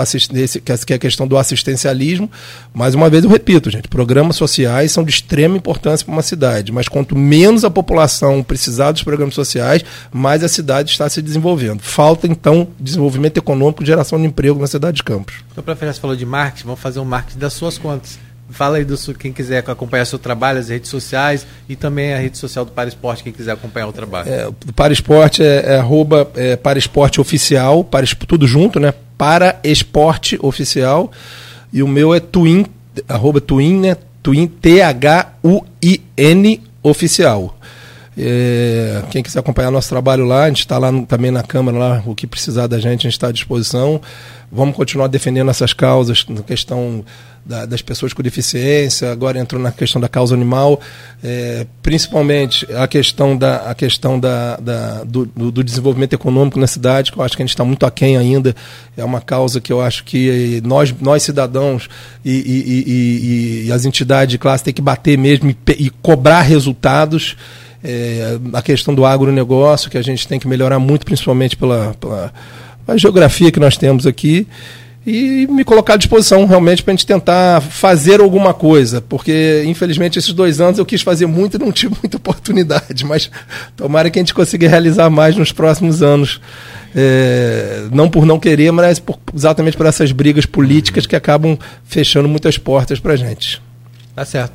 que é a questão do assistencialismo. Mais uma vez eu repito, gente, programas sociais são de extrema importância para uma cidade, mas quanto menos a população precisar dos programas sociais, mais a cidade está se desenvolvendo. Falta então desenvolvimento econômico, geração de emprego na cidade de Campos. Então, para você falou de marketing, vamos fazer um marketing das suas contas. Fala aí do quem quiser acompanhar seu trabalho, as redes sociais e também a rede social do Para Esporte, quem quiser acompanhar o trabalho. É, o Para Esporte é, é arroba é, Para Esporte Oficial, para, tudo junto, né? Para Esporte Oficial. E o meu é Twin, arroba Twin, né? Twin, T-H-U-I-N Oficial. É, quem quiser acompanhar nosso trabalho lá, a gente está lá no, também na Câmara, lá, o que precisar da gente, a gente está à disposição. Vamos continuar defendendo essas causas, na questão da, das pessoas com deficiência, agora entrou na questão da causa animal, é, principalmente a questão, da, a questão da, da do, do, desenvolvimento econômico na cidade, que eu acho que a gente está muito aquém ainda. É uma causa que eu acho que nós, nós cidadãos e, e, e, e as entidades de classe têm que bater mesmo e, cobrar resultados. É, a questão do agronegócio, que a gente tem que melhorar muito, principalmente pela, pela geografia que nós temos aqui e me colocar à disposição realmente para a gente tentar fazer alguma coisa, porque infelizmente esses dois anos eu quis fazer muito e não (laughs) tive muita oportunidade, mas tomara que a gente consiga realizar mais nos próximos anos. É, não por não querer, mas por, exatamente por essas brigas políticas que acabam fechando muitas portas para a gente. Tá certo.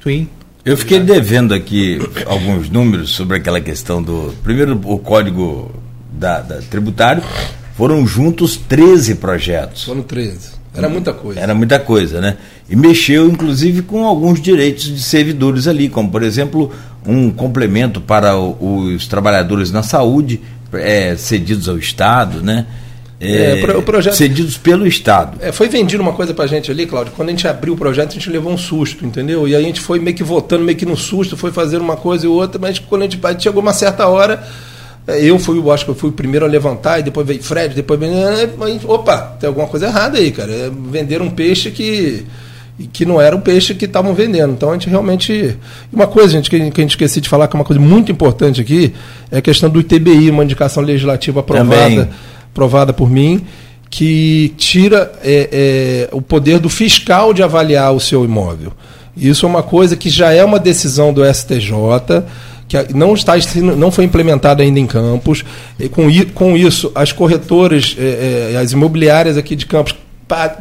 Twin. Eu fiquei devendo aqui alguns números sobre aquela questão do. Primeiro, o código da, da tributário foram juntos 13 projetos. Foram 13. Era muita coisa. Era muita coisa, né? E mexeu, inclusive, com alguns direitos de servidores ali, como, por exemplo, um complemento para os trabalhadores na saúde, é, cedidos ao Estado, né? É, é, o projeto, cedidos pelo Estado. É, foi vendido uma coisa para a gente ali, Cláudio. Quando a gente abriu o projeto, a gente levou um susto, entendeu? E a gente foi meio que votando, meio que no susto, foi fazer uma coisa e outra, mas quando a gente, a gente chegou uma certa hora, é, eu fui, eu acho que eu fui o primeiro a levantar, e depois veio Fred, depois veio. Opa, tem alguma coisa errada aí, cara. É, venderam um peixe que que não era o peixe que estavam vendendo. Então a gente realmente. Uma coisa, gente, que a gente esqueci de falar, que é uma coisa muito importante aqui, é a questão do ITBI, uma indicação legislativa aprovada, aprovada por mim, que tira é, é, o poder do fiscal de avaliar o seu imóvel. Isso é uma coisa que já é uma decisão do STJ que não está não foi implementada ainda em Campos. E com, com isso, as corretoras, é, é, as imobiliárias aqui de Campos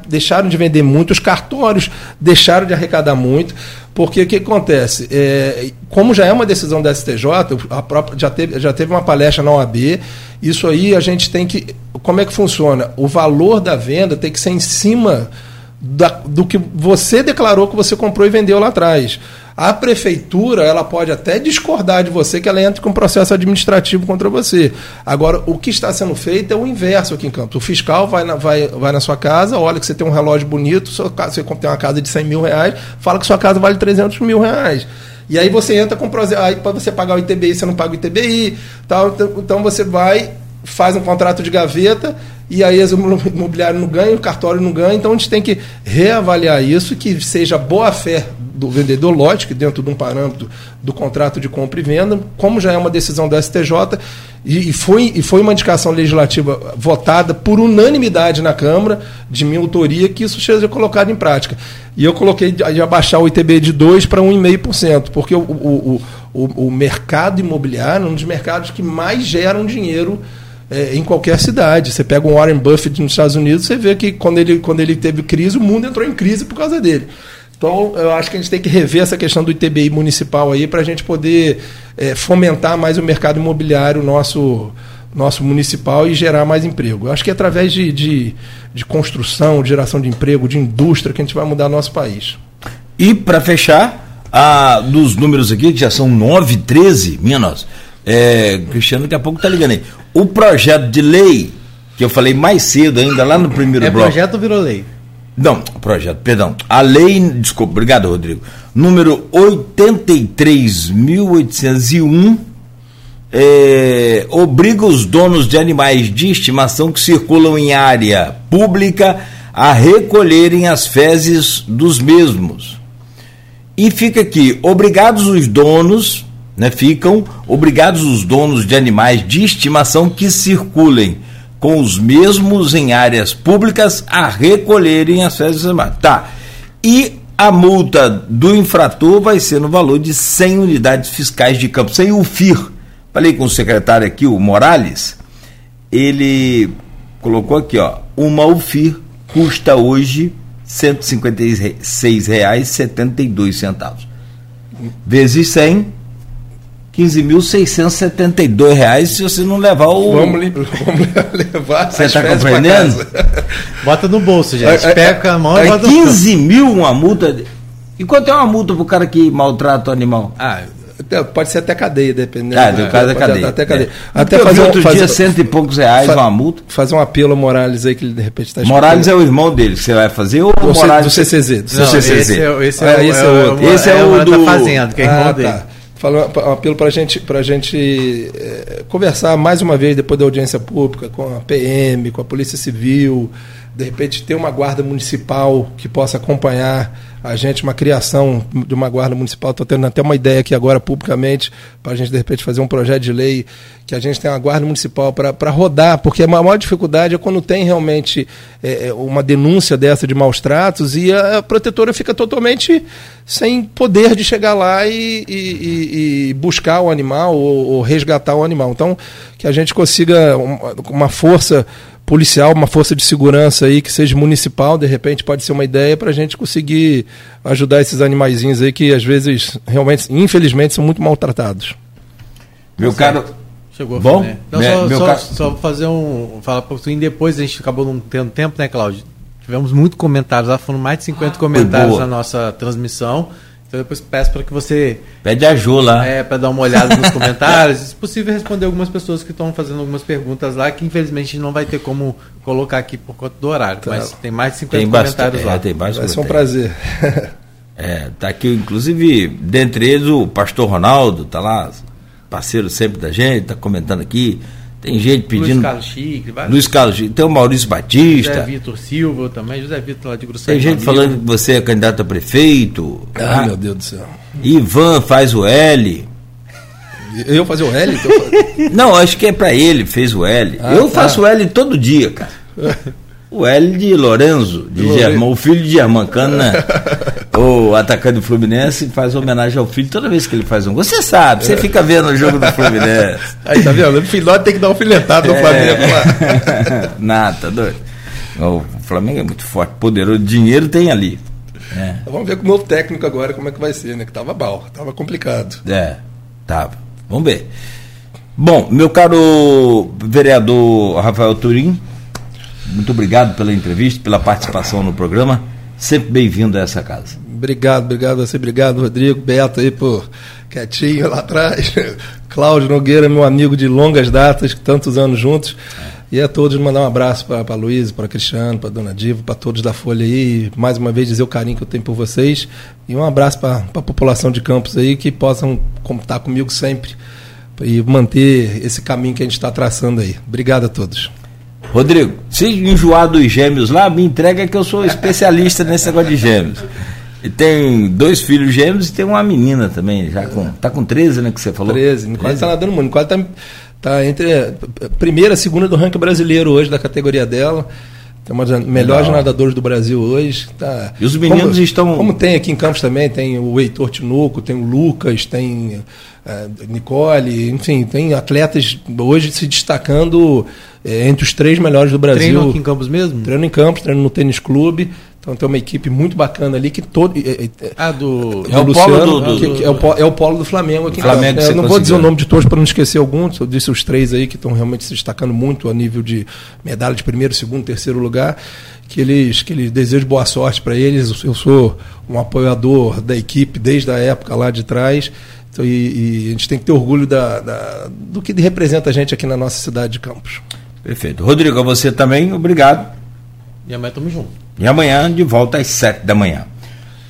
deixaram de vender muito, os cartórios deixaram de arrecadar muito, porque o que acontece? É, como já é uma decisão da STJ, a própria, já, teve, já teve uma palestra na OAB, isso aí a gente tem que. Como é que funciona? O valor da venda tem que ser em cima da, do que você declarou que você comprou e vendeu lá atrás. A prefeitura ela pode até discordar de você que ela entre com processo administrativo contra você. Agora, o que está sendo feito é o inverso aqui em Campos. O fiscal vai na, vai, vai na sua casa, olha que você tem um relógio bonito, você tem uma casa de 100 mil reais, fala que sua casa vale 300 mil reais. E aí você entra com aí para você pagar o ITBI, você não paga o ITBI, tal, então, então você vai faz um contrato de gaveta e aí o imobiliário não ganha, o cartório não ganha, então a gente tem que reavaliar isso, que seja boa fé do vendedor, lógico, dentro de um parâmetro do contrato de compra e venda, como já é uma decisão do STJ, e, e, foi, e foi uma indicação legislativa votada por unanimidade na Câmara, de minha autoria, que isso seja colocado em prática. E eu coloquei de abaixar o ITB de 2% para 1,5%, porque o, o, o, o mercado imobiliário é um dos mercados que mais geram dinheiro é, em qualquer cidade. Você pega um Warren Buffett nos Estados Unidos, você vê que quando ele, quando ele teve crise, o mundo entrou em crise por causa dele. Então, eu acho que a gente tem que rever essa questão do ITBI municipal aí para a gente poder é, fomentar mais o mercado imobiliário nosso, nosso municipal e gerar mais emprego. Eu acho que é através de, de, de construção, de geração de emprego, de indústria, que a gente vai mudar nosso país. E para fechar, a, dos números aqui, que já são 9, 13, minha nossa, é, Cristiano daqui a pouco está ligando aí. O projeto de lei, que eu falei mais cedo ainda, lá no primeiro é bloco. É projeto ou virou lei? Não, projeto, perdão. A lei, desculpa, obrigado, Rodrigo. Número 83.801 é, obriga os donos de animais de estimação que circulam em área pública a recolherem as fezes dos mesmos. E fica aqui, obrigados os donos, né, ficam obrigados os donos de animais de estimação que circulem com os mesmos em áreas públicas a recolherem as fezes animais. Tá. E a multa do infrator vai ser no valor de 100 unidades fiscais de campo, sem o FIR. Falei com o secretário aqui, o Morales, ele colocou aqui, ó, uma UFIR custa hoje R$ 156,72. Vezes 100, 15.672 reais se você não levar o. Vamos, (laughs) vamos levar. Você está compreendendo? Bota no bolso, gente. Pega a mão e bota 15 mil uma multa. E quanto é uma multa pro cara que maltrata o animal? Ah, pode ser até cadeia, dependendo. Ah, do caso da cadeia. Até cadeia. É. Até fazer outro fazer, dia cento e poucos reais fa uma multa. Fazer um apelo ao Morales aí que ele de repente está Morales é o irmão dele que você vai fazer ou do, Morales do CCZ? Do Não, CCZ. Esse é, esse é, ah, esse é, o, outro. Esse é, o do fazenda, que é irmão ah, dele. Tá fala apelo para gente, a gente é, conversar mais uma vez depois da audiência pública com a PM, com a Polícia Civil, de repente ter uma guarda municipal que possa acompanhar a gente, uma criação de uma guarda municipal. Estou tendo até uma ideia aqui agora publicamente para a gente de repente fazer um projeto de lei que a gente tenha uma guarda municipal para rodar, porque a maior dificuldade é quando tem realmente é, é, uma denúncia dessa de maus tratos e a protetora fica totalmente sem poder de chegar lá e, e, e buscar o animal ou, ou resgatar o animal. Então, que a gente consiga uma força policial, uma força de segurança aí que seja municipal, de repente pode ser uma ideia para a gente conseguir ajudar esses animaizinhos aí que às vezes realmente, infelizmente, são muito maltratados. Meu caro. Chegou Bom, né? Então, só, meu só, caro... só fazer um. Falar um pouquinho depois, a gente acabou não tendo tempo, né, Cláudio? Tivemos muitos comentários lá, foram mais de 50 ah, comentários na nossa transmissão. Então depois peço para que você. Pede a Ju lá. É, para dar uma olhada nos (laughs) comentários. Se possível, responder algumas pessoas que estão fazendo algumas perguntas lá, que infelizmente não vai ter como colocar aqui por conta do horário. Tá. Mas tem mais de 50 tem comentários bastante, lá. É, tem mais vai ser um prazer. (laughs) é, tá aqui, inclusive, dentre eles o pastor Ronaldo, tá lá, parceiro sempre da gente, tá comentando aqui. Tem gente pedindo. Luiz Carlos Chique, vários. Luiz Carlos Chique, tem o Maurício Batista. José Vitor Silva também, José Vitor lá de Grosseiro. Tem gente falando que você é candidato a prefeito. Ah, ah, meu Deus do céu. Ivan faz o L. Eu fazer o L? Então... Não, acho que é para ele, fez o L. Ah, eu tá. faço o L todo dia, cara. (laughs) O L de Lorenzo, de Germão, o filho de Germancana, (laughs) o atacante do Fluminense, faz homenagem ao filho toda vez que ele faz um gol. Você sabe, você fica vendo o jogo do Fluminense. (laughs) Aí, tá vendo? O filhote tem que dar um filhetado no é... Flamengo lá. (laughs) Nada, tá doido. O Flamengo é muito forte, poderoso, dinheiro tem ali. É. Vamos ver com o novo técnico agora como é que vai ser, né? Que tava mal, tava complicado. É, tava. Vamos ver. Bom, meu caro vereador Rafael Turim, muito obrigado pela entrevista, pela participação no programa. Sempre bem-vindo a essa casa. Obrigado, obrigado a você, obrigado, Rodrigo, Beto aí por quietinho lá atrás. (laughs) Cláudio Nogueira, meu amigo de longas datas, tantos anos juntos. E a todos mandar um abraço para Luiz, para Cristiano, para Dona Diva, para todos da Folha aí. Mais uma vez dizer o carinho que eu tenho por vocês. E um abraço para a população de Campos aí que possam contar comigo sempre e manter esse caminho que a gente está traçando aí. Obrigado a todos. Rodrigo, se enjoar dos gêmeos lá, me entrega que eu sou especialista nesse negócio de gêmeos. E tem dois filhos gêmeos e tem uma menina também, já com. Tá com 13, né? Que você falou? 13, Nicole está nadando muito. Nicole está tá entre a primeira e segunda do ranking brasileiro hoje, da categoria dela. Tem uma das melhores nadadores do Brasil hoje. Tá. E os meninos como, estão. Como tem aqui em Campos também, tem o Heitor Tinoco, tem o Lucas, tem uh, Nicole, enfim, tem atletas hoje se destacando é, entre os três melhores do Brasil. Treino aqui em Campos mesmo? Treino em Campos, treino no tênis clube. Então tem uma equipe muito bacana ali que todo. É, ah, do. É, o Luciano, polo do, do, que, é, o polo, é o polo do Flamengo aqui Flamengo é, Eu não vou dizer o nome de todos para não esquecer alguns, eu disse os três aí que estão realmente se destacando muito a nível de medalha de primeiro, segundo, terceiro lugar. Que eles, que eles desejo boa sorte para eles. Eu sou um apoiador da equipe desde a época lá de trás. Então, e, e a gente tem que ter orgulho da, da, do que representa a gente aqui na nossa cidade de Campos. Perfeito. Rodrigo, a você também, obrigado. E amanhã estamos juntos. E amanhã de volta às sete da manhã.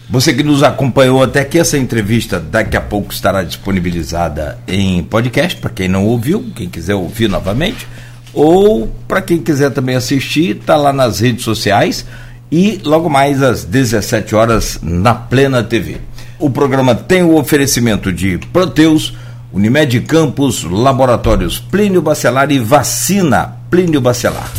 Você que nos acompanhou até aqui, essa entrevista daqui a pouco estará disponibilizada em podcast, para quem não ouviu, quem quiser ouvir novamente, ou para quem quiser também assistir, está lá nas redes sociais e logo mais às 17 horas na Plena TV. O programa tem o oferecimento de Proteus, Unimed Campos, Laboratórios Plínio Bacelar e Vacina Plínio Bacelar.